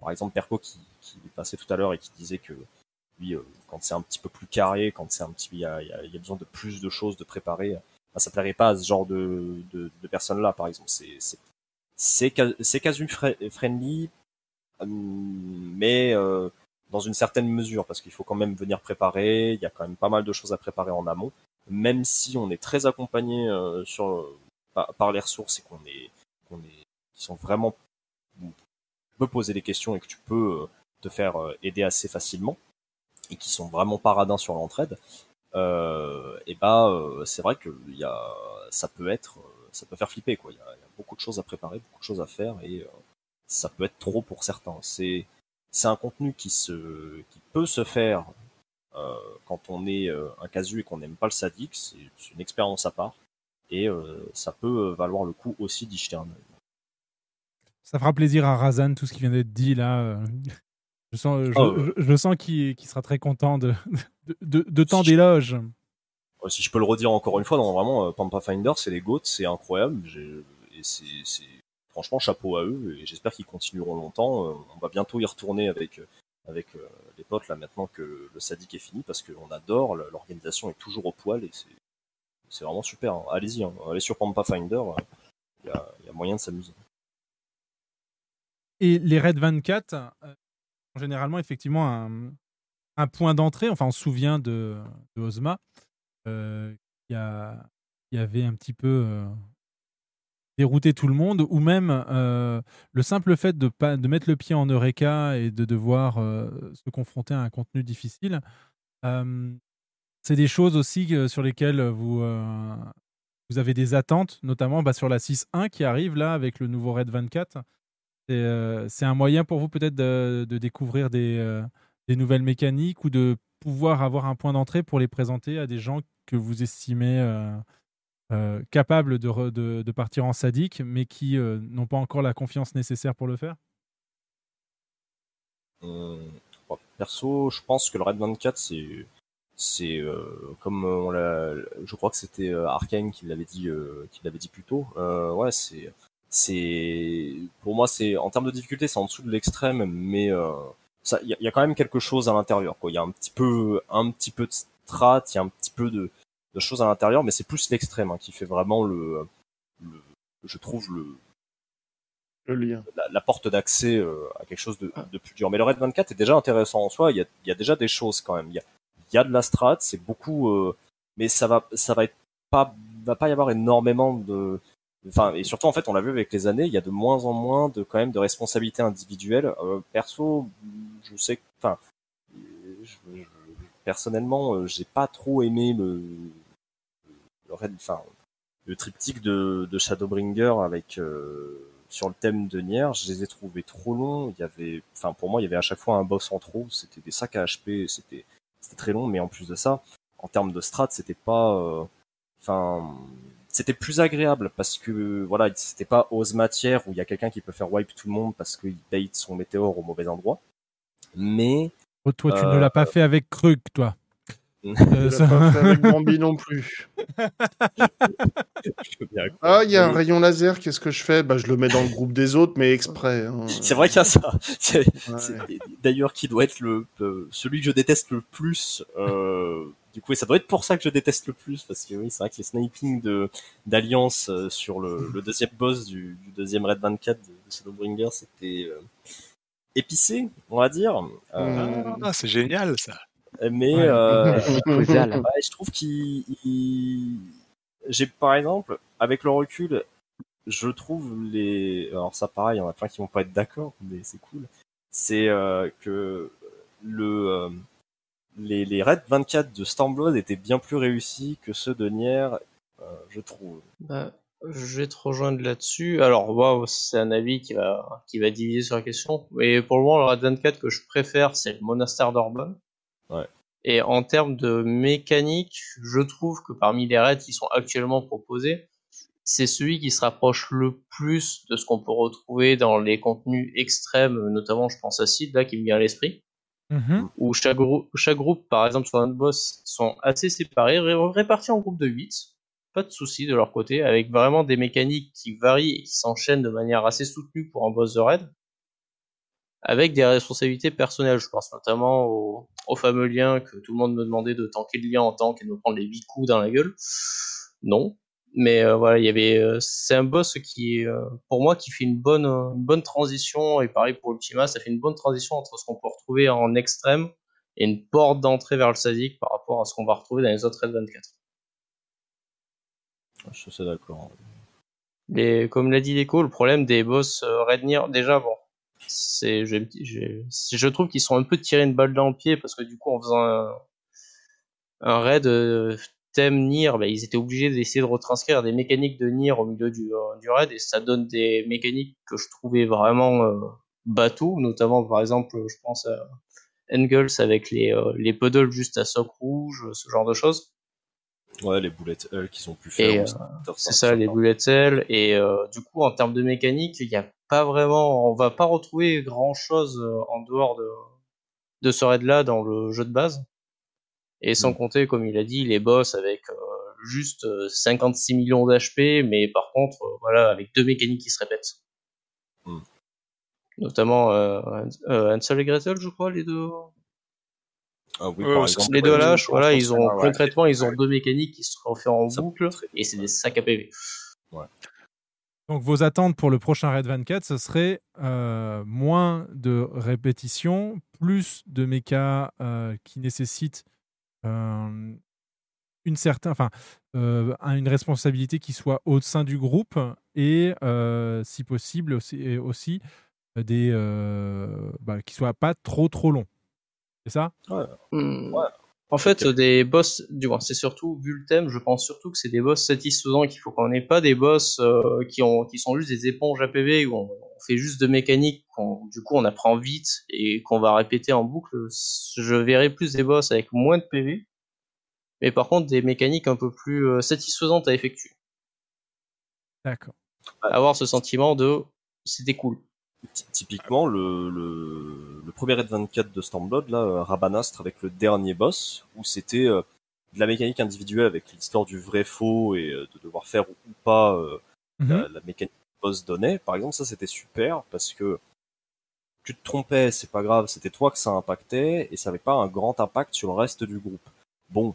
par exemple, Perco qui, qui est passé tout à l'heure et qui disait que lui, euh, quand c'est un petit peu plus carré, quand c'est un petit, il y a, y a- y a besoin de plus de choses, de préparer, bah, ça plairait pas à ce genre de, de, de personnes-là, par exemple. C'est c'est c'est ca- c'est casu fri- friendly, euh, mais euh, dans une certaine mesure, parce qu'il faut quand même venir préparer. Il y a quand même pas mal de choses à préparer en amont, même si on est très accompagné euh, sur par, les ressources et qu'on est qu'on est qui sont vraiment tu poser des questions et que tu peux euh, te faire aider assez facilement et qui sont vraiment paradins sur l'entraide. Euh, et bah c'est vrai que y a ça peut être euh, ça peut faire flipper quoi. Il y a, beaucoup de choses à préparer, beaucoup de choses à faire et ça peut être trop pour certains. C'est c'est un contenu qui se, qui peut se faire quand on est un casu et qu'on n'aime pas le sadique, c'est une expérience à part et ça peut valoir le coup aussi d'y un. Ça fera plaisir à Razan, tout ce qui vient d'être dit là. Je sens, je, Oh, ouais. je- je sens qu'il sera très content de, de, de, de tant d'éloges. Euh, Si je peux le redire encore une fois, non, vraiment, euh, Pampa Finder, c'est les GOAT, c'est incroyable. Et c'est, franchement, chapeau à eux, et j'espère qu'ils continueront longtemps. Euh, On va bientôt y retourner avec, euh, avec les potes, là, maintenant que le sadique est fini, parce qu'on adore, l'organisation est toujours au poil, et c'est, vraiment super. hein. Allez-y, hein. allez sur Pampa Finder, il y, a, y a moyen de s'amuser. Et les Red 24, euh, ont généralement, effectivement, un, point d'entrée. Enfin, on se souvient de, de Ozma, euh, avait un petit peu euh, dérouté tout le monde, ou même euh, le simple fait de, mettre le pied en Eureka et de devoir se confronter à un contenu difficile. c'est des choses aussi sur lesquelles vous, vous avez des attentes, notamment bah, sur la 6.1 qui arrive là avec le nouveau Red 24. C'est euh, c'est un moyen pour vous peut-être de, découvrir des, euh, des nouvelles mécaniques ou de pouvoir avoir un point d'entrée pour les présenter à des gens que vous estimez euh, capables de, partir en sadique, mais qui n'ont pas encore la confiance nécessaire pour le faire? Hum, bon, perso, je pense que le Red 24, c'est, comme je crois que c'était Arkane qui l'avait dit, qui l'avait dit plus tôt. Ouais, c'est, c'est, pour moi, c'est en termes de difficulté, c'est en dessous de l'extrême, mais euh, ça, il y, a- y a quand même quelque chose à l'intérieur. Quoi, il y a un petit peu, un petit peu de strat, il y a un petit peu de, de choses à l'intérieur, mais c'est plus l'extrême hein, qui fait vraiment le, le, je trouve le, Le lien. la, la porte d'accès euh, à quelque chose de, de plus dur. Mais le Red 24 est déjà intéressant en soi. Il y a, y a déjà des choses quand même. Il y a, y a de la strat, c'est beaucoup, euh, mais ça va, ça va être pas, va pas y avoir énormément de, enfin, et surtout en fait, on l'a vu avec les années, il y a de moins en moins de quand même de responsabilités individuelles. Euh, perso, je sais, enfin, je- je- personnellement, euh, j'ai pas trop aimé le, le enfin, le triptyque de, de Shadowbringer avec euh, sur le thème de Nier, je les ai trouvés trop longs. Il y avait, enfin pour moi, il y avait à chaque fois un boss en trop. C'était des sacs à HP, c'était c'était très long. Mais en plus de ça, en termes de strat, c'était pas, euh, enfin, c'était plus agréable parce que voilà, c'était pas ose matière où il y a quelqu'un qui peut faire wipe tout le monde parce qu'il bait son météore au mauvais endroit. Mais Oh, Toi, tu ne euh, l'as pas fait avec Krug, toi. Euh, ça- pas fait avec Bambi non plus. Ah, il y a un rayon laser, qu'est-ce que je fais? Bah, Je le mets dans le groupe des autres, mais exprès. hein. C'est vrai qu'il y a ça. C'est Ouais. c'est d'ailleurs qui doit être le euh, celui que je déteste le plus. Euh, du coup, et ça doit être pour ça que je déteste le plus parce que oui, c'est vrai que les sniping de d'alliance euh, sur le, le deuxième boss du, du deuxième Red 24 de, de Shadowbringer, c'était euh, épicé, on va dire. Euh, Ah, c'est génial ça. Mais Ouais. euh, ouais, je trouve qu'il il- j'ai par exemple avec le recul je trouve les alors ça pareil il y en a plein qui vont pas être d'accord mais c'est cool c'est euh, que le euh, les les raids 24 de Stormblood étaient bien plus réussis que ceux de Nier euh, je trouve Bah, je vais te rejoindre là-dessus. Alors, waouh, c'est un avis qui va, qui va diviser sur la question. Mais pour le moment, le Red 24 que je préfère, c'est le Monastère d'Orban. Ouais Et en termes de mécanique, je trouve que parmi les raids qui sont actuellement proposés, c'est celui qui se rapproche le plus de ce qu'on peut retrouver dans les contenus extrêmes, notamment je pense à Sid, là, qui me vient à l'esprit Mhm. où chaque, grou- chaque groupe, par exemple sur un boss, sont assez séparés, ré- répartis en groupes de 8. Pas de soucis de leur côté, avec vraiment des mécaniques qui varient et qui s'enchaînent de manière assez soutenue pour un boss de raid. Avec des responsabilités personnelles, je pense notamment au, au fameux lien que tout le monde me demandait de tanker le lien en tank et de me prendre les 8 coups dans la gueule. Non. Mais euh, voilà, il y avait, euh, c'est un boss qui, est, euh, pour moi, qui fait une bonne, euh, une bonne transition. Et pareil pour Ultima, ça fait une bonne transition entre ce qu'on peut retrouver en extrême et une porte d'entrée vers le sadique par rapport à ce qu'on va retrouver dans les autres Red 24. je suis d'accord comme l'a dit Deco, le problème des boss euh, Red Nier, déjà, bon, c'est, je, trouve qu'ils sont un peu tirés une balle dans le pied parce que du coup, en faisant un, raid euh, thème Nier, bah, ils étaient obligés d'essayer de retranscrire des mécaniques de Nier au milieu du, euh, raid et ça donne des mécaniques que je trouvais vraiment euh, notamment par exemple, je pense à Engels avec les, euh, les puddles juste à soc rouge, ce genre de choses. Ouais, les boulettes L qu'ils ont pu faire. Euh, c'est ça, les bullet cells. Et euh, du coup, en termes de mécanique, il n'y a pas vraiment, on va pas retrouver grand chose en dehors de, de ce raid-là dans le jeu de base. Et sans Mm. compter, comme il a dit, les boss avec euh, juste euh, 56 millions d'HP, mais par contre, euh, voilà, avec deux mécaniques qui se répètent. Mm. Notamment euh, euh, Hansel et Gretel, je crois, les deux. Ah oui, Ouais, par aussi, exemple. Les deux je voilà, ils ont ouais. concrètement, ils ont deux mécaniques qui se refait en boucle, et c'est des sacs à PV. Ouais. Donc vos attentes pour le prochain Red 24, ce serait euh, moins de répétitions, plus de mechas euh, qui nécessitent euh, une certaine, enfin, euh, un- une responsabilité qui soit au sein du groupe et, euh, si possible, aussi, aussi des euh, bah, qui soient pas trop trop longs. C'est ça? Ouais. Hmm. En fait, des boss, du moins, c'est surtout, vu le thème, je pense surtout que c'est des boss satisfaisants, qu'il faut qu'on n'ait pas des boss euh, qui, ont, qui sont juste des éponges APV où on, on fait juste de mécanique, qu'on- du coup on apprend vite et qu'on va répéter en boucle. Je verrais plus des boss avec moins de PV, mais par contre des mécaniques un peu plus euh, satisfaisantes à effectuer. D'accord. Avoir ce sentiment de c'était cool. Ty- Typiquement, le, le, le premier Red 24 de Stormblood, là, euh, Rabanastre avec le dernier boss, où c'était euh, de la mécanique individuelle avec l'histoire du vrai faux et euh, de devoir faire ou pas euh, la, la mécanique boss donnait. Par exemple, ça c'était super parce que tu te trompais, c'est pas grave, c'était toi que ça impactait et ça avait pas un grand impact sur le reste du groupe. Bon,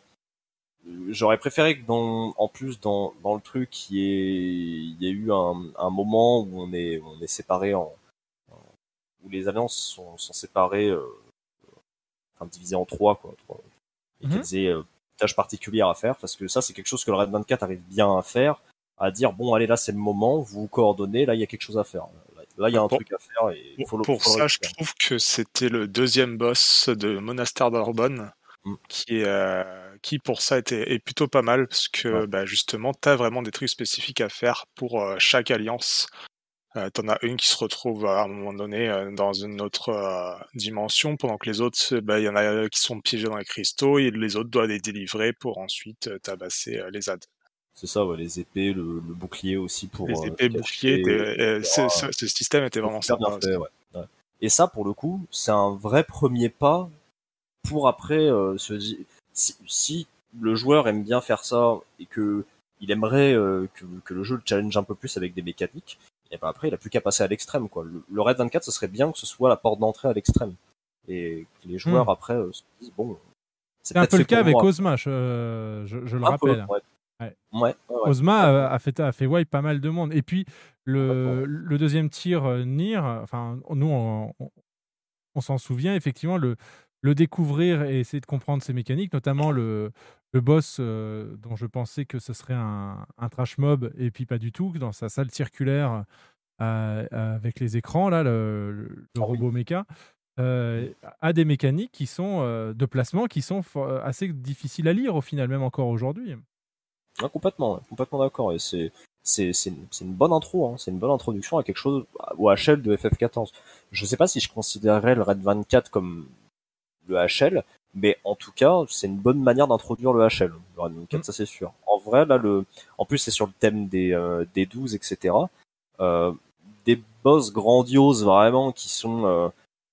euh, j'aurais préféré que dans, en plus dans, dans le truc, il y ait, il y ait eu un, un moment où on est, on est séparés en, où les alliances sont, sont séparées, euh, enfin divisées en trois, quoi, trois, et Mhm. qu'elles aient euh, une tâche particulière à faire, parce que ça, c'est quelque chose que le Red 24 arrive bien à faire, à dire, bon, allez, là, c'est le moment, vous vous coordonnez, là, il y a quelque chose à faire. Là, il y a un Pour- truc à faire, et il faut le Pour le ça, je trouve que c'était le deuxième boss de Monastère d'Orbonne, Mm. qui, est, euh, qui pour ça était, est plutôt pas mal, parce que bah, justement, tu as vraiment des trucs spécifiques à faire pour euh, chaque alliance. Euh, T'en as une qui se retrouve à un moment donné euh, dans une autre euh, dimension, pendant que les autres, bah, il y en a qui sont piégés dans les cristaux, et les autres doivent les délivrer pour ensuite tabasser les ZAD. C'est ça, ouais, les épées, le, le bouclier aussi pour. Les épées, euh, etc. ce, ce- système était vraiment sympa. fait, ouais. Ouais. Et ça, pour le coup, c'est un vrai premier pas pour après se dire si, si le joueur aime bien faire ça et que il aimerait euh, que, que le jeu le challenge un peu plus avec des mécaniques, et ben après il a plus qu'à passer à l'extrême quoi. Le, le Red 24, ce serait bien que ce soit la porte d'entrée à l'extrême et que les joueurs Hmm. après euh, se disent bon. C'est un peu le cas avec moi. Ozma, je, je- je le Un rappelle. ouais. Ouais. Ouais, ouais, ouais. Ozma a, a fait, a fait wipe pas mal de monde. Et puis, le, le deuxième tir, euh, Nier, enfin, nous, on, on- on s'en souvient, effectivement, le, le découvrir et essayer de comprendre ses mécaniques, notamment le, le boss euh, dont je pensais que ce serait un, un trash mob, et puis pas du tout, dans sa salle circulaire euh, avec les écrans, là, le, le- le robot méca. euh, a des mécaniques qui sont de placement qui sont assez difficiles à lire au final, même encore aujourd'hui. Ah, complètement, complètement d'accord. Et c'est une, bonne intro, hein, c'est une bonne introduction à quelque chose au HL de FF14. Je sais pas si je considérerais le Red 24 comme le HL, mais en tout cas, c'est une bonne manière d'introduire le HL. Le 24, ça c'est sûr. En vrai, là, le, en plus c'est sur le thème des euh, des 12, etc. Euh, des boss grandioses vraiment qui sont euh,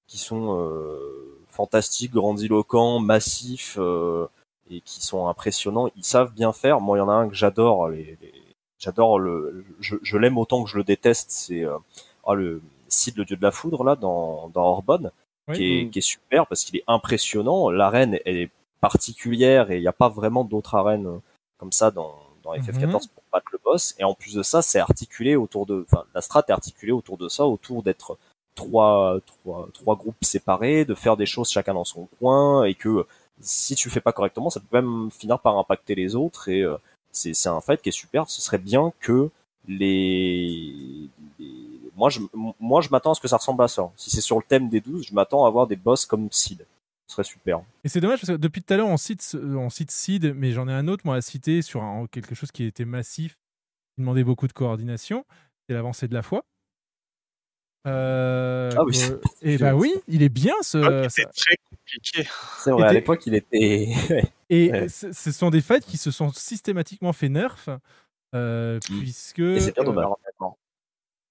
qui sont euh, fantastiques, grandiloquents, massifs. euh, et qui sont impressionnants. Ils savent bien faire. Moi, il y en a un que j'adore. Les, les- J'adore le. Je, je l'aime autant que je le déteste. C'est euh, ah, le Cid, le dieu de la foudre là dans dans Orbonne, Oui. qui, est, Mm. qui est super parce qu'il est impressionnant. L'arène elle est particulière et il n'y a pas vraiment d'autres arènes euh, comme ça dans dans FF14 Mhm. pour battre le boss. Et en plus de ça, c'est articulé autour de. Enfin, la strat est articulée autour de ça, autour d'être trois, trois, trois groupes séparés, de faire des choses chacun dans son coin, et que si tu le fais pas correctement, ça peut même finir par impacter les autres, et euh, c'est un fight qui est super. Ce serait bien que les- moi je moi je m'attends à ce que ça ressemble à ça. Si c'est sur le thème des 12, je m'attends à avoir des boss comme Sid. Ce serait super. Et c'est dommage parce que depuis tout à l'heure, on cite, ce- on cite Seed, mais j'en ai un autre, moi, à citer sur un- quelque chose qui était massif, qui demandait beaucoup de coordination. C'est l'avancée de la foi. Euh, Ah oui, euh, et bah oui, il est bien ce. C'est très compliqué. C'est vrai, à l'époque, il était. Et Ouais. ce sont des fights qui se sont systématiquement fait nerf, euh, puisque. Et c'est bien euh, dommage.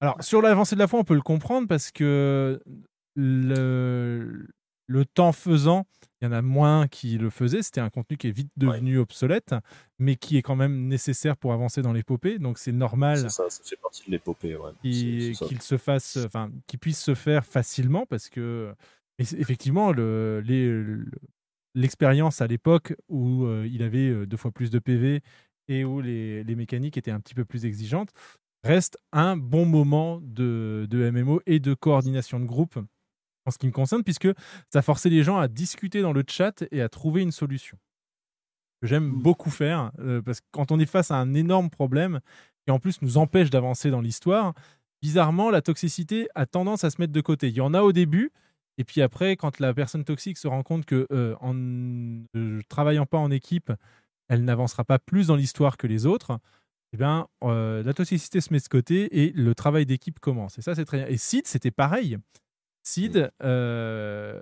Alors, sur l'avancée de la foi, on peut le comprendre parce que le, le temps faisant, il y en a moins qui le faisaient. C'était un contenu qui est vite devenu obsolète, mais qui est quand même nécessaire pour avancer dans l'épopée. Donc, c'est normal C'est ça, ça fait partie de l'épopée. Ouais. qu'il se fasse, enfin, qu'il puisse se faire facilement parce que, effectivement, le- l'expérience à l'époque où euh, il avait euh, deux fois plus de PV et où les, les mécaniques étaient un petit peu plus exigeantes, reste un bon moment de, de MMO et de coordination de groupe en ce qui me concerne, puisque ça forçait les gens à discuter dans le chat et à trouver une solution. Que j'aime beaucoup faire, euh, parce que quand on est face à un énorme problème, qui en plus nous empêche d'avancer dans l'histoire, bizarrement, la toxicité a tendance à se mettre de côté. Il y en a au début, et puis après, quand la personne toxique se rend compte que euh, en ne travaillant pas en équipe, elle n'avancera pas plus dans l'histoire que les autres, eh bien, euh, la toxicité se met de côté et le travail d'équipe commence. Et ça, c'est très bien. Et Sid, c'était pareil. Sid, euh,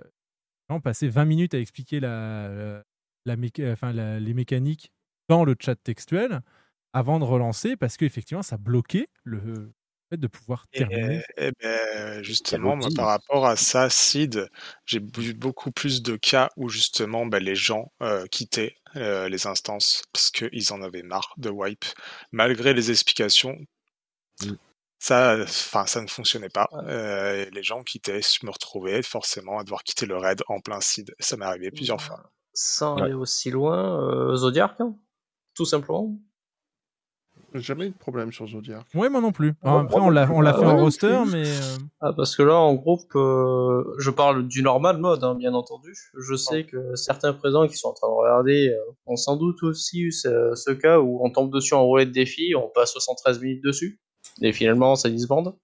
on passait 20 minutes à expliquer la, la- la méca- enfin, la- les mécaniques dans le chat textuel avant de relancer parce qu'effectivement, ça bloquait le fait de pouvoir terminer. Et, et ben, justement, moi, par rapport à ça, Sid, j'ai vu beaucoup plus de cas où justement ben, les gens euh, quittaient euh, les instances parce qu'ils en avaient marre de wipe, malgré les explications. Ça, enfin, ça ne fonctionnait pas. Euh, les gens quittaient, je me retrouvais forcément à devoir quitter le raid en plein Sid. Ça m'est arrivé plusieurs fois. Sans Ouais. aller aussi loin, euh, Zodiac, hein, tout simplement. Jamais eu de problème sur Zodiac. Ouais, moi non plus. Ah, Alors, après, on l'a on l'a ah, fait ouais, en non roster, plus. mais. euh, Ah, parce que là, en groupe, euh, je parle du normal mode, hein, bien entendu. Je sais que certains présents qui sont en train de regarder euh, ont sans doute aussi eu ce, ce cas où on tombe dessus en roulette défi, on passe 73 minutes dessus, et finalement ça disbande.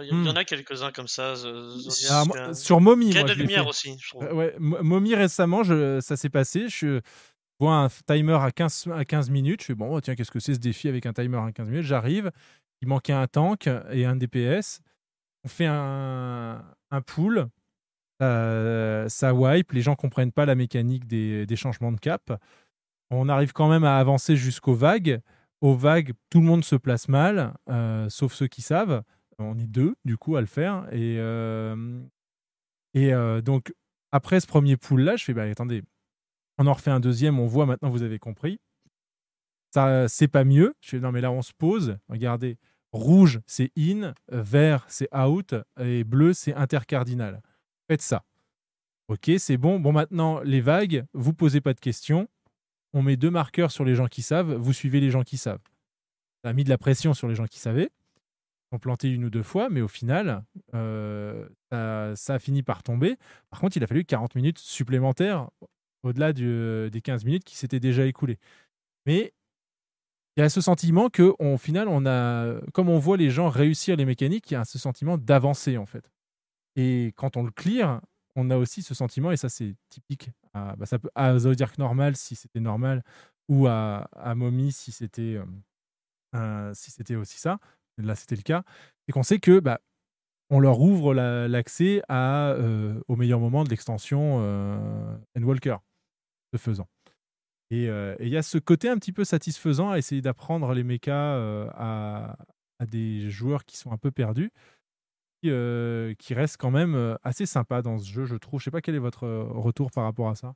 Il y, en a quelques-uns comme ça. Ah, moi, sur Mommy, moi, de lumière aussi, je. Euh, ouais, Mommy récemment, je, ça s'est passé. Je vois un timer à 15, à 15 minutes. Je fais bon, tiens, qu'est-ce que c'est ce défi avec un timer à 15 minutes? J'arrive. Il manquait un tank et un DPS. On fait un, un pool. Euh, ça wipe. Les gens comprennent pas la mécanique des, des changements de cap. On arrive quand même à avancer jusqu'aux vagues. Aux vagues, tout le monde se place mal, euh, sauf ceux qui savent. On est deux, du coup, à le faire. Et, euh, et donc, après ce premier pool-là, je fais, bah, attendez, on en refait un deuxième, on voit maintenant, vous avez compris. Ça, c'est pas mieux. Non, mais là, on se pose. Regardez, rouge, c'est in, vert, c'est out, et bleu, c'est intercardinal. Faites ça. Ok, c'est bon. Bon, maintenant, les vagues, vous posez pas de questions. On met deux marqueurs sur les gens qui savent, vous suivez les gens qui savent. Ça a mis de la pression sur les gens qui savaient. Ils ont planté une ou deux fois, mais au final, euh, ça, ça a fini par tomber. Par contre, il a fallu 40 minutes supplémentaires au-delà du- des 15 minutes qui s'étaient déjà écoulées. Mais il y a ce sentiment que, au final, on a, comme on voit les gens réussir les mécaniques, il y a ce sentiment d'avancer en fait. Et quand on le clear, on a aussi ce sentiment, et ça c'est typique à, bah, ça peut, à Zodiac normal si c'était normal, ou à, à Mommy si c'était euh, euh, si aussi ça. Là c'était le cas. C'est qu'on sait que bah, on leur ouvre la- l'accès euh, au meilleur moment de l'extension euh, Endwalker, ce faisant. Et euh, et il y a ce côté un petit peu satisfaisant à essayer d'apprendre les mechas euh, à, des joueurs qui sont un peu perdus, qui, euh, qui reste quand même assez sympa dans ce jeu, je trouve. Je sais pas quel est votre retour par rapport à ça.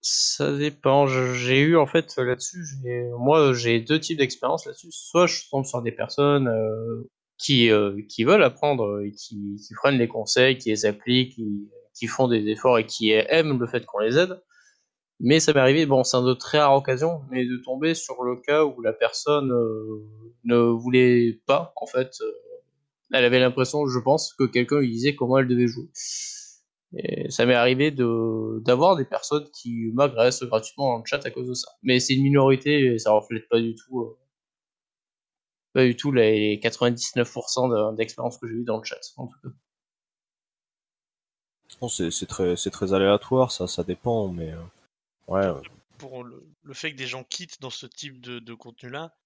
Ça dépend. J'ai eu en fait là-dessus, moi j'ai deux types d'expériences là-dessus. Soit je tombe sur des personnes qui qui veulent apprendre qui, qui prennent les conseils, qui les appliquent, qui, qui font des efforts et qui aiment le fait qu'on les aide. Mais ça m'est arrivé, bon, c'est un de très rares occasions, mais de tomber sur le cas où la personne euh, ne voulait pas, en fait. euh, elle avait l'impression, je pense, que quelqu'un lui disait comment elle devait jouer. Et ça m'est arrivé de d'avoir des personnes qui m'agressent gratuitement dans le chat à cause de ça. Mais c'est une minorité et ça reflète pas du tout, euh, pas du tout les 99% de- d'expérience que j'ai eu dans le chat, en tout cas. C'est très, aléatoire, ça, dépend, mais euh, ouais. Pour le, le fait que des gens quittent dans ce type de, contenu-là,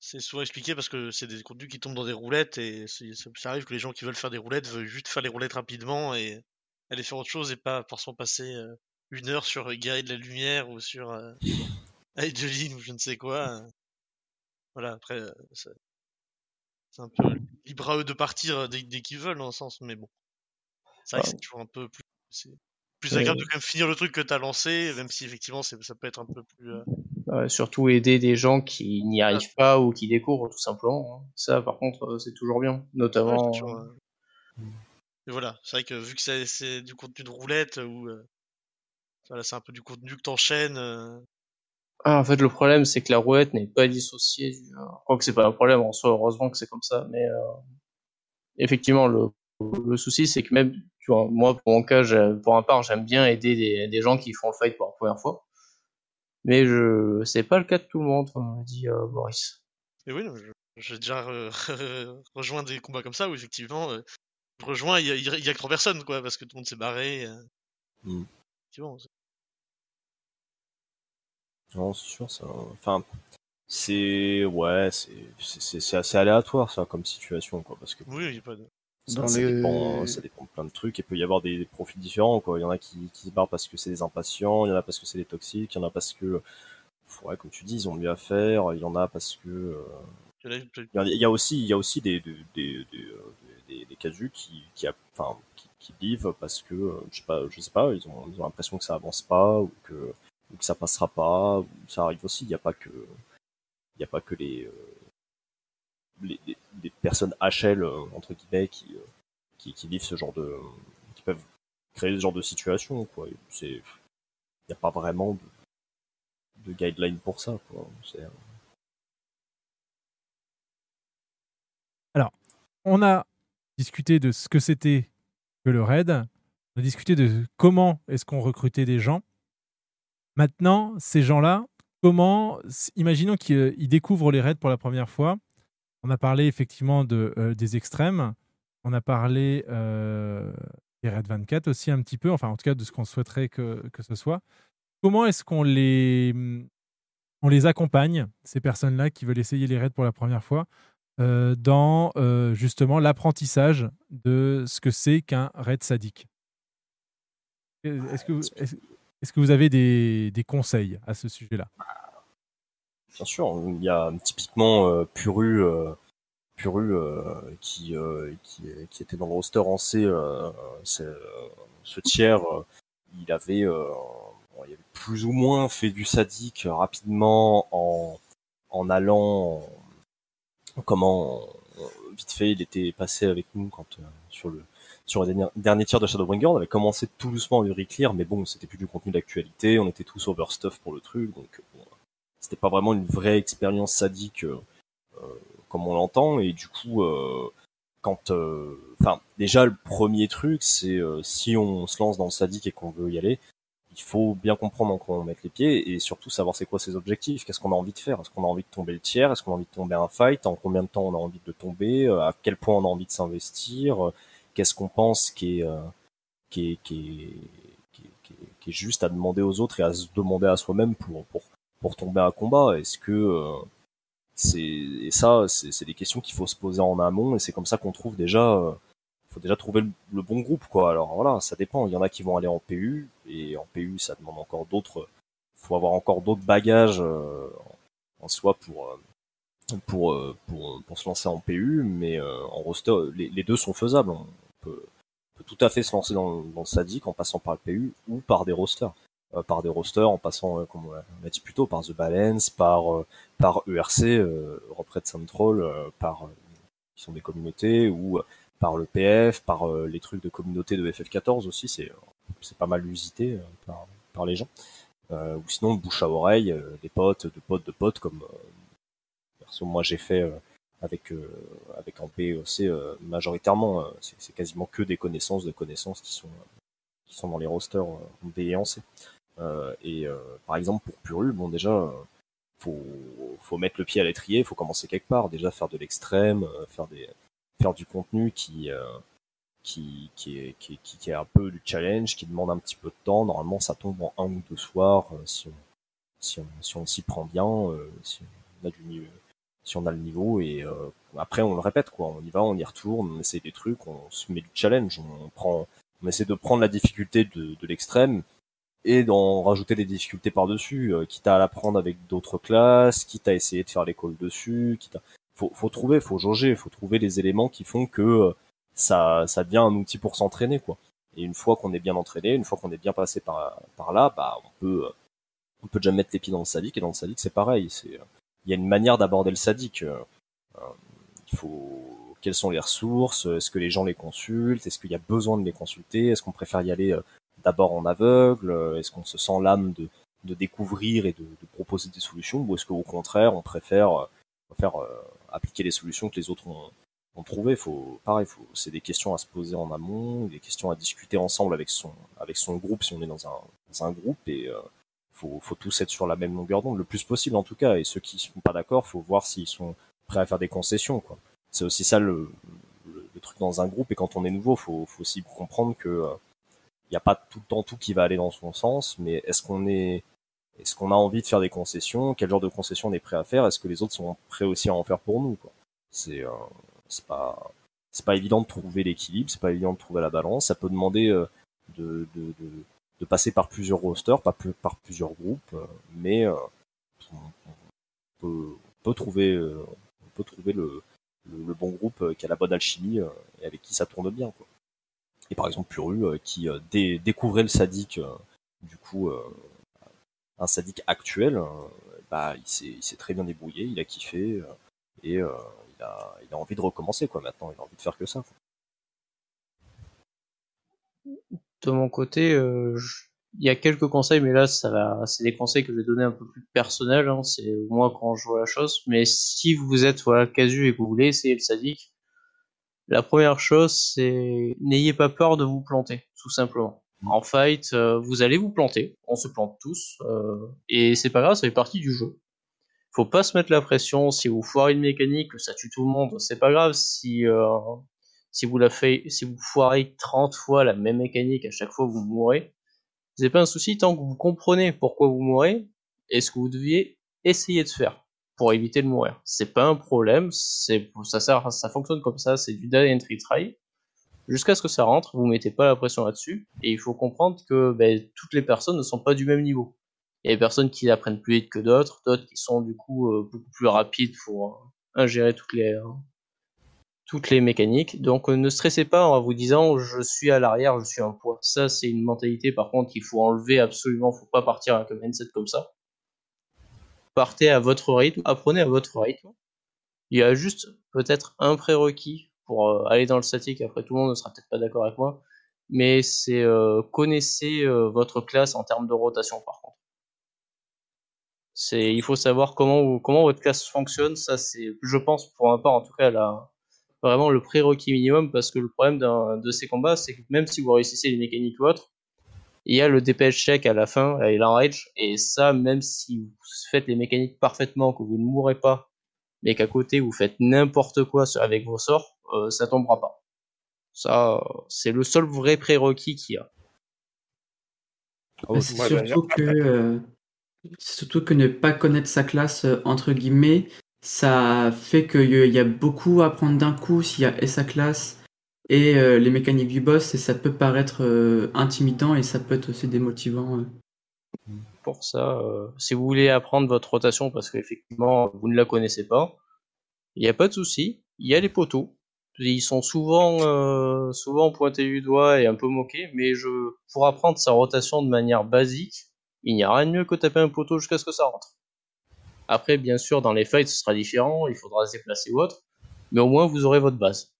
c'est souvent expliqué parce que c'est des contenus qui tombent dans des roulettes et ça, arrive que les gens qui veulent faire des roulettes veulent juste faire les roulettes rapidement et aller faire autre chose et pas forcément passer euh, une heure sur Guerrier de la Lumière ou sur euh, ou je ne sais quoi. Voilà, après, euh, c'est un peu libre à eux de partir dès, dès qu'ils veulent dans un sens, mais bon. C'est vrai que c'est toujours un peu plus. C'est plus Ouais. agréable de quand même finir le truc que t'as lancé, même si effectivement ça peut être un peu plus. euh, surtout aider des gens qui n'y arrivent pas ou qui découvrent tout simplement. hein. Ça, par contre, euh, c'est toujours bien. Notamment. Ouais, c'est toujours, euh, voilà, c'est vrai que vu que c'est- c'est du contenu de roulette ou euh, voilà, c'est un peu du contenu que t'enchaînes. Ah, en fait, le problème, c'est que la roulette n'est pas dissociée du. Je crois que c'est pas un problème en soi, heureusement que c'est comme ça. Mais effectivement, le, le souci, c'est que même, tu vois, moi, pour mon cas, pour un part, j'aime bien aider des, des gens qui font le fight pour la première fois. Mais je c'est pas le cas de tout le monde, comme m'a dit euh, Boris. Et oui, j'ai déjà re- rejoint des combats comme ça où effectivement, euh, je rejoins, il y a, il y a que trois personnes quoi, parce que tout le monde s'est barré. euh. Mm. Effectivement, Non, c'est sûr, ça. Enfin, c'est ouais, c'est c'est- aléatoire ça comme situation quoi, parce que Oui, il y a pas de. Ça, Dans ça les- dépend, ça dépend de plein de trucs. Il peut y avoir des, des profils différents quoi. Il y en a qui, qui se barrent parce que c'est des impatients, il y en a parce que c'est des toxiques, il y en a parce que ouais, comme tu dis, ils ont mieux à faire, il y en a parce que euh, Il y a il y aussi il y a aussi des des des des, euh, des, des casus qui qui a- enfin qui, qui vivent parce que euh, je sais pas je sais pas ils ont ils ont l'impression que ça avance pas ou que ou que ça passera pas ça arrive aussi il n'y a pas que il y a pas que les euh, les, personnes HL euh, entre guillemets qui, euh, qui qui vivent ce genre de qui peuvent créer ce genre de situation quoi c'est il n'y a pas vraiment de, de guideline pour ça quoi c'est Alors, on a discuté de ce que c'était que le raid. On a discuté de comment est-ce qu'on recrutait des gens. Maintenant, ces gens-là, comment, imaginons qu'ils euh, ils découvrent les raids pour la première fois. On a parlé effectivement euh, des extrêmes. On a parlé euh, des raids 24 aussi un petit peu, enfin en tout cas de ce qu'on souhaiterait que, que ce soit. Comment est-ce qu'on les, on les accompagne, ces personnes-là qui veulent essayer les raids pour la première fois, euh, dans justement l'apprentissage de ce que c'est qu'un raid sadique? Est-ce que, vous- que vous avez des, des conseils à ce sujet-là? Bien sûr, il y a typiquement euh, Puru, euh, Puru euh, qui, qui, qui était dans le roster en C, ce tiers, il avait, bon, il avait plus ou moins fait du sadique rapidement en, en allant, en- comment, vite fait, il était passé avec nous quand sur le sur le dernier, tir de Shadowbringer, on avait commencé tout doucement à lui reclear, mais bon, c'était plus du contenu d'actualité, on était tous overstuff pour le truc, donc bon, c'était pas vraiment une vraie expérience sadique euh, euh, comme on l'entend. Et du coup euh, quand enfin déjà le premier truc c'est si on se lance dans le sadique et qu'on veut y aller il faut bien comprendre en quoi on met les pieds et surtout savoir c'est quoi ses objectifs. Qu'est-ce qu'on a envie de faire? Est-ce qu'on a envie de tomber le tiers? Est-ce qu'on a envie de tomber un fight? En combien de temps on a envie de tomber? À quel point on a envie de s'investir? Qu'est-ce qu'on pense qui est qui est, qui est, qui est juste à demander aux autres et à se demander à soi-même pour pour pour tomber à combat Est-ce que euh, c'est et ça c'est des questions qu'il faut se poser en amont et c'est comme ça qu'on trouve déjà euh, faut déjà trouver le, bon groupe quoi. Alors voilà, ça dépend. Il y en a qui vont aller en PU et en PU ça demande encore d'autres. Faut avoir encore d'autres bagages euh, en soi pour pour, pour se lancer en PU, mais en roster les, deux sont faisables. On peut, tout à fait se lancer dans, le sadique en passant par le PU ou par des rosters par des rosters en passant, euh, comme on l'a dit plus tôt, par The Balance, par euh, par ERC, euh, Europe Red Central, euh, par euh, qui sont des communautés ou euh, par le PF, par euh, les trucs de communauté de FF14 aussi, c'est euh, c'est pas mal usité euh, par par les gens. Euh, ou sinon bouche à oreille, euh, des potes, de potes, de potes comme euh, perso moi j'ai fait euh, avec euh, avec en POC euh, majoritairement, euh, c'est quasiment que des connaissances de connaissances qui sont qui sont dans les rosters euh, B et en C. Euh, et euh, par exemple pour Puru, bon déjà euh, faut faut mettre le pied à l'étrier, faut commencer quelque part, déjà faire de l'extrême, faire des faire du contenu qui qui qui est, qui, qui, qui est un peu du challenge, qui demande un petit peu de temps. Normalement, ça tombe en un ou deux soirs si on si on si on s'y prend bien, euh, si on a du niveau si on a le niveau. Et euh, après on le répète quoi, on y va, on y retourne, on essaie des trucs, on se met du challenge, on prend, on essaie de prendre la difficulté de, de l'extrême et d'en rajouter des difficultés par-dessus, euh, quitte à l'apprendre avec d'autres classes, quitte à essayer de faire l'école dessus, quitte à... faut, faut trouver, faut jauger, faut trouver les éléments qui font que euh, ça, ça devient un outil pour s'entraîner quoi. Et une fois qu'on est bien entraîné, une fois qu'on est bien passé par, par là, bah on peut, on peut déjà mettre les pieds dans le sadique et dans le sadique c'est pareil, c'est, il y a une manière d'aborder le sadique. Euh, il faut quelles sont les ressources, est-ce que les gens les consultent, est-ce qu'il y a besoin de les consulter, est-ce qu'on préfère y aller euh, d'abord en aveugle, est-ce qu'on se sent l'âme de, de découvrir et de, de proposer des solutions, ou est-ce qu'au contraire on préfère euh, faire euh, appliquer les solutions que les autres ont, ont trouvées? Faut pareil, faut c'est des questions à se poser en amont, des questions à discuter ensemble avec son avec son groupe si on est dans un dans un groupe et euh, faut faut tous être sur la même longueur d'onde le plus possible en tout cas. Et ceux qui sont pas d'accord, faut voir s'ils sont prêts à faire des concessions quoi. C'est aussi ça le, le, le truc dans un groupe et quand on est nouveau, faut faut aussi comprendre que euh, il n'y a pas tout le temps tout qui va aller dans son sens, mais est-ce qu'on est est-ce qu'on a envie de faire des concessions? Quel genre de concessions on est prêt à faire? Est-ce que les autres sont prêts aussi à en faire pour nous quoi? C'est euh, c'est pas c'est pas évident de trouver l'équilibre, c'est pas évident de trouver la balance. Ça peut demander euh, de, de, de, de passer par plusieurs rosters, pas plus, par plusieurs groupes, euh, mais euh, on, on peut, on peut trouver euh, on peut trouver le, le, le bon groupe qui a la bonne alchimie et avec qui ça tourne bien quoi. Et par exemple Puru euh, qui euh, dé- découvrait le sadique euh, du coup un sadique actuel, bah il s'est très bien débrouillé, il a kiffé et il a envie de recommencer quoi maintenant, il a envie de faire que ça. De mon côté, il y a quelques conseils, mais là, c'est des conseils que je vais donner un peu plus personnels. Hein, c'est moi quand je vois la chose. Mais si vous êtes casu et que vous voulez essayer le sadique, la première chose, c'est n'ayez pas peur de vous planter, tout simplement. En fight, euh, vous allez vous planter, on se plante tous, euh, et c'est pas grave, ça fait partie du jeu. Faut pas se mettre la pression. Si vous foirez une mécanique, ça tue tout le monde, c'est pas grave. Si euh, si vous la fait, si vous foirez 30 fois la même mécanique, à chaque fois vous mourrez, c'est pas un souci tant que vous comprenez pourquoi vous mourrez et ce que vous deviez essayer de faire pour éviter de mourir. C'est pas un problème, c'est ça ça fonctionne comme ça, c'est du die and retry. Jusqu'à ce que ça rentre, vous mettez pas la pression là-dessus et il faut comprendre que ben, toutes les personnes ne sont pas du même niveau. Il y a des personnes qui apprennent plus vite que d'autres, d'autres qui sont du coup euh, beaucoup plus rapides pour euh, ingérer toutes les euh, toutes les mécaniques. Donc ne stressez pas en vous disant je suis à l'arrière, je suis un poids. Ça c'est une mentalité par contre qu'il faut enlever absolument, faut pas partir avec un mindset comme ça. Partez à votre rythme, apprenez à votre rythme. Il y a juste peut-être un prérequis pour euh, aller dans le statique, après tout le monde ne sera peut-être pas d'accord avec moi, mais c'est euh, connaissez euh, votre classe en termes de rotation par contre. Il faut savoir comment, comment votre classe fonctionne, ça c'est, je pense pour ma part en tout cas, vraiment le prérequis minimum, parce que le problème de ces combats, c'est que même si vous réussissez les mécaniques ou autres, il y a le DPS check à la fin, et l'enrage, et ça, même si vous faites les mécaniques parfaitement, que vous ne mourrez pas, mais qu'à côté vous faites n'importe quoi avec vos sorts, euh, ça tombera pas. Ça, c'est le seul vrai prérequis qu'il y a. Bah, c'est surtout que euh, c'est surtout que ne pas connaître sa classe euh, entre guillemets, ça fait qu'il y a beaucoup à apprendre d'un coup s'il y a et sa classe et euh, les mécaniques du boss et ça peut paraître euh, intimidant et ça peut être aussi démotivant. euh. Pour ça, si vous voulez apprendre votre rotation parce qu'effectivement vous ne la connaissez pas, il n'y a pas de souci. Il y a les poteaux. Ils sont souvent, souvent pointés du doigt et un peu moqués, mais pour apprendre sa rotation de manière basique, il n'y a rien de mieux que taper un poteau jusqu'à ce que ça rentre. Après, bien sûr, dans les fights, ce sera différent, il faudra se déplacer ou autre, mais au moins vous aurez votre base.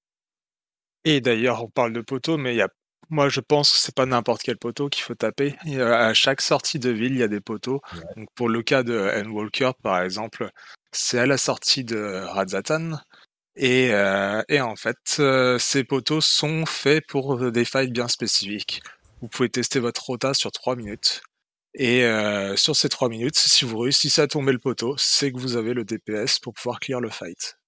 Et d'ailleurs, on parle de poteau, mais il y a, moi je pense que c'est pas n'importe quel poteau qu'il faut taper. A- à chaque sortie de ville, il y a des poteaux. Donc pour le cas de Endwalker, par exemple, c'est à la sortie de Radzatan. Et, euh, et en fait, euh, ces poteaux sont faits pour des fights bien spécifiques. Vous pouvez tester votre rota sur 3 minutes. Et euh, sur ces 3 minutes, si vous réussissez à tomber le poteau, c'est que vous avez le DPS pour pouvoir clear le fight.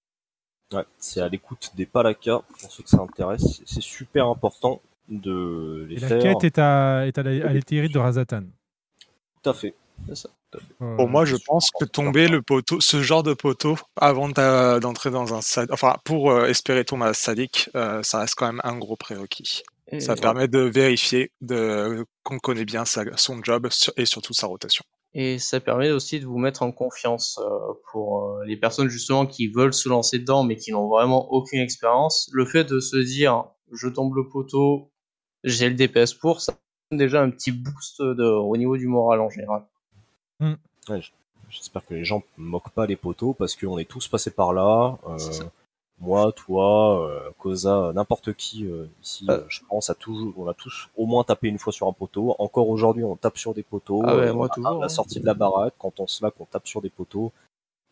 Ouais, c'est à l'écoute des Palaka, pour ceux que ça intéresse. C'est- super important de les Et la faire. quête est à, est à l'éthérite de Razatan. Tout à fait. Pour moi, je pense que tomber le poteau, ce genre de poteau, avant d'entrer dans un stade, enfin, pour euh, espérer tomber à sadique, euh, ça reste quand même un gros prérequis. Et- Ça permet de vérifier de, qu'on connaît bien sa- son job sur- et surtout sa rotation. Et ça permet aussi de vous mettre en confiance euh, pour euh, les personnes justement qui veulent se lancer dedans mais qui n'ont vraiment aucune expérience. Le fait de se dire je tombe le poteau, j'ai le DPS pour, ça donne déjà un petit boost de, au niveau du moral en général. Ouais, j- J'espère que les gens moquent pas les poteaux parce qu'on est tous passés par là. euh, moi, toi, euh, Koza, n'importe qui euh, ici, euh, je pense, a toujours, on a tous au moins tapé une fois sur un poteau. Encore aujourd'hui, on tape sur des poteaux. Ah ouais, Euh, moi, à- toujours, À la hein. sortie de la baraque, quand on se lave, qu'on tape sur des poteaux,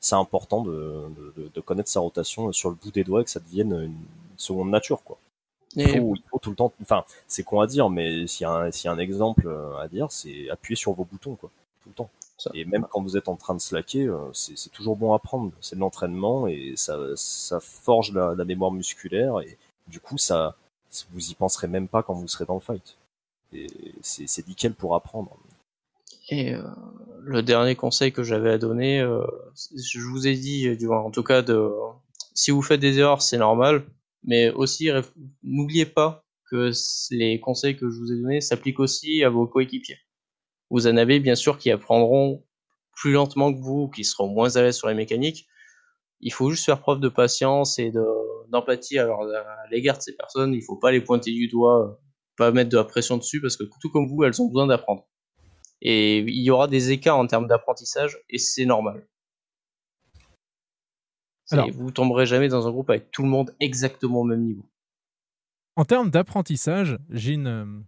c'est important de, de, connaître sa rotation sur le bout des doigts et que ça devienne une seconde nature, quoi. Il faut, il faut tout le temps, enfin, c'est con à dire, mais s'il y, a un- s'il y a un exemple euh, à dire, c'est appuyer sur vos boutons, quoi, tout le temps. Et même quand vous êtes en train de slacker, euh, c'est toujours bon à prendre. C'est de l'entraînement et ça, ça forge la, la mémoire musculaire et du coup, ça, vous y penserez même pas quand vous serez dans le fight. Et c'est nickel pour apprendre. Et euh, le dernier conseil que j'avais à donner, euh, je vous ai dit, du moins, en tout cas, de, si vous faites des erreurs, c'est normal, mais aussi n'oubliez pas que les conseils que je vous ai donnés s'appliquent aussi à vos coéquipiers. Vous en avez bien sûr qui apprendront plus lentement que vous, qui seront moins à l'aise sur les mécaniques. Il faut juste faire preuve de patience et de- d'empathie alors à l'égard de ces personnes. Il faut pas les pointer du doigt, pas mettre de la pression dessus parce que tout comme vous, elles ont besoin d'apprendre. Et il y aura des écarts en termes d'apprentissage et c'est normal. Alors- vous tomberez jamais dans un groupe avec tout le monde exactement au même niveau. En termes d'apprentissage, j'ai une, euh,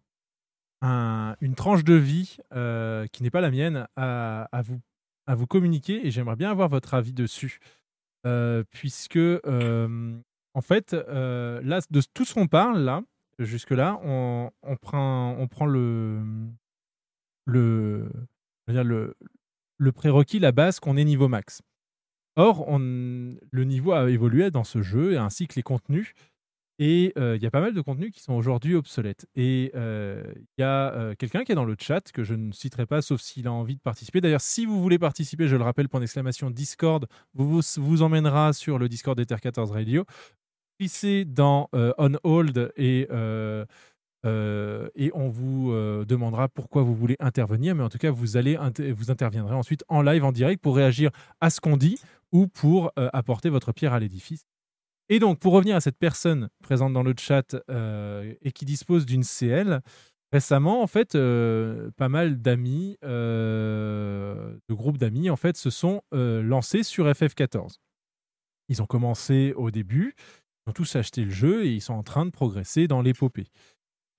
un- une tranche de vie euh, qui n'est pas la mienne à, vous, à vous communiquer et j'aimerais bien avoir votre avis dessus. Euh, puisque, euh, en fait, là, de tout ce qu'on parle, là, jusque-là, on, on prend, on prend le, le, le, le prérequis, la base, qu'on est niveau max. Or, on, le niveau a évolué dans ce jeu, ainsi que les contenus. Et il y a pas mal de contenus qui sont aujourd'hui obsolètes. Et il y a quelqu'un qui est dans le chat, que je ne citerai pas, sauf s'il a envie de participer. D'ailleurs, si vous voulez participer, je le rappelle, point d'exclamation Discord, vous, vous, emmènera sur le Discord d'Ether 14 Radio. Cliquez dans On Hold et, on vous demandera pourquoi vous voulez intervenir. Mais en tout cas, vous, allez vous interviendrez ensuite en live, en direct, pour réagir à ce qu'on dit ou pour apporter votre pierre à l'édifice. Et donc, pour revenir à cette personne présente dans le chat euh, et qui dispose d'une CL, récemment, en fait, euh, pas mal d'amis, euh, de groupes d'amis, en fait, se sont lancés sur FF14. Ils ont commencé au début, ils ont tous acheté le jeu et ils sont en train de progresser dans l'épopée.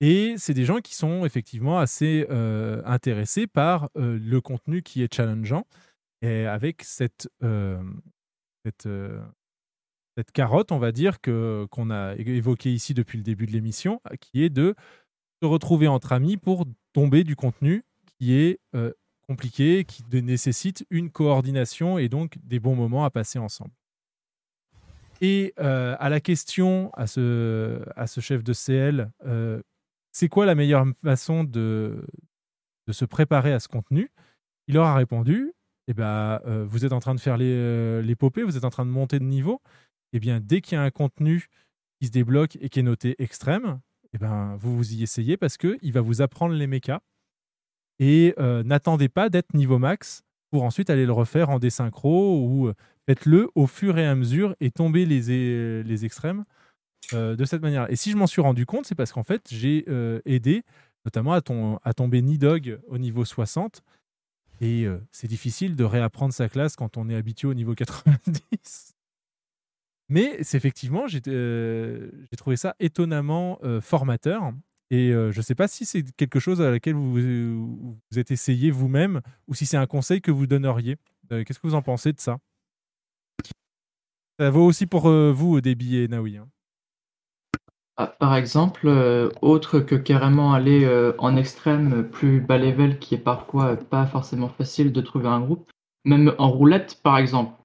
Et c'est des gens qui sont effectivement assez intéressés par le contenu qui est challengeant et avec cette, cette, cette carotte, on va dire, que, qu'on a évoquée ici depuis le début de l'émission, qui est de se retrouver entre amis pour tomber du contenu qui est euh, compliqué, qui nécessite une coordination et donc des bons moments à passer ensemble. Et euh, à la question à ce, à ce chef de CL, euh, c'est quoi la meilleure façon de, de se préparer à ce contenu? Il leur a répondu eh ben, euh, vous êtes en train de faire les, euh, l'épopée, vous êtes en train de monter de niveau. Eh bien, dès qu'il y a un contenu qui se débloque et qui est noté extrême, eh ben, vous vous y essayez parce qu'il va vous apprendre les mechas. Et euh, n'attendez pas d'être niveau max pour ensuite aller le refaire en désynchro ou euh, faites-le au fur et à mesure et tomber les, les extrêmes euh, de cette manière. Et si je m'en suis rendu compte, c'est parce qu'en fait, j'ai euh, aidé notamment à, à tomber Nidog au niveau 60. Et euh, c'est difficile de réapprendre sa classe quand on est habitué au niveau 90. Mais c'est effectivement, j'ai euh, j'ai trouvé ça étonnamment euh, formateur. Et euh, je ne sais pas si c'est quelque chose à laquelle vous vous, êtes essayé vous-même ou si c'est un conseil que vous donneriez. Qu'est-ce que vous en pensez de ça? Ça vaut aussi pour vous, Déby et Naoui. hein. Ah, par exemple, autre que carrément aller en extrême plus bas level qui est parfois pas forcément facile de trouver un groupe, même en roulette par exemple.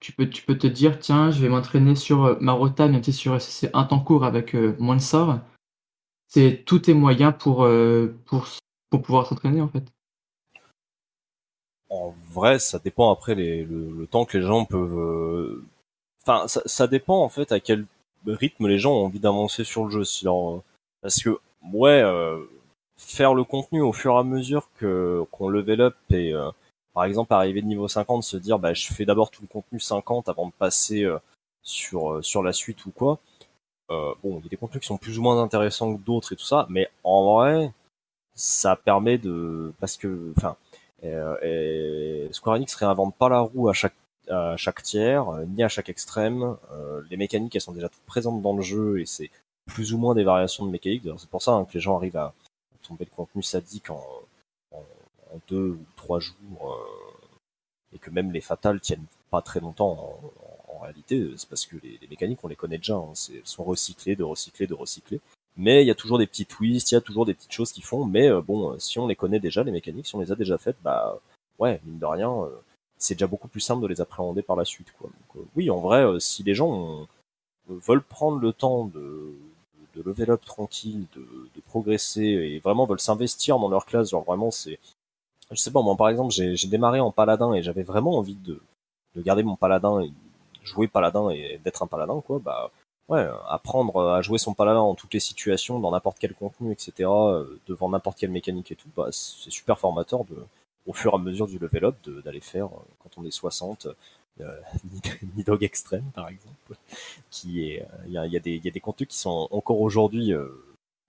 Tu peux, tu peux te dire, tiens, je vais m'entraîner sur euh, ma rota, même si sur- c'est un temps court avec euh, moins de sorts. C'est tous tes moyens pour, euh, pour, pour pouvoir s'entraîner en fait. en vrai, ça dépend après les, le, temps que les gens peuvent. euh, Enfin, ça, ça dépend en fait à quel rythme les gens ont envie d'avancer sur le jeu. Leur- Parce que ouais, euh, faire le contenu au fur et à mesure qu'on level up et euh, par exemple arriver de niveau 50, se dire bah je fais d'abord tout le contenu 50 avant de passer euh, sur euh, sur la suite ou quoi. Euh, bon, il y a des contenus qui sont plus ou moins intéressants que d'autres et tout ça, mais en vrai, ça permet de parce que enfin euh, Square Enix réinvente pas la roue à chaque à chaque tiers euh, ni à chaque extrême Euh, les mécaniques elles sont déjà toutes présentes dans le jeu et c'est plus ou moins des variations de mécaniques D'ailleurs, c'est pour ça hein, que les gens arrivent à tomber le contenu sadique en, en, en deux ou trois jours euh, et que même les fatales tiennent pas très longtemps en, en réalité c'est parce que les, les mécaniques on les connaît déjà hein. Elles sont recyclées de recycler de recycler mais il y a toujours des petits twists, il y a toujours des petites choses qui font. Mais euh, bon, euh, si on les connaît déjà, les mécaniques, si on les a déjà faites, bah ouais, mine de rien, euh, c'est déjà beaucoup plus simple de les appréhender par la suite. Quoi. Donc, euh, oui, en vrai, si les gens veulent prendre le temps de, de level up tranquille, de, de progresser et vraiment veulent s'investir dans leur classe, genre vraiment, c'est, je sais pas, moi par exemple, j'ai démarré en paladin et j'avais vraiment envie de, de garder mon paladin, et jouer paladin et d'être un paladin, quoi. Bah ouais, apprendre à jouer son paladin en toutes les situations, dans n'importe quel contenu, etc., euh, devant n'importe quelle mécanique et tout, bah, c'est super formateur de, au fur et à mesure du level up, d'aller faire, euh, quand on est 60, euh, Nidog Extreme, par exemple, qui est, euh, il y, a, y, a y a des contenus qui sont encore aujourd'hui euh,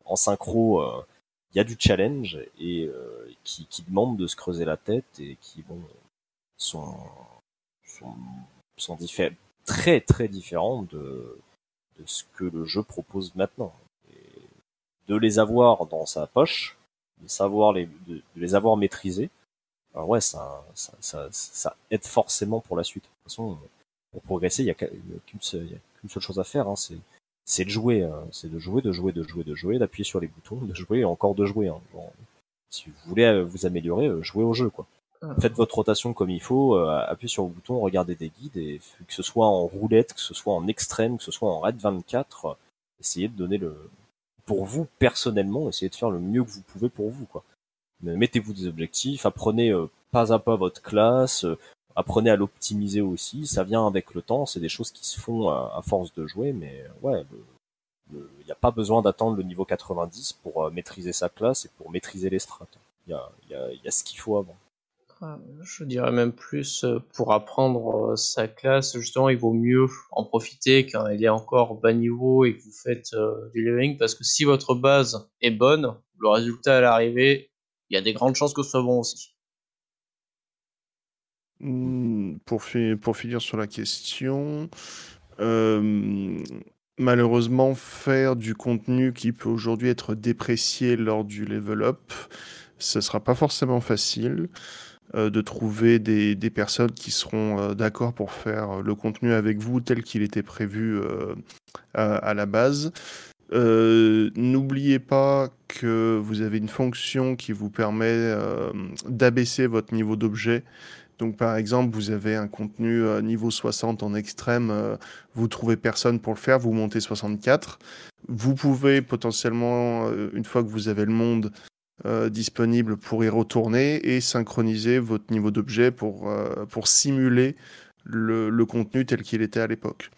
en synchro, euh, il y a du challenge et euh, qui, qui demandent de se creuser la tête et qui, bon, sont, sont, sont très très différents de, de ce que le jeu propose maintenant. Et de les avoir dans sa poche, de savoir les, de, de les avoir maîtrisés, alors ouais, ça, ça, ça, ça aide forcément pour la suite. De toute façon, pour progresser, il y a qu'une seule, qu'une seule chose à faire, hein, c'est, c'est de jouer, hein. c'est de jouer, de jouer, de jouer, de jouer, d'appuyer sur les boutons, de jouer et encore de jouer. hein. Genre, si vous voulez euh, vous améliorer, euh, jouez au jeu, quoi. Faites votre rotation comme il faut, euh, appuyez sur le bouton, regardez des guides, et que ce soit en roulette, que ce soit en extrême, que ce soit en raid 24, euh, essayez de donner le, pour vous personnellement, essayez de faire le mieux que vous pouvez pour vous, quoi. Mettez-vous des objectifs, apprenez pas à pas votre classe, apprenez à l'optimiser aussi, ça vient avec le temps, c'est des choses qui se font à, force de jouer, mais euh, ouais, il n'y a pas besoin d'attendre le niveau 90 pour euh, maîtriser sa classe et pour maîtriser les strats. Il y a, ce qu'il faut avant. Je dirais même plus euh, pour apprendre sa classe, justement, il vaut mieux en profiter quand elle est encore bas niveau et que vous faites du leveling, parce que si votre base est bonne, le résultat à l'arrivée, il y a des grandes chances que ce soit bon aussi. Hmm, Pour, fi- pour finir sur la question, euh, malheureusement, faire du contenu qui peut aujourd'hui être déprécié lors du level up, ce sera pas forcément facile euh, de trouver des, personnes qui seront euh, d'accord pour faire le contenu avec vous tel qu'il était prévu à, la base. N'oubliez pas que vous avez une fonction qui vous permet d'abaisser votre niveau d'objet. Donc par exemple, vous avez un contenu euh, niveau 60 en extrême, euh, vous trouvez personne pour le faire, vous montez 64. Vous pouvez potentiellement, euh, une fois que vous avez le monde euh, disponible, pour y retourner et synchroniser votre niveau d'objet pour, pour simuler le, contenu tel qu'il était à l'époque.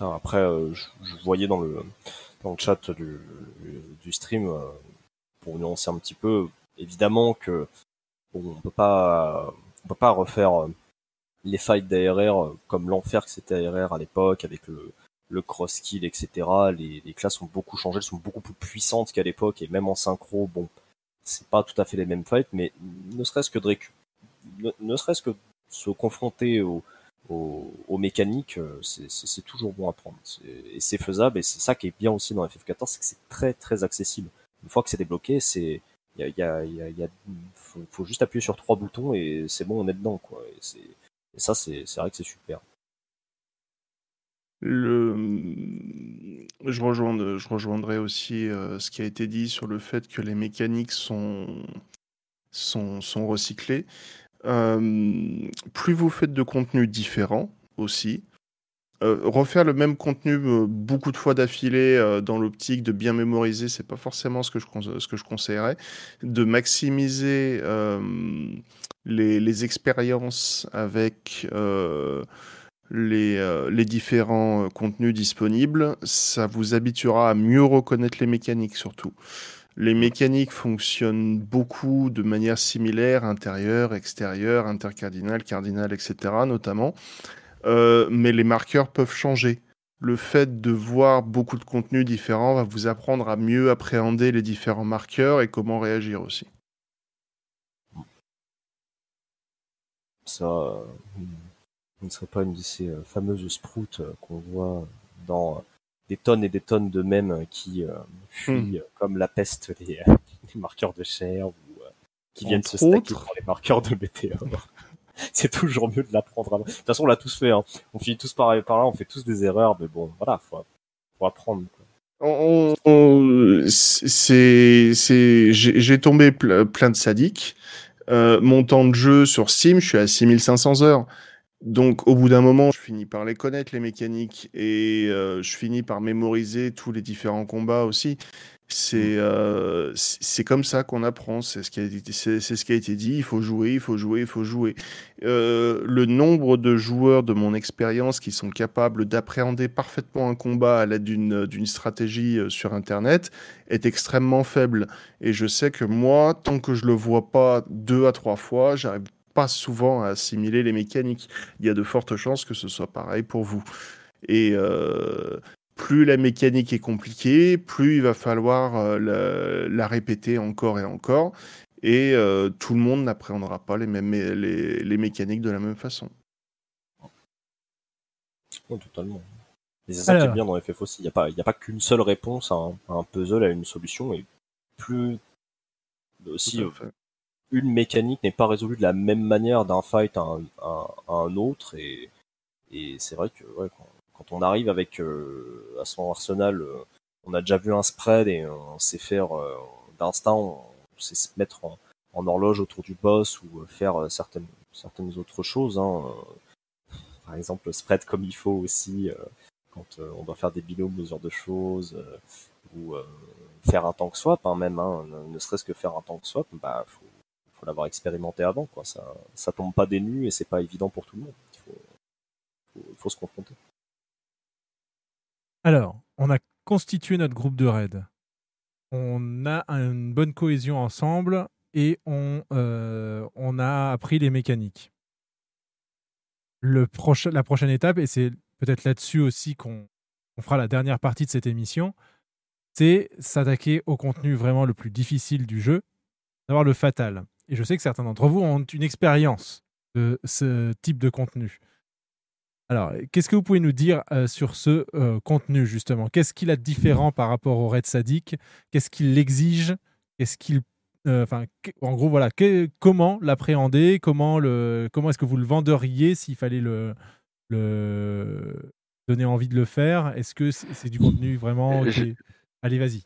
Après, je, je voyais dans le, dans le chat du, du stream, pour nuancer un petit peu, évidemment que on peut pas, on peut pas refaire euh, les fights d'ARR euh, comme l'enfer que c'était ARR à l'époque avec le, cross kill, etc. Les, classes ont beaucoup changé, elles sont beaucoup plus puissantes qu'à l'époque et même en synchro, bon, c'est pas tout à fait les mêmes fights, mais ne serait-ce que de ne, serait-ce que se confronter au, aux, aux mécaniques, euh, c'est- toujours bon à prendre. Et c'est faisable, et c'est ça qui est bien aussi dans FF14, c'est que c'est très très accessible. Une fois que c'est débloqué, c'est il faut, juste appuyer sur trois boutons et c'est bon, on est dedans quoi. Et, ça, c'est vrai que c'est super. Le... Je rejoindrai aussi euh, ce qui a été dit sur le fait que les mécaniques sont, sont, sont recyclées. Euh, plus vous faites de contenu différent aussi, Euh, refaire le même contenu euh, beaucoup de fois d'affilée euh, dans l'optique de bien mémoriser, c'est pas forcément ce que je, ce que je conseillerais. De maximiser les, les expériences avec les, les différents contenus disponibles, ça vous habituera à mieux reconnaître les mécaniques surtout. Les mécaniques fonctionnent beaucoup de manière similaire, intérieure, extérieure, intercardinale, cardinale, etc. notamment. Euh, mais les marqueurs peuvent changer. Le fait de voir beaucoup de contenus différents va vous apprendre à mieux appréhender les différents marqueurs et comment réagir aussi. Ça euh, ne serait pas une de ces euh, fameuses sprouts qu'on voit dans des tonnes et des tonnes de mèmes qui fuient Hmm. comme la peste les, les marqueurs de chair ou qui viennent se stacker autres. les marqueurs de météores. c'est toujours mieux de l'apprendre. De toute façon, on l'a tous fait. Hein. On finit tous par par là, on fait tous des erreurs, mais bon, voilà, faut, faut apprendre. On- j'ai tombé ple- plein de sadiques. Euh, mon temps de jeu sur Steam, je suis à 6500 heures. Donc, au bout d'un moment, je finis par les connaître, les mécaniques, et euh, je finis par mémoriser tous les différents combats aussi. C'est euh, c'est comme ça qu'on apprend. C'est ce qui a été, ce qui a été dit. Il faut jouer, il faut jouer, il faut jouer. Euh, le nombre de joueurs de mon expérience qui sont capables d'appréhender parfaitement un combat à l'aide d'une d'une stratégie euh, sur Internet est extrêmement faible. Et je sais que moi, tant que je le vois pas deux à trois fois, j'arrive pas souvent à assimiler les mécaniques. Il y a de fortes chances que ce soit pareil pour vous. Et euh, plus la mécanique est compliquée, plus il va falloir euh, la, la répéter encore et encore. Et euh, tout le monde n'appréhendra pas les, mêmes, les, les mécaniques de la même façon. Ouais, totalement. Et c'est ça qui est bien dans FF aussi. Il n'y a pas, il y a pas qu'une seule réponse à un, à un puzzle, à une solution, et plus aussi une mécanique n'est pas résolue de la même manière d'un fight à un, à- à un autre, et, et c'est vrai que ouais, quand, quand on arrive avec euh, à son arsenal, euh, on a déjà vu un spread et on sait faire euh, d'instinct, on sait se mettre en, horloge autour du boss ou faire certaines certaines autres choses. Hein. Par exemple, spread comme il faut aussi. quand on doit faire des binômes, mesure de choses, ou faire un tank swap, hein, même, hein, ne, serait-ce que faire un tank swap, bah faut, faut l'avoir expérimenté avant. Ça, ça tombe pas des nues et c'est pas évident pour tout le monde. Il faut se confronter. Alors, on a constitué notre groupe de raid. On a une bonne cohésion ensemble et on, euh, a appris les mécaniques. La prochaine étape, et c'est peut-être là-dessus aussi qu'on qu'on fera la dernière partie de cette émission, c'est s'attaquer au contenu vraiment le plus difficile du jeu, d'avoir le fatal. Et je sais que certains d'entre vous ont une expérience de ce type de contenu. Alors, qu'est-ce que vous pouvez nous dire euh, sur ce euh, contenu, justement? Qu'est-ce qu'il a de différent par rapport au raid sadique Qu'est-ce qu'il exige? Qu'est-ce qu'il. euh, Enfin, que- en gros, voilà. que- comment l'appréhender? Comment, le, comment est-ce que vous le venderiez s'il fallait le, le donner envie de le faire? Est-ce que c'est, du contenu vraiment. Je- Allez, vas-y.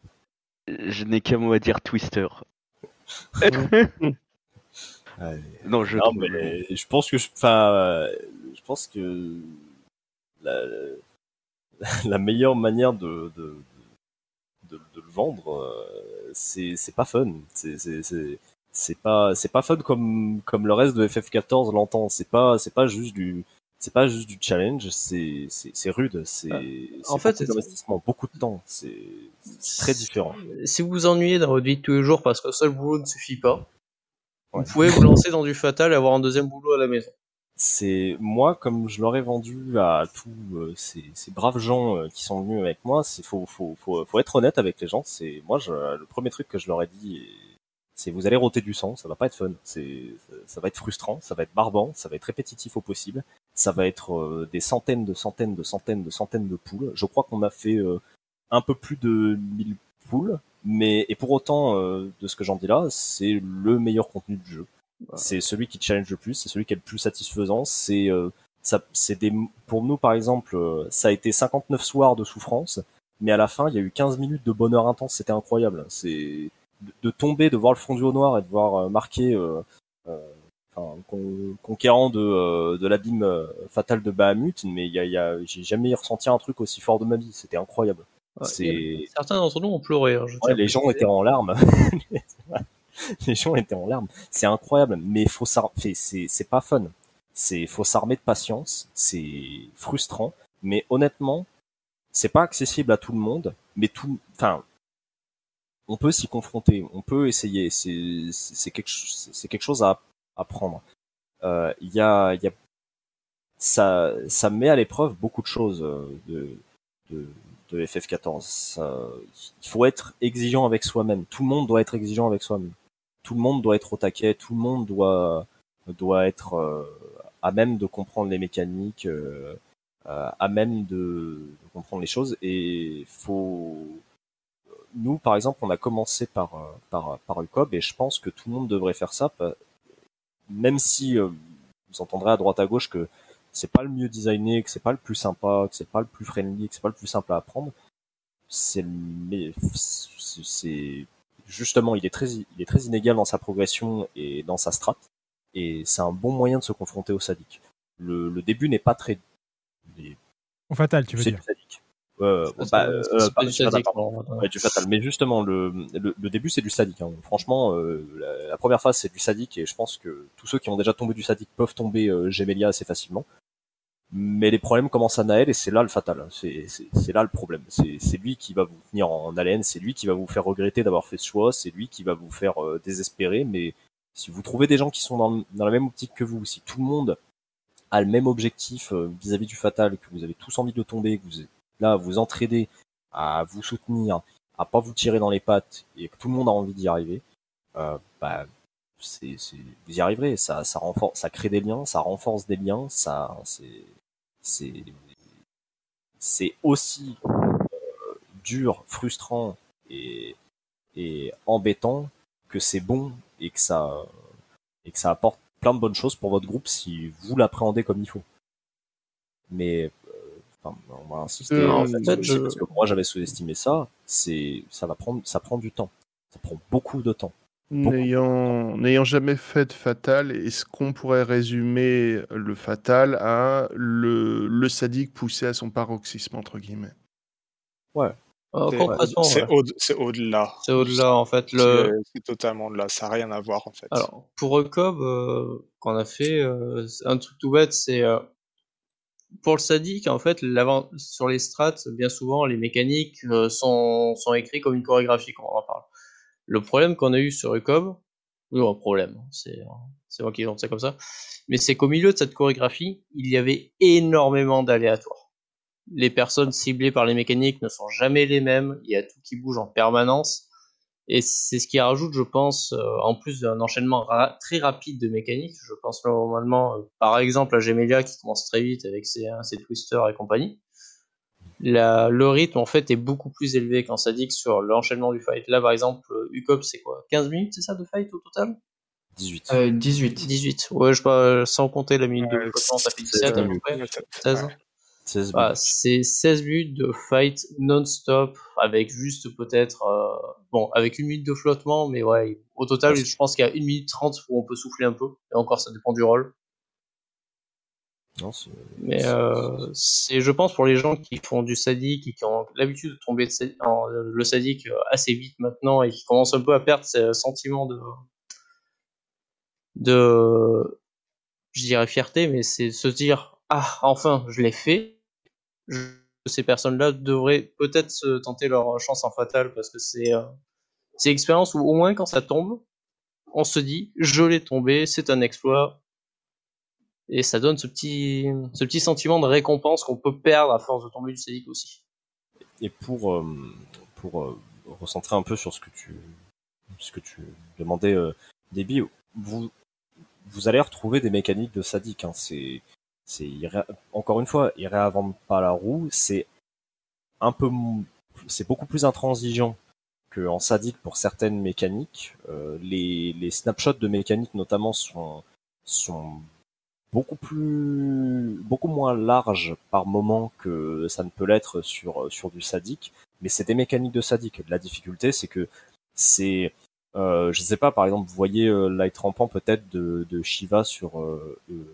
Je n'ai qu'un mot à dire Twister. non, je Non, trouve- mais je pense que je, enfin, euh, je pense que la, la meilleure manière de, de, de, de le vendre, euh, c'est, c'est pas fun. C'est, c'est, c'est, c'est pas, c'est pas fun comme, comme le reste de FF14 l'entend. C'est pas, c'est pas juste du, c'est pas juste du challenge. C'est, c'est, c'est rude. C'est, c'est en fait, beaucoup d'investissement, beaucoup de temps. C'est, c'est très différent. Si vous vous ennuyez dans votre vie de tous les jours parce qu'un seul boulot ne suffit pas, vous pouvez vous lancer dans du fatal et avoir un deuxième boulot à la maison. c'est moi comme je l'aurais vendu à tous euh, ces, ces braves gens euh, qui sont venus avec moi c'est faut, faut faut faut être honnête avec les gens c'est moi je, le premier truc que je leur ai dit c'est vous allez roter du sang ça va pas être fun. C'est ça va être frustrant ça va être barbant ça va être répétitif au possible ça va être euh, des centaines de centaines de centaines de centaines de poules. Je crois qu'on a fait euh, un peu plus de 1000 poules mais et pour autant euh, de ce que j'en dis là c'est le meilleur contenu du jeu c'est celui qui challenge le plus, c'est celui qui est le plus satisfaisant. C'est euh, ça, c'est des pour nous par exemple, euh, ça a été 59 soirs de souffrance, mais à la fin il y a eu 15 minutes de bonheur intense. C'était incroyable. C'est de, de tomber, de voir le fondu au noir et de voir euh, marquer euh, euh, enfin, con- conquérant de, euh, de l'abîme fatal de Bahamut, mais il y a, il y a, j'ai jamais ressenti un truc aussi fort de ma vie. C'était incroyable. Ouais, Certains d'entre nous ont pleuré. hein, je Ouais, les gens étaient en larmes. les gens étaient en larmes. C'est incroyable, mais faut c'est pas fun. C'est faut s'armer de patience. C'est frustrant, mais honnêtement, c'est pas accessible à tout le monde. Mais tout, enfin, on peut s'y confronter, on peut essayer. C'est quelque chose- c'est quelque chose à apprendre. Euh, Il y a il y a ça ça met à l'épreuve beaucoup de choses euh, de de, de FF14. Ça- il faut être exigeant avec soi-même. Tout le monde doit être exigeant avec soi-même. Tout le monde doit être au taquet. Tout le monde doit doit être euh, à même de comprendre les mécaniques, euh, euh, à même de, de comprendre les choses. Et faut nous, par exemple, on a commencé par par par Ucob et je pense que tout le monde devrait faire ça, même si vous entendrez à droite à gauche que c'est pas le mieux designé, que c'est pas le plus sympa, que c'est pas le plus friendly, que c'est pas le plus simple à apprendre. C'est le mais c'est c'est- justement il est très il est très inégal dans sa progression et dans sa strat et c'est un bon moyen de se confronter au sadique. Le, le début n'est pas très Au fatal, tu veux dire. sadique. Euh, bah, euh, pas du fatal, sadique, pardon. non, Ouais, du fatal. Mais justement, le, le, le début, c'est du sadique. hein. Franchement, euh, la, la première phase, c'est du sadique, et je pense que tous ceux qui ont déjà tombé du sadique peuvent tomber euh, Gemelia assez facilement. Mais les problèmes commencent à Naël, et c'est là le fatal. C'est là le problème. C'est lui qui va vous tenir en haleine, c'est lui qui va vous faire regretter d'avoir fait ce choix, c'est lui qui va vous faire euh, désespérer. Mais si vous trouvez des gens qui sont dans, dans la même optique que vous, si tout le monde a le même objectif euh, vis-à-vis du fatal, que vous avez tous envie de tomber, que vous êtes là vous entraider, à vous soutenir, à pas vous tirer dans les pattes, et que tout le monde a envie d'y arriver, euh, bah, c'est, vous y arriverez. Ça, ça renforce, ça crée des liens, ça renforce des liens, ça, c'est, c'est, c'est aussi euh, dur, frustrant et, et embêtant que c'est bon et que ça, et que ça apporte plein de bonnes choses pour votre groupe si vous l'appréhendez comme il faut. Mais euh, enfin, on va insister. Euh, en fait, je- parce que moi j'avais sous-estimé ça. C'est, ça va prendre, ça prend du temps. Ça prend beaucoup de temps. N'ayant n'ayant jamais fait de Fatal, est-ce qu'on pourrait résumer le Fatal à le, le sadique poussé à son paroxysme, entre guillemets? Ouais. Euh, C'est- concrètement, C'est ouais. au- c'est au-delà. C'est au-delà, en fait. Le... c'est totalement au-delà. Ça n'a rien à voir, en fait. Alors, pour Recob, euh, qu'on a fait, euh, un truc tout bête, c'est euh, pour le sadique, en fait, l'avant- sur les strats, bien souvent, les mécaniques euh, sont, sont écrits comme une chorégraphie, quand on en parle. Le problème qu'on a eu sur Recob, oui, un problème, c'est c'est moi qui ai ça comme ça, mais c'est qu'au milieu de cette chorégraphie, il y avait énormément d'aléatoires. Les personnes ciblées par les mécaniques ne sont jamais les mêmes, il y a tout qui bouge en permanence. Et c'est ce qui rajoute, je pense, euh, en plus d'un enchaînement très rapide de mécaniques, je pense normalement, euh, par exemple, à Gemelia qui commence très vite avec ses, hein, ses twisters et compagnie. La, le rythme, en fait, est beaucoup plus élevé quand ça dit que sur l'enchaînement du fight. Là, par exemple, euh, Ucop, c'est quoi 15 minutes, c'est ça, de fight au total? 18. Euh, 18. 18. Ouais, je sais pas, sans compter la minute de flottement, ça fait 17 à peu près. 16. 16 Voilà, c'est 16 minutes de fight non-stop avec juste peut-être euh, bon avec une minute de flottement mais ouais au total je pense qu'il y a 1 minute 30 où on peut souffler un peu et encore ça dépend du rôle Non, mais c'est- euh, c'est je pense pour les gens qui font du sadique et qui ont l'habitude de tomber de sa- en, le sadique euh, assez vite maintenant et qui commencent un peu à perdre ce sentiment de de je dirais fierté mais c'est se dire ah enfin je l'ai fait. Je- ces personnes-là devraient peut-être se tenter leur chance en fatal parce que c'est euh, c'est une expérience où au moins quand ça tombe, on se dit je l'ai tombé, c'est un exploit et ça donne ce petit ce petit sentiment de récompense qu'on peut perdre à force de tomber du sadique aussi. Et pour euh, pour euh, recentrer un peu sur ce que tu ce que tu demandais, euh, Déby, vous vous allez retrouver des mécaniques de sadique. Hein. C'est c'est encore une fois, ils réinventent pas la roue. C'est un peu c'est beaucoup plus intransigeant que en sadique pour certaines mécaniques. Euh, les les snapshots de mécaniques notamment sont sont beaucoup plus beaucoup moins larges par moment que ça ne peut l'être sur sur du sadique mais c'est des mécaniques de sadique la difficulté c'est que c'est Euh, je sais pas, par exemple, vous voyez euh, light rampant peut-être de, de Shiva sur euh, euh,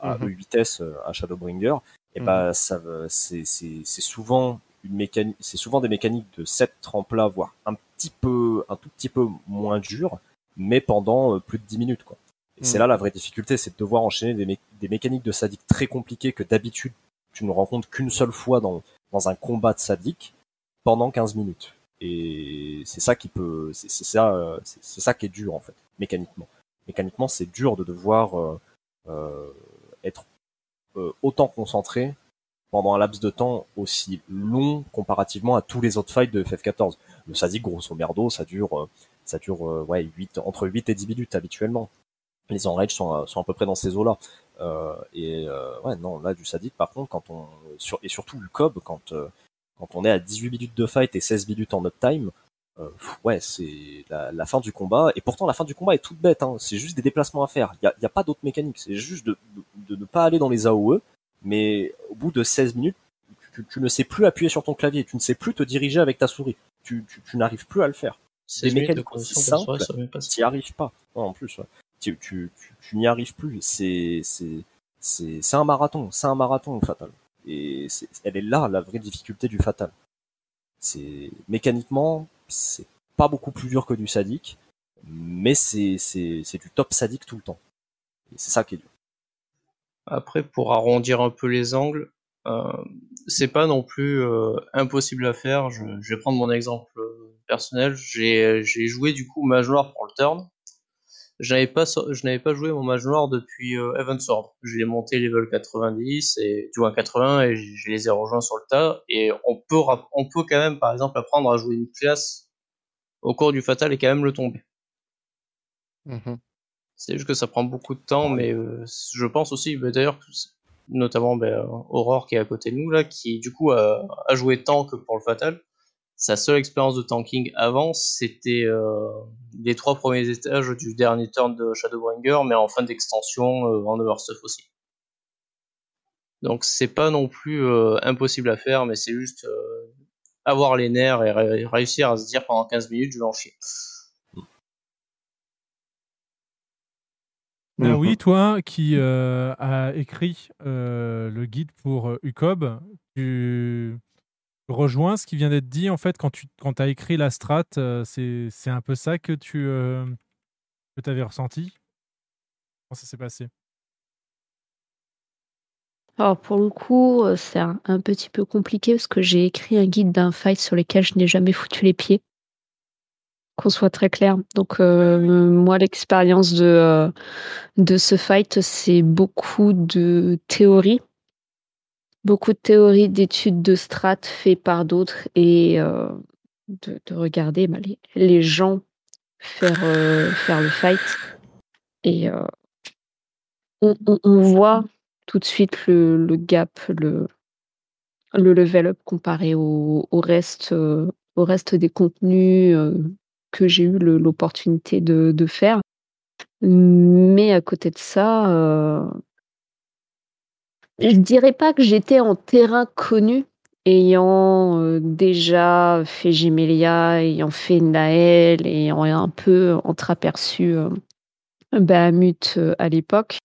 à Mhm. E8S euh, à Shadowbringer, et Mhm. bah ça c'est c'est souvent une mécanique, c'est souvent des mécaniques de cette trempe là, voire un petit peu un tout petit peu moins dur, mais pendant euh, plus de 10 minutes quoi. Et c'est là la vraie difficulté, c'est de devoir enchaîner des, des mécaniques de sadique très compliquées que d'habitude tu ne rencontres qu'une seule fois dans dans un combat de sadique pendant 15 minutes. Et c'est ça qui peut, c'est ça, c'est c'est ça qui est dur en fait, mécaniquement. Mécaniquement, c'est dur de devoir euh, euh, être euh, autant concentré pendant un laps de temps aussi long comparativement à tous les autres fights de FF14. Le sadique, grosso merdo, ça dure, euh, ça dure euh, ouais, 8, entre 8 et 10 minutes habituellement. Les enrage sont, à- sont à peu près dans ces eaux-là. Euh, et euh, ouais, non, là du sadique, par contre, quand on sur, et surtout le cob, quand euh, quand on est à 18 minutes de fight et 16 minutes en uptime, euh, ouais, c'est la, la fin du combat. Et pourtant, la fin du combat est toute bête. Hein. C'est juste des déplacements à faire. Il y a, y a pas d'autre mécanique. C'est juste de, de, de ne pas aller dans les AOE. Mais au bout de 16 minutes, tu, tu ne sais plus appuyer sur ton clavier. Tu ne sais plus te diriger avec ta souris. Tu, tu, tu n'arrives plus à le faire. 16 Des minutes de mécaniques simples, tu n'y arrives pas. Non, en plus, ouais. Tu, tu, tu, n'y arrives plus. C'est, c'est, c'est, c'est un marathon. C'est un marathon, Fatal. Et c'est, elle est là, la vraie difficulté du Fatal. C'est, mécaniquement, c'est pas beaucoup plus dur que du sadique, mais c'est, c'est, c'est du top sadique tout le temps. Et c'est ça qui est dur. Après, pour arrondir un peu les angles, euh, c'est pas non plus euh, impossible à faire. Je, je vais prendre mon exemple euh, personnel. J'ai j'ai joué du coup mage noir pour le turn. Je n'avais pas, so- je n'avais pas joué mon mage noir depuis euh, Sword. Je l'ai monté level 90 et du moins 80 et je les ai rejoints sur le tas. Et on peut, rap- on peut quand même, par exemple, apprendre à jouer une classe au cours du fatal et quand même le tomber. Mhm. C'est juste que ça prend beaucoup de temps, mais euh, je pense aussi, bah, d'ailleurs, que notamment bah, Aurore qui est à côté de nous, là, qui du coup a, a joué tank pour le Fatal. Sa seule expérience de tanking avant, c'était euh, les trois premiers étages du dernier turn de Shadowbringer, mais en fin d'extension euh, en Overstuff aussi. Donc c'est pas non plus euh, impossible à faire, mais c'est juste euh, avoir les nerfs et ré- réussir à se dire pendant 15 minutes, je vais en chier. Ah oui, toi qui euh, as écrit euh, le guide pour euh, UCOB, tu rejoins ce qui vient d'être dit en fait quand tu quand as écrit la strat, euh, c'est un peu ça que tu euh, que avais ressenti? Comment ça s'est passé? Alors pour le coup, euh, c'est un, petit peu compliqué parce que j'ai écrit un guide d'un fight sur lequel je n'ai jamais foutu les pieds. Qu'on soit très clair. Donc moi, l'expérience de, de ce fight, c'est beaucoup de théorie. Beaucoup de théories, d'études de strat faites par d'autres et euh, de, de regarder bah, les, gens faire, euh, faire le fight. Et euh, on, voit tout de suite le, gap, le, le level up comparé au, reste, au reste des contenus que j'ai eu l'opportunité de, faire. Mais à côté de ça, je dirais pas que j'étais en terrain connu, ayant euh, déjà fait Gemelia, ayant fait Naël, ayant un peu entreaperçu euh, Bahamut euh, à l'époque.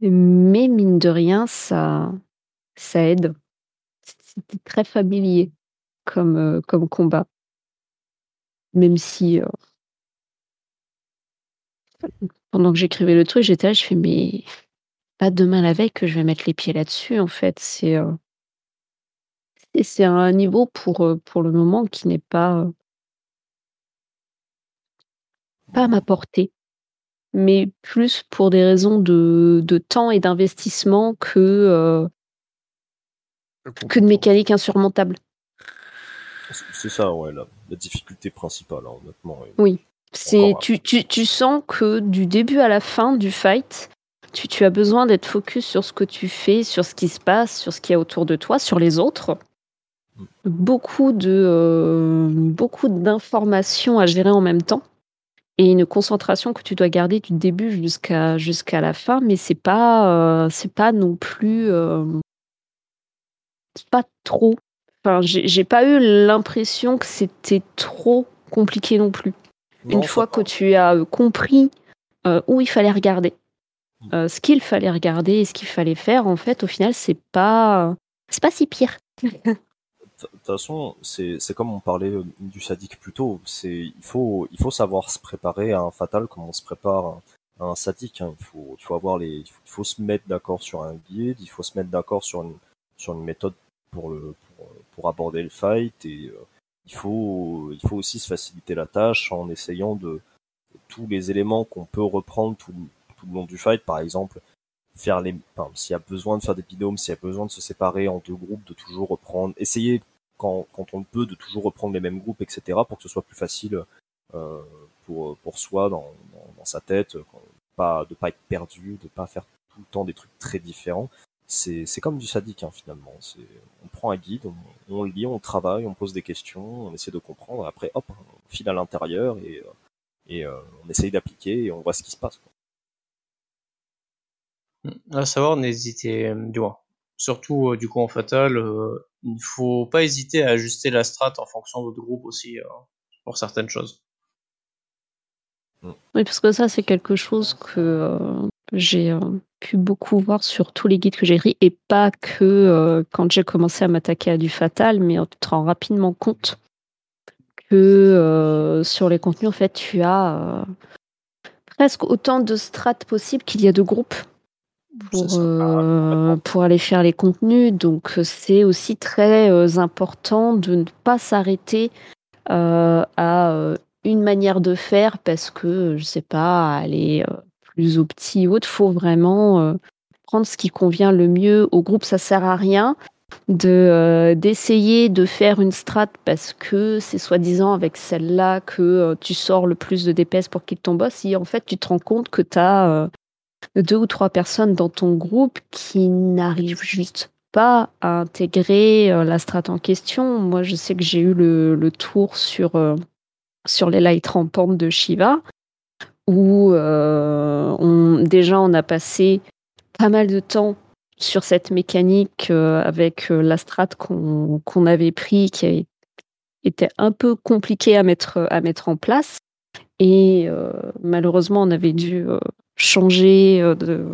Mais mine de rien, ça, ça aide. C'était très familier comme, combat. Même si, pendant que j'écrivais le truc, j'étais là, je fais, mais pas demain la veille que je vais mettre les pieds là-dessus, en fait. C'est euh, c'est- un niveau pour, euh, pour le moment qui n'est pas, euh, pas à ma portée, mais plus pour des raisons de, de temps et d'investissement que, euh, que de mécanique insurmontable. C'est- ça, ouais, la, la difficulté principale, hein, honnêtement. Oui, c'est tu, tu, tu sens que du début à la fin du fight, tu, tu as besoin d'être focus sur ce que tu fais, sur ce qui se passe, sur ce qu'il y a autour de toi, sur les autres. Beaucoup de euh, beaucoup d'informations à gérer en même temps et une concentration que tu dois garder du début jusqu'à jusqu'à la fin, mais c'est pas euh, c'est pas non plus euh, pas trop. Enfin, j'ai pas eu l'impression que c'était trop compliqué non plus. Une fois que tu as compris euh, où il fallait regarder, euh, ce qu'il fallait regarder et ce qu'il fallait faire, en fait, au final, c'est pas, c'est pas si pire. De toute façon, c'est c'est comme on parlait euh, du sadique plus tôt. C'est il faut il faut savoir se préparer à un fatal comme on se prépare à à un sadique. hein. Il faut il faut avoir les il faut, il faut se mettre d'accord sur un guide, il faut se mettre d'accord sur une sur une méthode pour le pour, pour aborder le fight et euh, il faut il faut aussi se faciliter la tâche en essayant de tous les éléments qu'on peut reprendre tout, tout le long du fight, par exemple faire les, enfin, s'il y a besoin de faire des binômes, s'il y a besoin de se séparer en deux groupes, de toujours reprendre, essayer quand, quand on peut de toujours reprendre les mêmes groupes, etc. pour que ce soit plus facile euh, pour, pour soi dans, dans, sa tête, quand- pas de pas être perdu, de pas faire tout le temps des trucs très différents. C'est comme du sadique hein, finalement. On prend un guide, on, on lit, on travaille, on pose des questions, on essaie de comprendre. Après hop, on file à l'intérieur et euh, et euh, on essaye d'appliquer et on voit ce qui se passe. À savoir, n'hésitez, euh, du moins, surtout euh, du coup en fatal, euh, il ne faut pas hésiter à ajuster la strat en fonction de votre groupe aussi euh, pour certaines choses. Oui, parce que ça, c'est quelque chose que euh, j'ai euh, pu beaucoup voir sur tous les guides que j'ai écrits, et pas que euh, quand j'ai commencé à m'attaquer à du fatal, mais tu te rends rapidement compte que euh, sur les contenus, en fait, tu as euh, presque autant de strates possibles qu'il y a de groupes pour, euh, pour aller faire les contenus. Donc, euh, c'est aussi très euh, important de ne pas s'arrêter euh, à une manière de faire parce que, je sais pas, aller plus au petit ou autre. faut vraiment euh, prendre ce qui convient le mieux au groupe. Ça sert à rien de d'essayer de faire une strat parce que c'est soi-disant avec celle-là que tu sors le plus de DPS pour qu'il ton boss si en fait tu te rends compte que tu as deux ou trois personnes dans ton groupe qui n'arrivent juste pas à intégrer euh, la strat en question. Moi, je sais que j'ai eu le, tour sur, euh, sur les light rampantes de Shiva, où euh, déjà on a passé pas mal de temps sur cette mécanique avec la strat qu'on avait pris, qui était un peu compliqué à mettre, à mettre en place. Et malheureusement, on avait dû changer euh, de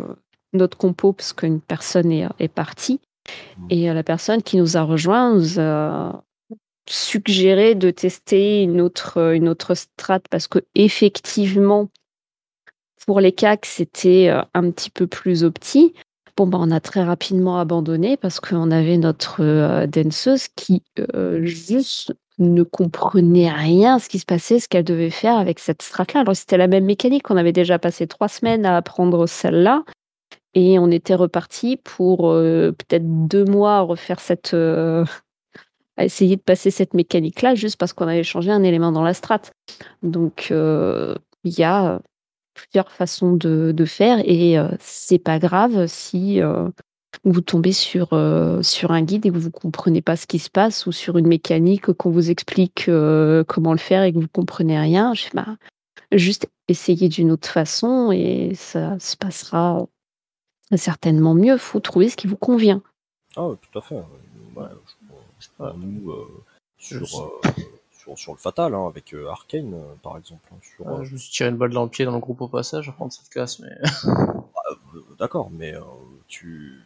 notre compo parce qu'une personne est, est partie. Et euh, la personne qui nous a rejoint nous a suggéré de tester une autre, euh, une autre strat parce que effectivement, pour les CAC, c'était euh, un petit peu plus opti. Bon, bah, on a très rapidement abandonné parce qu'on avait notre euh, danseuse qui euh, juste ne comprenait rien à ce qui se passait, ce qu'elle devait faire avec cette strat-là. Alors, c'était la même mécanique. On avait déjà passé trois semaines à apprendre celle-là. Et on était reparti pour euh, peut-être deux mois à refaire cette. euh, à essayer de passer cette mécanique-là juste parce qu'on avait changé un élément dans la strat. Donc, euh, il y a plusieurs façons de, de faire et c'est pas grave si euh, vous tombez sur, euh, sur un guide et que vous comprenez pas ce qui se passe ou sur une mécanique qu'on vous explique euh, comment le faire et que vous comprenez rien. Je sais pas, juste essayez d'une autre façon et ça se passera certainement mieux. Faut trouver ce qui vous convient. Ah, ouais, tout à fait. Ouais, je, je nous euh, sur, euh, sur, sur le fatal, hein, avec euh, Arkane, euh, par exemple. hein, sur, euh, je me suis tiré une balle dans le pied dans le groupe au passage, après ça te casse, mais. euh, D'accord, mais euh, tu.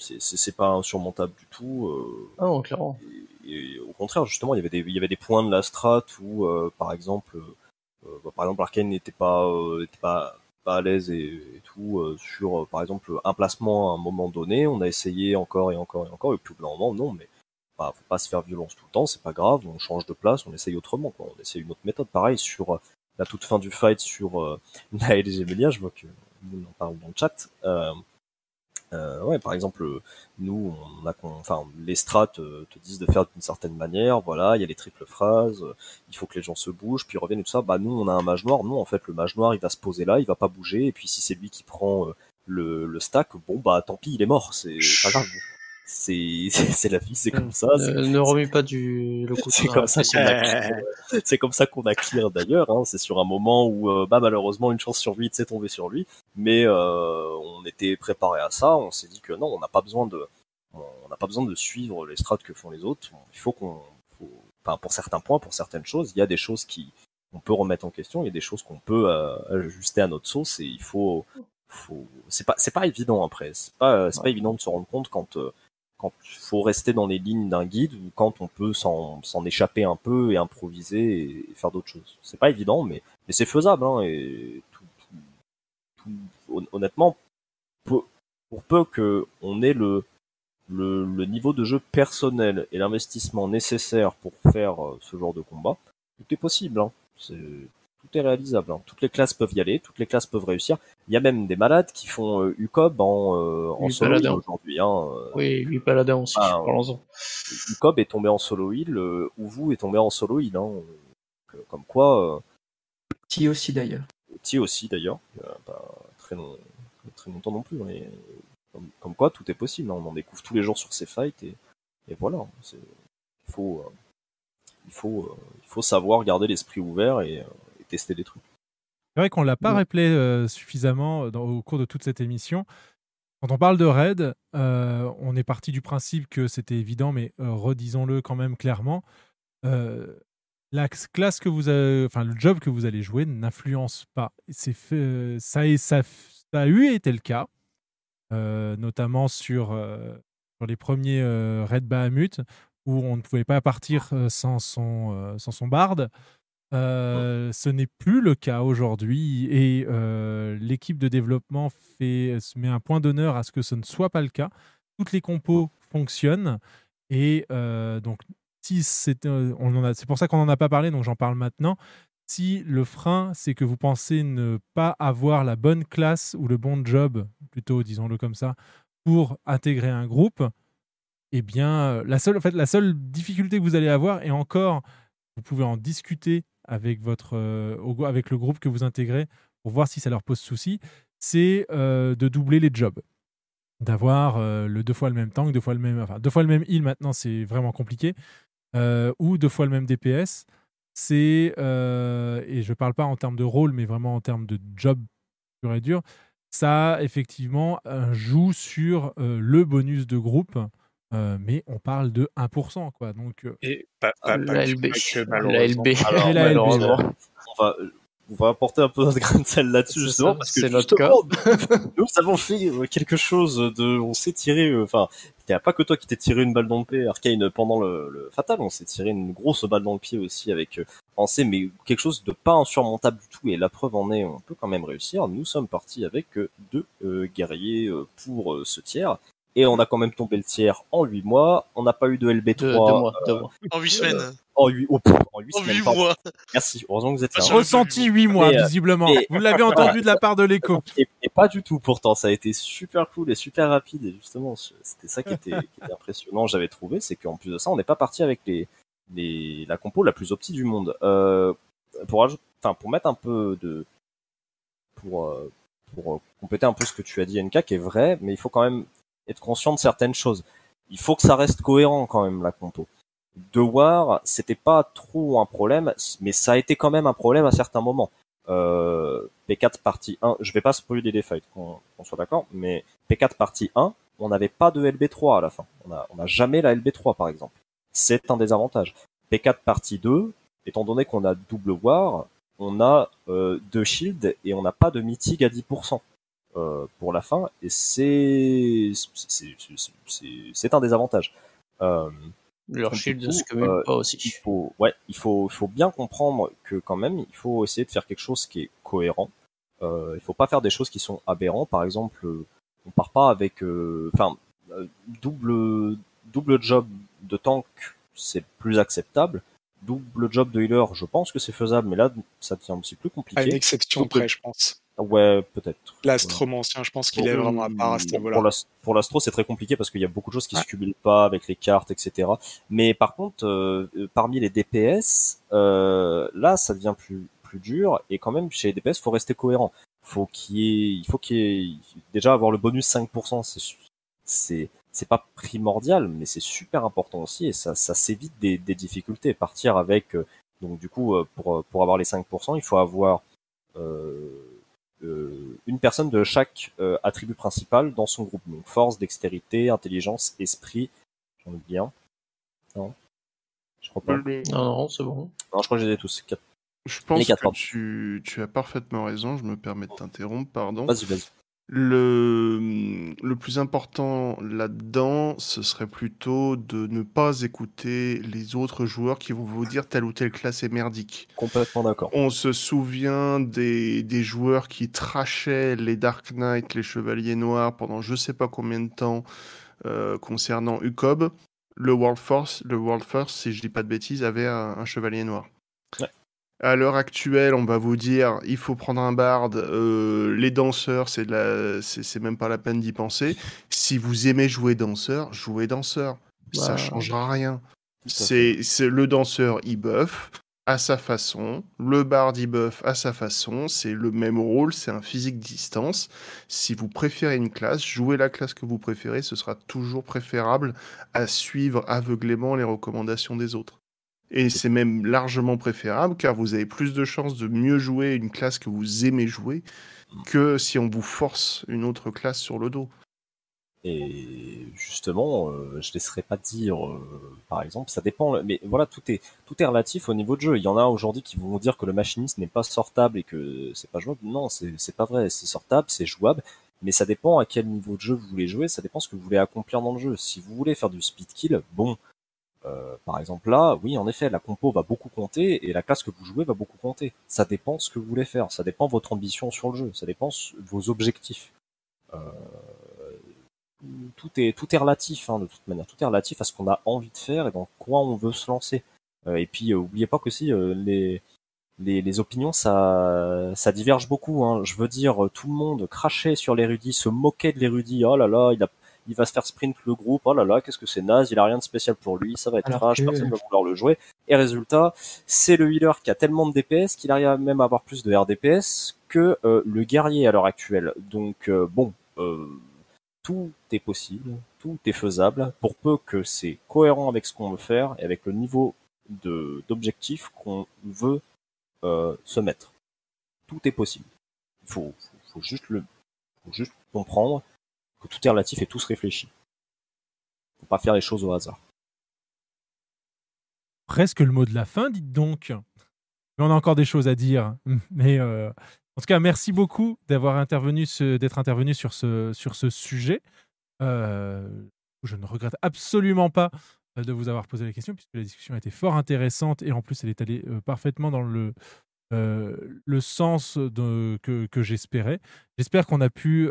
C'est pas insurmontable du tout. euh, Ah non, clairement. et, et au contraire, justement, il y avait des, il y avait des points de la strat où, euh, par exemple, euh, bah, par exemple, Arkane n'était pas, euh, était pas, pas à l'aise et, et tout euh, sur, euh, par exemple, un placement à un moment donné. On a essayé encore et encore et encore, et puis au bout d'un moment, non, mais bah, faut pas se faire violence tout le temps, c'est pas grave, on change de place, on essaye autrement, quoi. On essaye une autre méthode. Pareil sur euh, la toute fin du fight sur euh, Naël et Gemelia, je vois que nous en parle dans le chat. Euh, ouais, par exemple, nous, on a, enfin, les strats euh, te disent de faire d'une certaine manière. Voilà, il y a les triples phrases. il faut que les gens se bougent, puis reviennent et tout ça. Bah nous, on a un mage noir. Non, en fait, le mage noir, il va se poser là, il va pas bouger. Et puis si c'est lui qui prend euh, le, le stack, bon bah tant pis, il est mort. C'est pas grave. C'est c'est la vie, c'est comme ça. c'est- Ne, remue pas du le c'est comme ça qu'on a. C'est comme ça qu'on a clear d'ailleurs. Hein. C'est sur un moment où, euh, bah malheureusement, une chance sur huit s'est tombée sur lui, mais euh, on était préparé à ça. On s'est dit que non, on n'a pas besoin de, on n'a pas besoin de suivre les strats que font les autres. Il faut qu'on, faut- enfin pour certains points, pour certaines choses, il y a des choses qui on peut remettre en question. Il y a des choses qu'on peut euh, ajuster à notre sauce et il faut, faut, c'est pas, c'est pas évident après. C'est pas, c'est pas évident de se rendre compte quand, euh, quand il faut rester dans les lignes d'un guide ou quand on peut s'en, échapper un peu et improviser et faire d'autres choses. C'est pas évident, mais, mais c'est faisable. Hein, et tout, tout- tout- hon- honnêtement, peu- pour peu que on ait le, le, le niveau de jeu personnel et l'investissement nécessaire pour faire euh, ce genre de combat, tout est possible. Hein. C'est, tout est réalisable. hein. Toutes les classes peuvent y aller, toutes les classes peuvent réussir. Il y a même des malades qui font euh, UCOB en, euh, en solo heal aujourd'hui. Hein. euh, Oui, lui paladin aussi, ah, parlons-en. UCOB est tombé en solo heal, euh, Uvu est tombé en solo heal. Hein. Donc, euh, comme quoi, euh, Ti aussi d'ailleurs. Ti aussi d'ailleurs, très, long- très longtemps non plus. Mais comme, comme quoi, tout est possible. hein. On en découvre tous les jours sur ces fights et, et voilà. C'est- Il faut, euh, il faut, euh, il faut savoir garder l'esprit ouvert et, euh, et tester des trucs. C'est vrai qu'on l'a pas rappelé euh, suffisamment dans- au cours de toute cette émission. Quand on parle de raid, euh, on est parti du principe que c'était évident, mais euh, redisons-le quand même clairement. euh, la classe que vous avez, enfin le job que vous allez jouer n'influence pas. C'est fait, euh, ça, est- ça, ça a eu été le cas, euh, notamment sur, euh, sur les premiers euh, raids Bahamut, où on ne pouvait pas partir euh, sans son, euh, sans son barde. Euh, ce n'est plus le cas aujourd'hui et euh, l'équipe de développement fait, se met un point d'honneur à ce que ce ne soit pas le cas. Toutes les compos fonctionnent et euh, donc si c'est on c'est pour ça qu'on n'en a pas parlé donc j'en parle maintenant. Si le frein c'est que vous pensez ne pas avoir la bonne classe ou le bon job plutôt disons-le comme ça pour intégrer un groupe, eh bien, la seule, en fait, la seule difficulté que vous allez avoir, et encore, vous pouvez en discuter avec, votre, euh, avec le groupe que vous intégrez pour voir si ça leur pose souci, c'est euh, de doubler les jobs. D'avoir euh, le deux fois le même tank, deux fois le même, enfin, deux fois le même heal maintenant, c'est vraiment compliqué, ou deux fois le même DPS. C'est, et je parle pas en termes de rôle, mais vraiment en termes de job pur et dur, ça effectivement joue sur le bonus de groupe, euh, mais on parle de 1%. Quoi. Donc, euh, Et pas, pas, pas La LB. La. LB. Alors, Et la malheureusement, LB. on va, on va apporter un peu notre grain de sel là-dessus, justement, ça, parce que c'est notre justement, nous avons fait euh, quelque chose de, on s'est tiré, euh, enfin, il n'y a pas que toi qui t'es tiré une balle dans le pied, Arcane, pendant le, le Fatal, on s'est tiré une grosse balle dans le pied aussi avec euh, Ansem, mais quelque chose de pas insurmontable du tout, et la preuve en est, on peut quand même réussir. Nous sommes partis avec euh, deux euh, guerriers euh, pour euh, ce tiers, et on a quand même tombé le tiers en 8 mois, on n'a pas eu de LB3 Deux, deux mois, deux euh, mois. En 8 semaines. en 8, oh, pff, en huit En semaines, 8 mois. Merci, heureusement que vous êtes là. Ressenti 8 mois, Et, euh, visiblement. et- vous l'avez entendu de la part de l'écho. Et, et pas du tout pourtant, ça a été super cool et super rapide et justement c'était ça qui était, qui était impressionnant j'avais trouvé, c'est qu'en plus de ça on n'est pas parti avec les, les, la compo la plus opti du monde. Euh, pour, enfin, pour mettre un peu de... pour, euh, pour compléter un peu ce que tu as dit NK qui est vrai, mais il faut quand même être conscient de certaines choses. Il faut que ça reste cohérent quand même la compo. De War, c'était pas trop un problème, mais ça a été quand même un problème à certains moments. Euh, P4 partie 1, je vais pas spoiler des fights, qu'on soit d'accord, mais P4 partie 1, on n'avait pas de LB3 à la fin. On a, on a jamais la LB3 par exemple. C'est un désavantage. P4 partie 2, étant donné qu'on a double War, on a euh, deux shields et on n'a pas de mitig à 10% euh, pour la fin, et c'est c'est- c'est- c'est- c'est- c'est un désavantage. Euh, Leur shield coup, se cumule euh, pas aussi. Il faut, ouais, il faut, il faut bien comprendre que quand même, il faut essayer de faire quelque chose qui est cohérent. Euh, il faut pas faire des choses qui sont aberrants. Par exemple, euh, on part pas avec, euh, enfin, euh, double, double job de tank, c'est plus acceptable. Double job de healer, je pense que c'est faisable, mais là, ça devient un petit peu compliqué. À une exception Double- près, je pense. Ouais, peut-être. L'astromancien, je pense qu'il est vraiment à part à ce niveau-là. Pour l'as- pour l'astro, c'est très compliqué parce qu'il y a beaucoup de choses qui Ouais. se cumulent pas avec les cartes, etc. Mais par contre, euh, parmi les DPS, euh, là, ça devient plus plus dur et quand même chez les DPS, faut rester cohérent. Faut qu'il ait, il faut qu'il ait déjà avoir le bonus 5%, c'est c'est c'est pas primordial, mais c'est super important aussi et ça ça s'évite des, des difficultés. Partir avec euh, donc du coup euh, pour pour avoir les 5%, il faut avoir euh, une personne de chaque euh, attribut principal dans son groupe. Donc force, dextérité, intelligence, esprit. J'en oublie un. Non? Je crois pas. Non, non, c'est bon. Non, je crois que j'ai les tous. Quatre. Je pense Les quatre, que tu, tu as parfaitement raison. Je me permets de t'interrompre, pardon. Vas-y, vas-y. Le, le plus important là-dedans, ce serait plutôt de ne pas écouter les autres joueurs qui vont vous dire telle ou telle classe est merdique. Complètement d'accord. On se souvient des, des joueurs qui trachaient les Dark Knight, les Chevaliers Noirs pendant je sais pas combien de temps euh, concernant UCOB. Le World Force, le World First, si je dis pas de bêtises, avait un, un Chevalier Noir. À l'heure actuelle, on va vous dire, il faut prendre un barde. euh, les danseurs, c'est la- même pas la peine d'y penser. Si vous aimez jouer danseur, jouez danseur. Ça Bah, changera rien. c'est le danseur, il buff à sa façon. Le barde, il buff à sa façon. C'est le même rôle, c'est un physique distance. Si vous préférez une classe, jouez la classe que vous préférez. Ce sera toujours préférable à suivre aveuglément les recommandations des autres. Et c'est même largement préférable car vous avez plus de chances de mieux jouer une classe que vous aimez jouer que si on vous force une autre classe sur le dos. Et justement, euh, je laisserai pas dire, euh, par exemple, ça dépend. Mais voilà, tout est tout est relatif au niveau de jeu. Il y en a aujourd'hui qui vont dire que le machiniste n'est pas sortable et que c'est pas jouable. Non, c'est pas vrai. C'est sortable, c'est jouable. Mais ça dépend à quel niveau de jeu vous voulez jouer. Ça dépend ce que vous voulez accomplir dans le jeu. Si vous voulez faire du speed kill, bon. Euh, par exemple là, oui, en effet, la compo va beaucoup compter et la classe que vous jouez va beaucoup compter. Ça dépend ce que vous voulez faire. Ça dépend votre ambition sur le jeu. Ça dépend vos objectifs. Euh, tout est tout est relatif hein, de toute manière tout est relatif à ce qu'on a envie de faire et dans quoi on veut se lancer Euh, et puis oubliez pas qu'aussi les, les les opinions ça ça diverge beaucoup hein. je veux dire tout le monde crachait sur l'érudit se moquait de l'érudit oh là là il a il va se faire sprint le groupe oh là là qu'est-ce que c'est naze il a rien de spécial pour lui ça va être Alors trash que- personne va vouloir le jouer et résultat c'est le healer qui a tellement de DPS qu'il arrive même à avoir plus de RDPS que euh, le guerrier à l'heure actuelle donc euh, bon euh, tout est possible, tout est faisable, pour peu que c'est cohérent avec ce qu'on veut faire et avec le niveau de d'objectif qu'on veut euh, se mettre. Tout est possible. Il faut, faut, faut juste le, faut juste comprendre que tout est relatif et tout se réfléchit. Faut pas faire les choses au hasard. Presque le mot de la fin, dites donc. Mais on a encore des choses à dire. Mais euh, en tout cas, merci beaucoup d'avoir intervenu, d'être intervenu sur ce, sujet. Euh, je ne regrette absolument pas euh, de vous avoir posé la question puisque la discussion a été fort intéressante et en plus elle est allée parfaitement dans le, sens que, j'espérais. J'espère qu'on a pu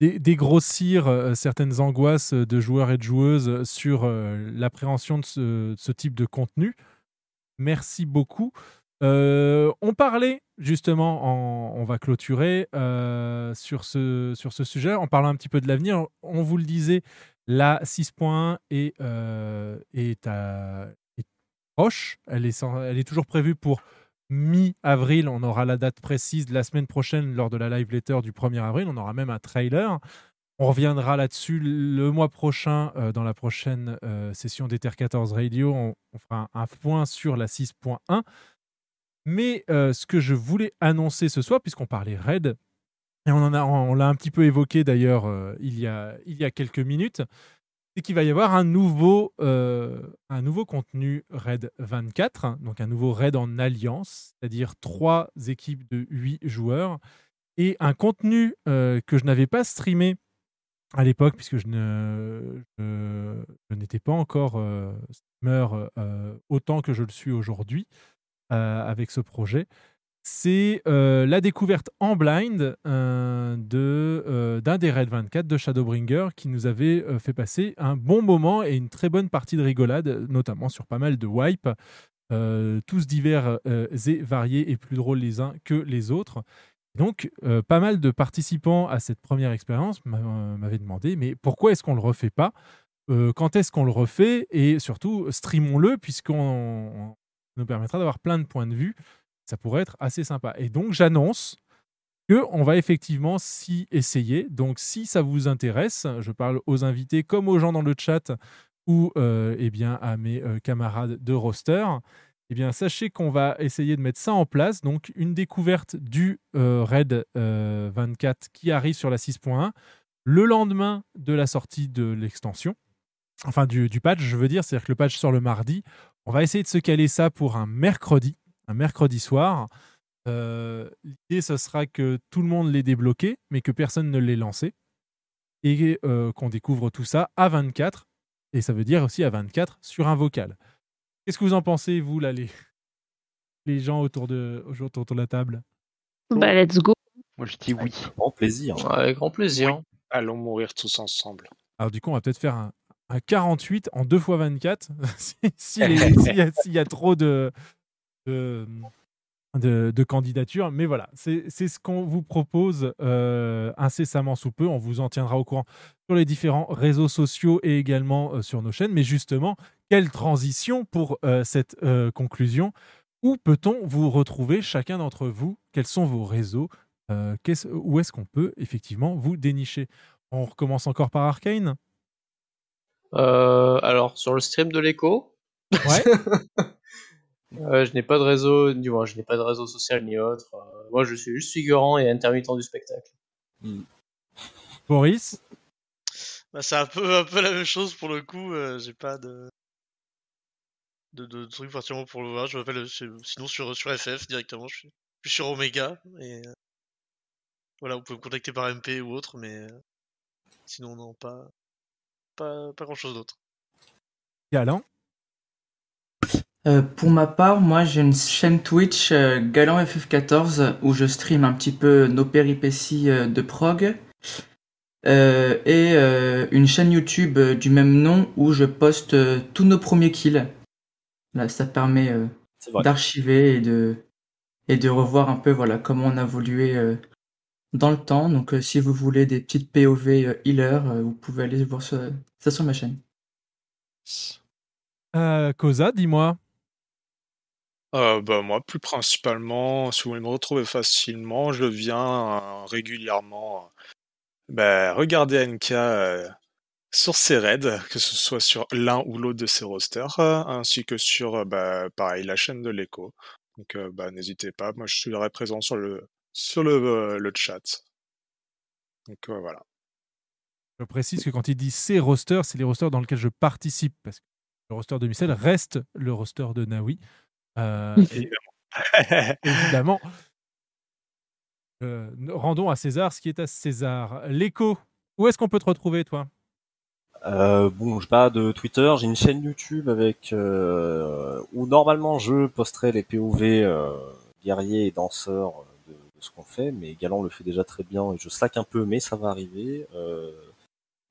dé- dégrossir euh, certaines angoisses de joueurs et de joueuses sur euh, l'appréhension de ce, type de contenu. Merci beaucoup. Euh, on parlait justement, en- on va clôturer euh, sur, ce, sur ce sujet, en parlant un petit peu de l'avenir. On vous le disait, la 6.1 est, euh, est, est proche. Elle est, elle est toujours prévue pour mi-avril. On aura la date précise la semaine prochaine lors de la live letter du 1er avril. On aura même un trailer. On reviendra là-dessus le mois prochain euh, dans la prochaine euh, session d'Ether 14 Radio. On, fera un, point sur la 6.1. Mais euh, ce que je voulais annoncer ce soir, puisqu'on parlait raid, et on l'a un petit peu évoqué d'ailleurs il y a quelques minutes, c'est qu'il va y avoir un nouveau, euh, contenu raid 24, donc un nouveau raid en alliance, c'est-à-dire trois équipes de 8 joueurs, et un contenu euh, que je n'avais pas streamé à l'époque, puisque je n'étais pas encore euh, streamer autant que je le suis aujourd'hui avec ce projet. C'est euh, la découverte en blind euh, de, euh, d'un des Red 24 de Shadowbringer qui nous avait fait passer un bon moment et une très bonne partie de rigolade, notamment sur pas mal de wipe, euh, tous divers et variés et plus drôles les uns que les autres. Donc, pas mal de participants à cette première expérience m'a- m'avaient demandé, mais pourquoi est-ce qu'on le refait pas? Quand est-ce qu'on le refait? Et surtout, streamons-le, puisqu'on on nous permettra d'avoir plein de points de vue. Ça pourrait être assez sympa. Et donc, j'annonce que on va effectivement s'y essayer. Donc, si ça vous intéresse, je parle aux invités comme aux gens dans le chat ou euh, eh bien, à mes euh, camarades de roster. Eh bien, sachez qu'on va essayer de mettre ça en place. Donc, une découverte du euh, RAID euh, 24 qui arrive sur la 6.1 le lendemain de la sortie de l'extension. Enfin, du, du patch, je veux dire. C'est-à-dire que le patch sort le mardi. On va essayer de se caler ça pour un mercredi, un mercredi soir. Euh, L'idée, ce sera que tout le monde l'ait débloqué, mais que personne ne l'ait lancé. Et euh, qu'on découvre tout ça à 24. Et ça veut dire aussi à 24 sur un vocal. Qu'est-ce que vous en pensez, vous, là, les, les gens autour de, autour de la table? Bah, let's go. Moi, je dis oui. Grand plaisir. Avec grand plaisir. Allons mourir tous ensemble. Alors, du coup, on va peut-être faire un, un 48 en 2 fois 24 si- si les- s'il y, a- s'il y a trop de, de, de- de candidatures. Mais voilà, c'est ce qu'on vous propose euh, incessamment sous peu. On vous en tiendra au courant sur les différents réseaux sociaux et également euh, sur nos chaînes. Mais justement, quelle transition pour euh, cette conclusion? Où peut-on vous retrouver, chacun d'entre vous? Quels sont vos réseaux? Où est-ce qu'on peut effectivement vous dénicher? On recommence encore par Arcane Euh, alors, sur le stream de l'écho, Ouais. euh, je n'ai pas de réseau, du moins, je n'ai pas de réseau social ni autre. Euh, moi, je suis juste figurant et intermittent du spectacle. Boris Bah, c'est un peu, un peu la même chose pour le coup. euh, J'ai pas de de, de trucs particulièrement pour le voir. Je m'appelle sinon sur sur FF directement. Je suis, je suis sur Omega et euh, voilà, vous pouvez me contacter par MP ou autre, mais sinon non pas pas pas grand chose d'autre. Galant Euh, pour ma part, moi j'ai une chaîne Twitch euh, Galant FF14 où je stream un petit peu nos péripéties euh, de prog Euh, et euh, une chaîne YouTube euh, du même nom où je poste euh, tous nos premiers kills. Là, ça permet euh, d'archiver et de et de revoir un peu voilà comment on a évolué euh, dans le temps. Donc euh, si vous voulez des petites POV euh, healer, euh, vous pouvez aller voir ça, ça sur ma chaîne. Euh, Cosa, dis-moi. Euh, bah, moi, plus principalement, si vous voulez me retrouver facilement, je viens euh, régulièrement euh, bah, regarder NK euh, sur ses raids, que ce soit sur l'un ou l'autre de ses rosters, ainsi que sur, bah, pareil, la chaîne de l'écho. Donc, bah, n'hésitez pas, moi je serai présent sur le, sur le, le chat. Donc, voilà. Je précise que quand il dit ces rosters, c'est les rosters dans lesquels je participe. Parce que le roster de Micelle reste le roster de Nawi. Euh, évidemment. Euh, rendons à César ce qui est à César. L'écho, où est-ce qu'on peut te retrouver, toi? Euh, bon, je pas de Twitter, j'ai une chaîne YouTube avec euh, où normalement je posterai les POV euh, guerriers et danseurs de, de ce qu'on fait, mais Galant le fait déjà très bien et je slack un peu, mais ça va arriver.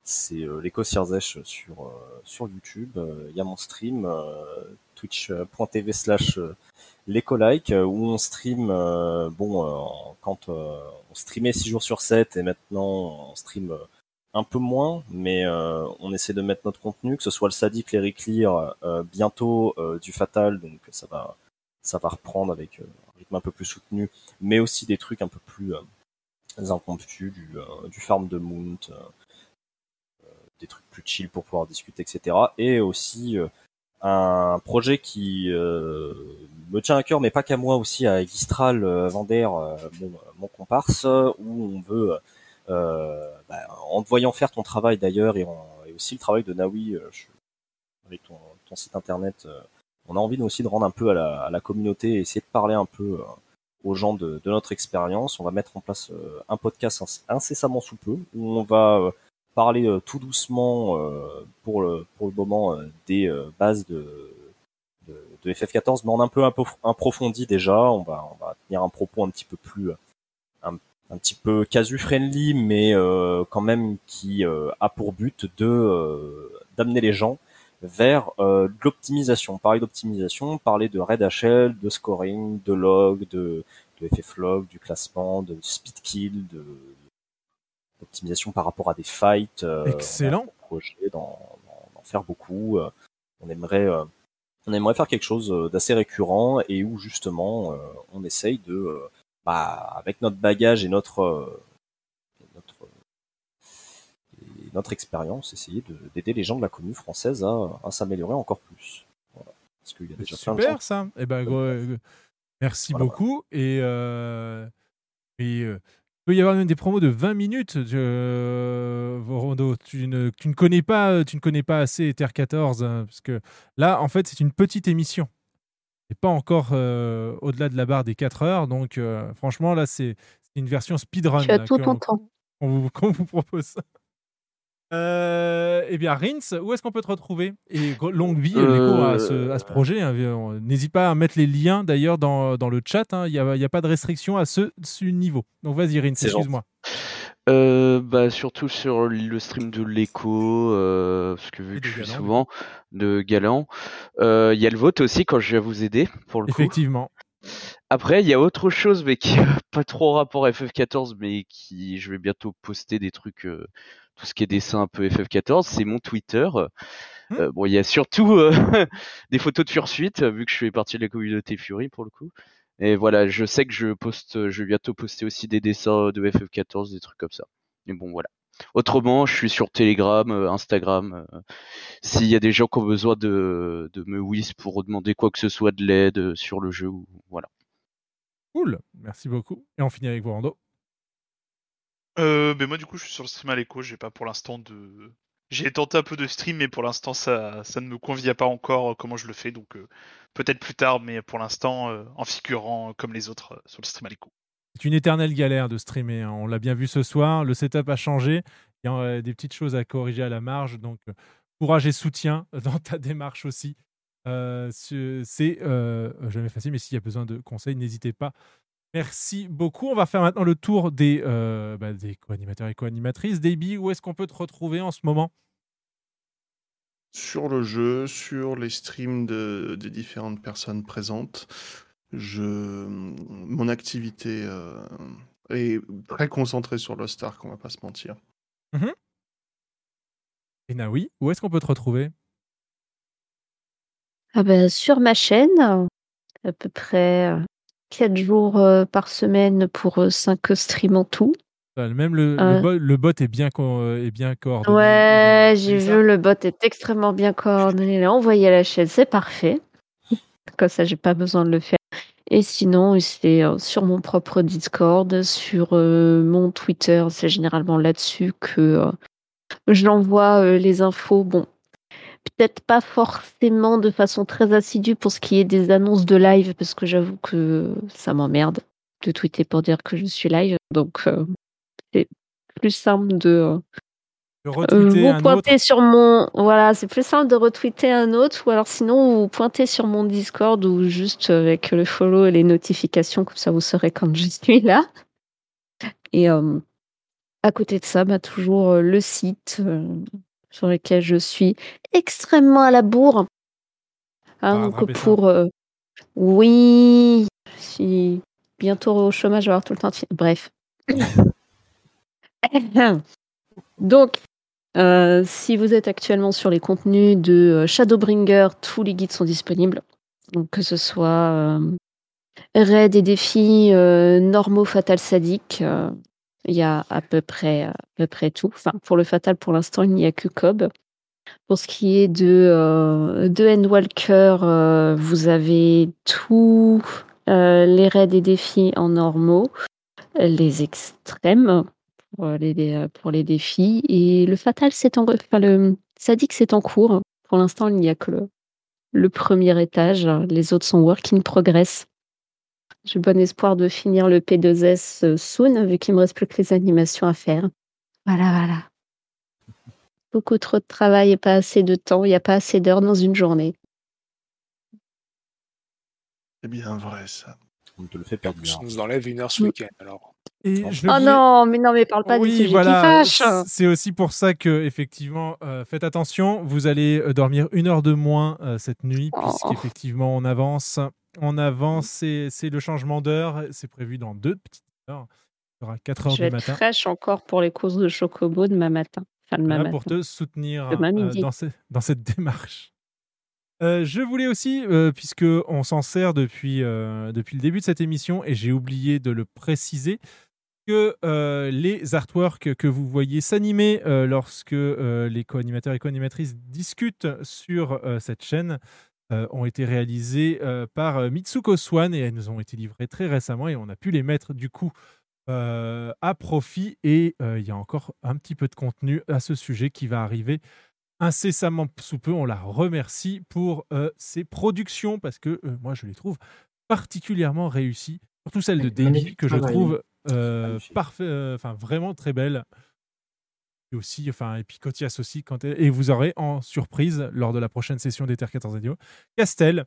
Euh, c'est euh, l'écho Sirzesh sur euh, sur YouTube. Euh, Il y a mon stream euh, twitch.tv slash euh, l'écolike euh, où on stream euh, bon euh, quand euh, on streamait 6 jours sur 7 et maintenant on stream euh, un peu moins, mais euh, on essaie de mettre notre contenu, que ce soit le sadique, les Reclear, euh, bientôt euh, du Fatal, donc ça va, ça va reprendre avec euh, un rythme un peu plus soutenu, mais aussi des trucs un peu plus euh, impromptus, du, euh, du farm de Mount, euh, euh, des trucs plus chill pour pouvoir discuter, etc. Et aussi euh, un projet qui euh, me tient à cœur, mais pas qu'à moi, aussi à Gistral euh, Vander, euh, mon, mon comparse, où on veut euh, bah, en te voyant faire ton travail d'ailleurs et, et aussi le travail de Nawi euh, je- avec ton, ton site internet, on a envie aussi de rendre un peu à la, à la communauté essayer de parler un peu aux gens de, de notre expérience. On va mettre en place un podcast inc- incessamment sous peu où on va parler euh, tout doucement euh, pour, le, pour le moment euh, des bases de, de, de FF14, mais en un peu approf- approfondi déjà. On va, on va tenir un propos un petit peu plus un, un petit peu casu friendly, mais quand même qui a pour but de d'amener les gens vers euh, de l'optimisation. Parler d'optimisation, parler de raid HL, de scoring, de log, de, de FFlog, du classement, de speed kill, de d'optimisation par rapport à des fights. euh, Excellent. on a un projet d'en faire beaucoup. euh, on aimerait euh, on aimerait faire quelque chose d'assez récurrent et où justement on essaye de bah, avec notre bagage et notre notre expérience essayer de- d'aider les gens de la commune française à, à s'améliorer encore plus. Voilà. Parce qu'il y a déjà plein de Super. Eh ben, merci Voilà, beaucoup. Et, euh, et, euh, peut y avoir même des promos de 20 minutes, euh. Tu ne, tu ne connais pas, tu ne connais pas assez Ether 14, hein, parce que là, en fait, c'est une petite émission. Et pas encore euh, au-delà de la barre des 4 heures. Donc, euh, franchement, là, c'est une version speedrun. Tu as là, tout ton temps. qu'on vous, qu'on vous propose. Euh, eh bien, Rins, où est-ce qu'on peut te retrouver? Et longue vie, Euh, l'écho à ce, à ce projet. hein. N'hésite pas à mettre les liens d'ailleurs dans, dans le chat. hein. Il n'y a, il y a pas de restriction à ce, ce niveau. Donc vas-y, Rins, excuse-moi. Euh, bah, surtout sur le stream de l'écho, euh, parce que vu que je suis Galant, souvent de Galant, euh, il y a le vote aussi quand je viens vous aider, pour le coup. Effectivement. Après, il y a autre chose, mais qui n'a pas trop rapport à FF14, mais qui je vais bientôt poster des trucs, euh, tout ce qui est dessin un peu FF14, c'est mon Twitter. Euh, bon, il y a surtout euh, des photos de Fursuite, vu que je fais partie de la communauté Fury pour le coup. Et voilà, je sais que je poste, je vais bientôt poster aussi des dessins de FF14, des trucs comme ça. Mais bon, voilà. Autrement, je suis sur Telegram, euh, Instagram. euh, S'il y a des gens qui ont besoin de, de me whiz pour demander quoi que ce soit de l'aide euh, sur le jeu, ou- voilà. Cool, merci beaucoup. Et on finit avec Vorando. Euh, ben moi du coup je suis sur le stream à l'écho, j'ai pas pour l'instant de... J'ai tenté un peu de stream mais pour l'instant ça, ça ne me convient pas encore comment je le fais donc euh, peut-être plus tard mais pour l'instant euh, en figurant comme les autres euh, sur le stream à l'écho. C'est une éternelle galère de streamer. hein. On l'a bien vu ce soir. Le setup a changé. Il y a euh, des petites choses à corriger à la marge. Donc, euh, courage et soutien dans ta démarche aussi. Euh, ce- c'est jamais facile, mais s'il y a besoin de conseils, n'hésitez pas. Merci beaucoup. On va faire maintenant le tour des, bah, co-animateurs et co-animatrices. Davey, où est-ce qu'on peut te retrouver en ce moment? Sur le jeu, sur les streams de, des différentes personnes présentes, je, mon activité euh, est très concentrée sur le Stark, on va pas se mentir. Mhm. Et Naoui, où est-ce qu'on peut te retrouver? Ah ben, sur ma chaîne, à peu près 4 jours euh, par semaine pour 5 streams en tout. Euh, Même le, le Euh. bot, le bot est bien, co- euh, est bien coordonné. Ouais, j'ai vu, le bot est extrêmement bien coordonné. Il est envoyé à la chaîne, c'est parfait. Comme ça, j'ai pas besoin de le faire. Et sinon, c'est euh, sur mon propre Discord, sur euh, mon Twitter, c'est généralement là-dessus que euh, j'envoie les infos. Bon, peut-être pas forcément de façon très assidue pour ce qui est des annonces de live, parce que j'avoue que ça m'emmerde de tweeter pour dire que je suis live. Donc, c'est plus simple de, De euh, retweeter vous un pointez autre. sur mon voilà c'est plus simple de retweeter un autre ou alors sinon vous pointez sur mon Discord ou juste avec le follow et les notifications comme ça vous saurez quand je suis là. Et euh, à côté de ça bah, toujours euh, le site euh, sur lequel je suis extrêmement à la bourre. Hein, va donc pour euh, oui je suis bientôt au chômage je vais avoir tout le temps de bref. Donc euh, si vous êtes actuellement sur les contenus de euh, Shadowbringer, tous les guides sont disponibles. Donc que ce soit euh, raids et défis euh, normaux fatal sadique, il y a à peu près tout. Enfin pour le fatal pour l'instant il n'y a que Cobb. Pour ce qui est de de Endwalker, vous avez tous les raids et défis en normaux, les extrêmes pour les, les- pour les défis. Et le fatal, c'est en, enfin, le sadique, c'est en cours. Pour l'instant, il n'y a que le, le premier étage. Les autres sont work in progress. J'ai bon espoir de finir le P2S euh, soon, vu qu'il me reste plus que les animations à faire. Voilà, voilà. Beaucoup trop de travail et pas assez de temps. Il n'y a pas assez d'heures dans une journée. C'est bien vrai ça. On te le fait perdre Ça nous enlève une heure ce week-end alors. Et je Oh voulais- non, mais non, mais parle pas des oui, sujets voilà. qui fâchent. C'est aussi pour ça que, effectivement, euh, faites attention. Vous allez euh, dormir une heure de moins euh, cette nuit, Oh. puisqu'effectivement, on avance. On avance, c'est le changement d'heure. C'est prévu dans deux petites heures. Il sera 4 heures Je vais du être matin. fraîche encore pour les courses de chocobo demain matin. Enfin, demain Voilà, matin. pour te soutenir Demain euh, midi. dans, ce- dans cette démarche. Euh, je voulais aussi, euh, puisque on s'en sert depuis, euh, depuis le début de cette émission, et j'ai oublié de le préciser, que euh, les artworks que vous voyez s'animer lorsque les co-animateurs et co-animatrices discutent sur cette chaîne ont été réalisés par Mitsuko Swan et elles nous ont été livrés très récemment et on a pu les mettre du coup à profit. Et il y a encore un petit peu de contenu à ce sujet qui va arriver incessamment sous peu. On la remercie pour euh, ses productions parce que euh, moi, je les trouve particulièrement réussies. Surtout celle de Davy que je trouve euh, parfait, euh, enfin vraiment très belle. Et aussi, enfin, et puis Cotias aussi. Quand elle- et vous aurez en surprise lors de la prochaine session d'Ether 14 Radio Castel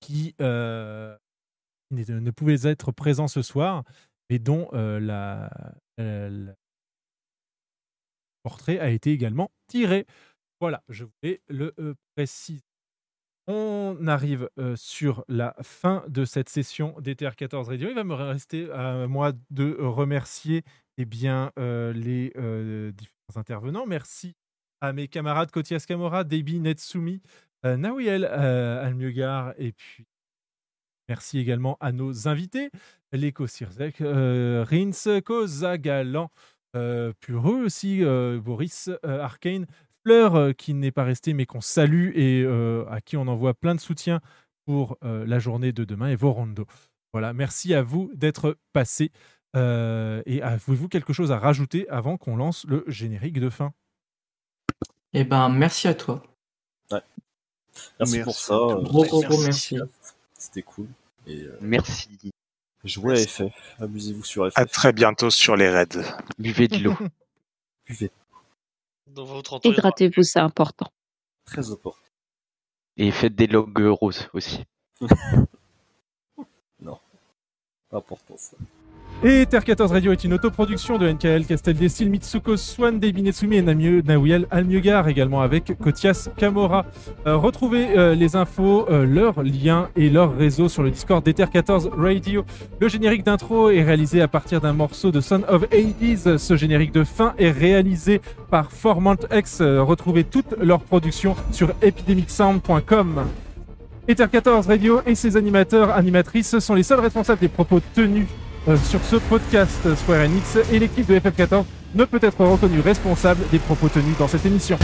qui euh, ne, pouvait être présent ce soir, mais dont euh, la, euh, la- portrait a été également tiré. Voilà, je voulais le préciser. On arrive sur la fin de cette session d'Ether 14 Radio. Il va me rester à moi de remercier eh bien, euh, les différents intervenants. Merci à mes camarades Kotias Kamora, Debi Netsumi, euh, Nawiel euh, Almiegar et puis merci également à nos invités, Leko Sirzek, Rins, Koza Pureux aussi, Boris, Arcane, Fleur euh, qui n'est pas resté mais qu'on salue et euh, à qui on envoie plein de soutien pour euh, la journée de demain et Vorondo. Voilà, merci à vous d'être passés. Euh, et avez-vous quelque chose à rajouter avant qu'on lance le générique de fin? Eh ben, merci à toi. Ouais. Merci, Merci pour ça. à Gros, gros, gros merci. C'était cool. Et, euh, Merci. jouez à FF. Amusez-vous sur FF. À très bientôt sur les raids. Buvez de l'eau. Buvez. Dans votre entourage. Hydratez-vous, c'est important. Très important. Et faites des logs roses aussi. non. Pas important ça. Et Terre 14 Radio est une autoproduction de NKL, Castel Destil, Mitsuko Swan, Debi Netsumi et Nawiel Almiegar, également avec Kotias Kamora. Euh, retrouvez euh, les infos, euh, leurs liens et leurs réseaux sur le Discord d'Ether 14 Radio. Le générique d'intro est réalisé à partir d'un morceau de Son of Hades. Ce générique de fin est réalisé par Formant X. Retrouvez toutes leurs productions sur epidemicsound.com. Ether 14 Radio et ses animateurs, animatrices sont les seuls responsables des propos tenus sur ce podcast. Square Enix et l'équipe de FF14 ne peut être reconnue responsable des propos tenus dans cette émission.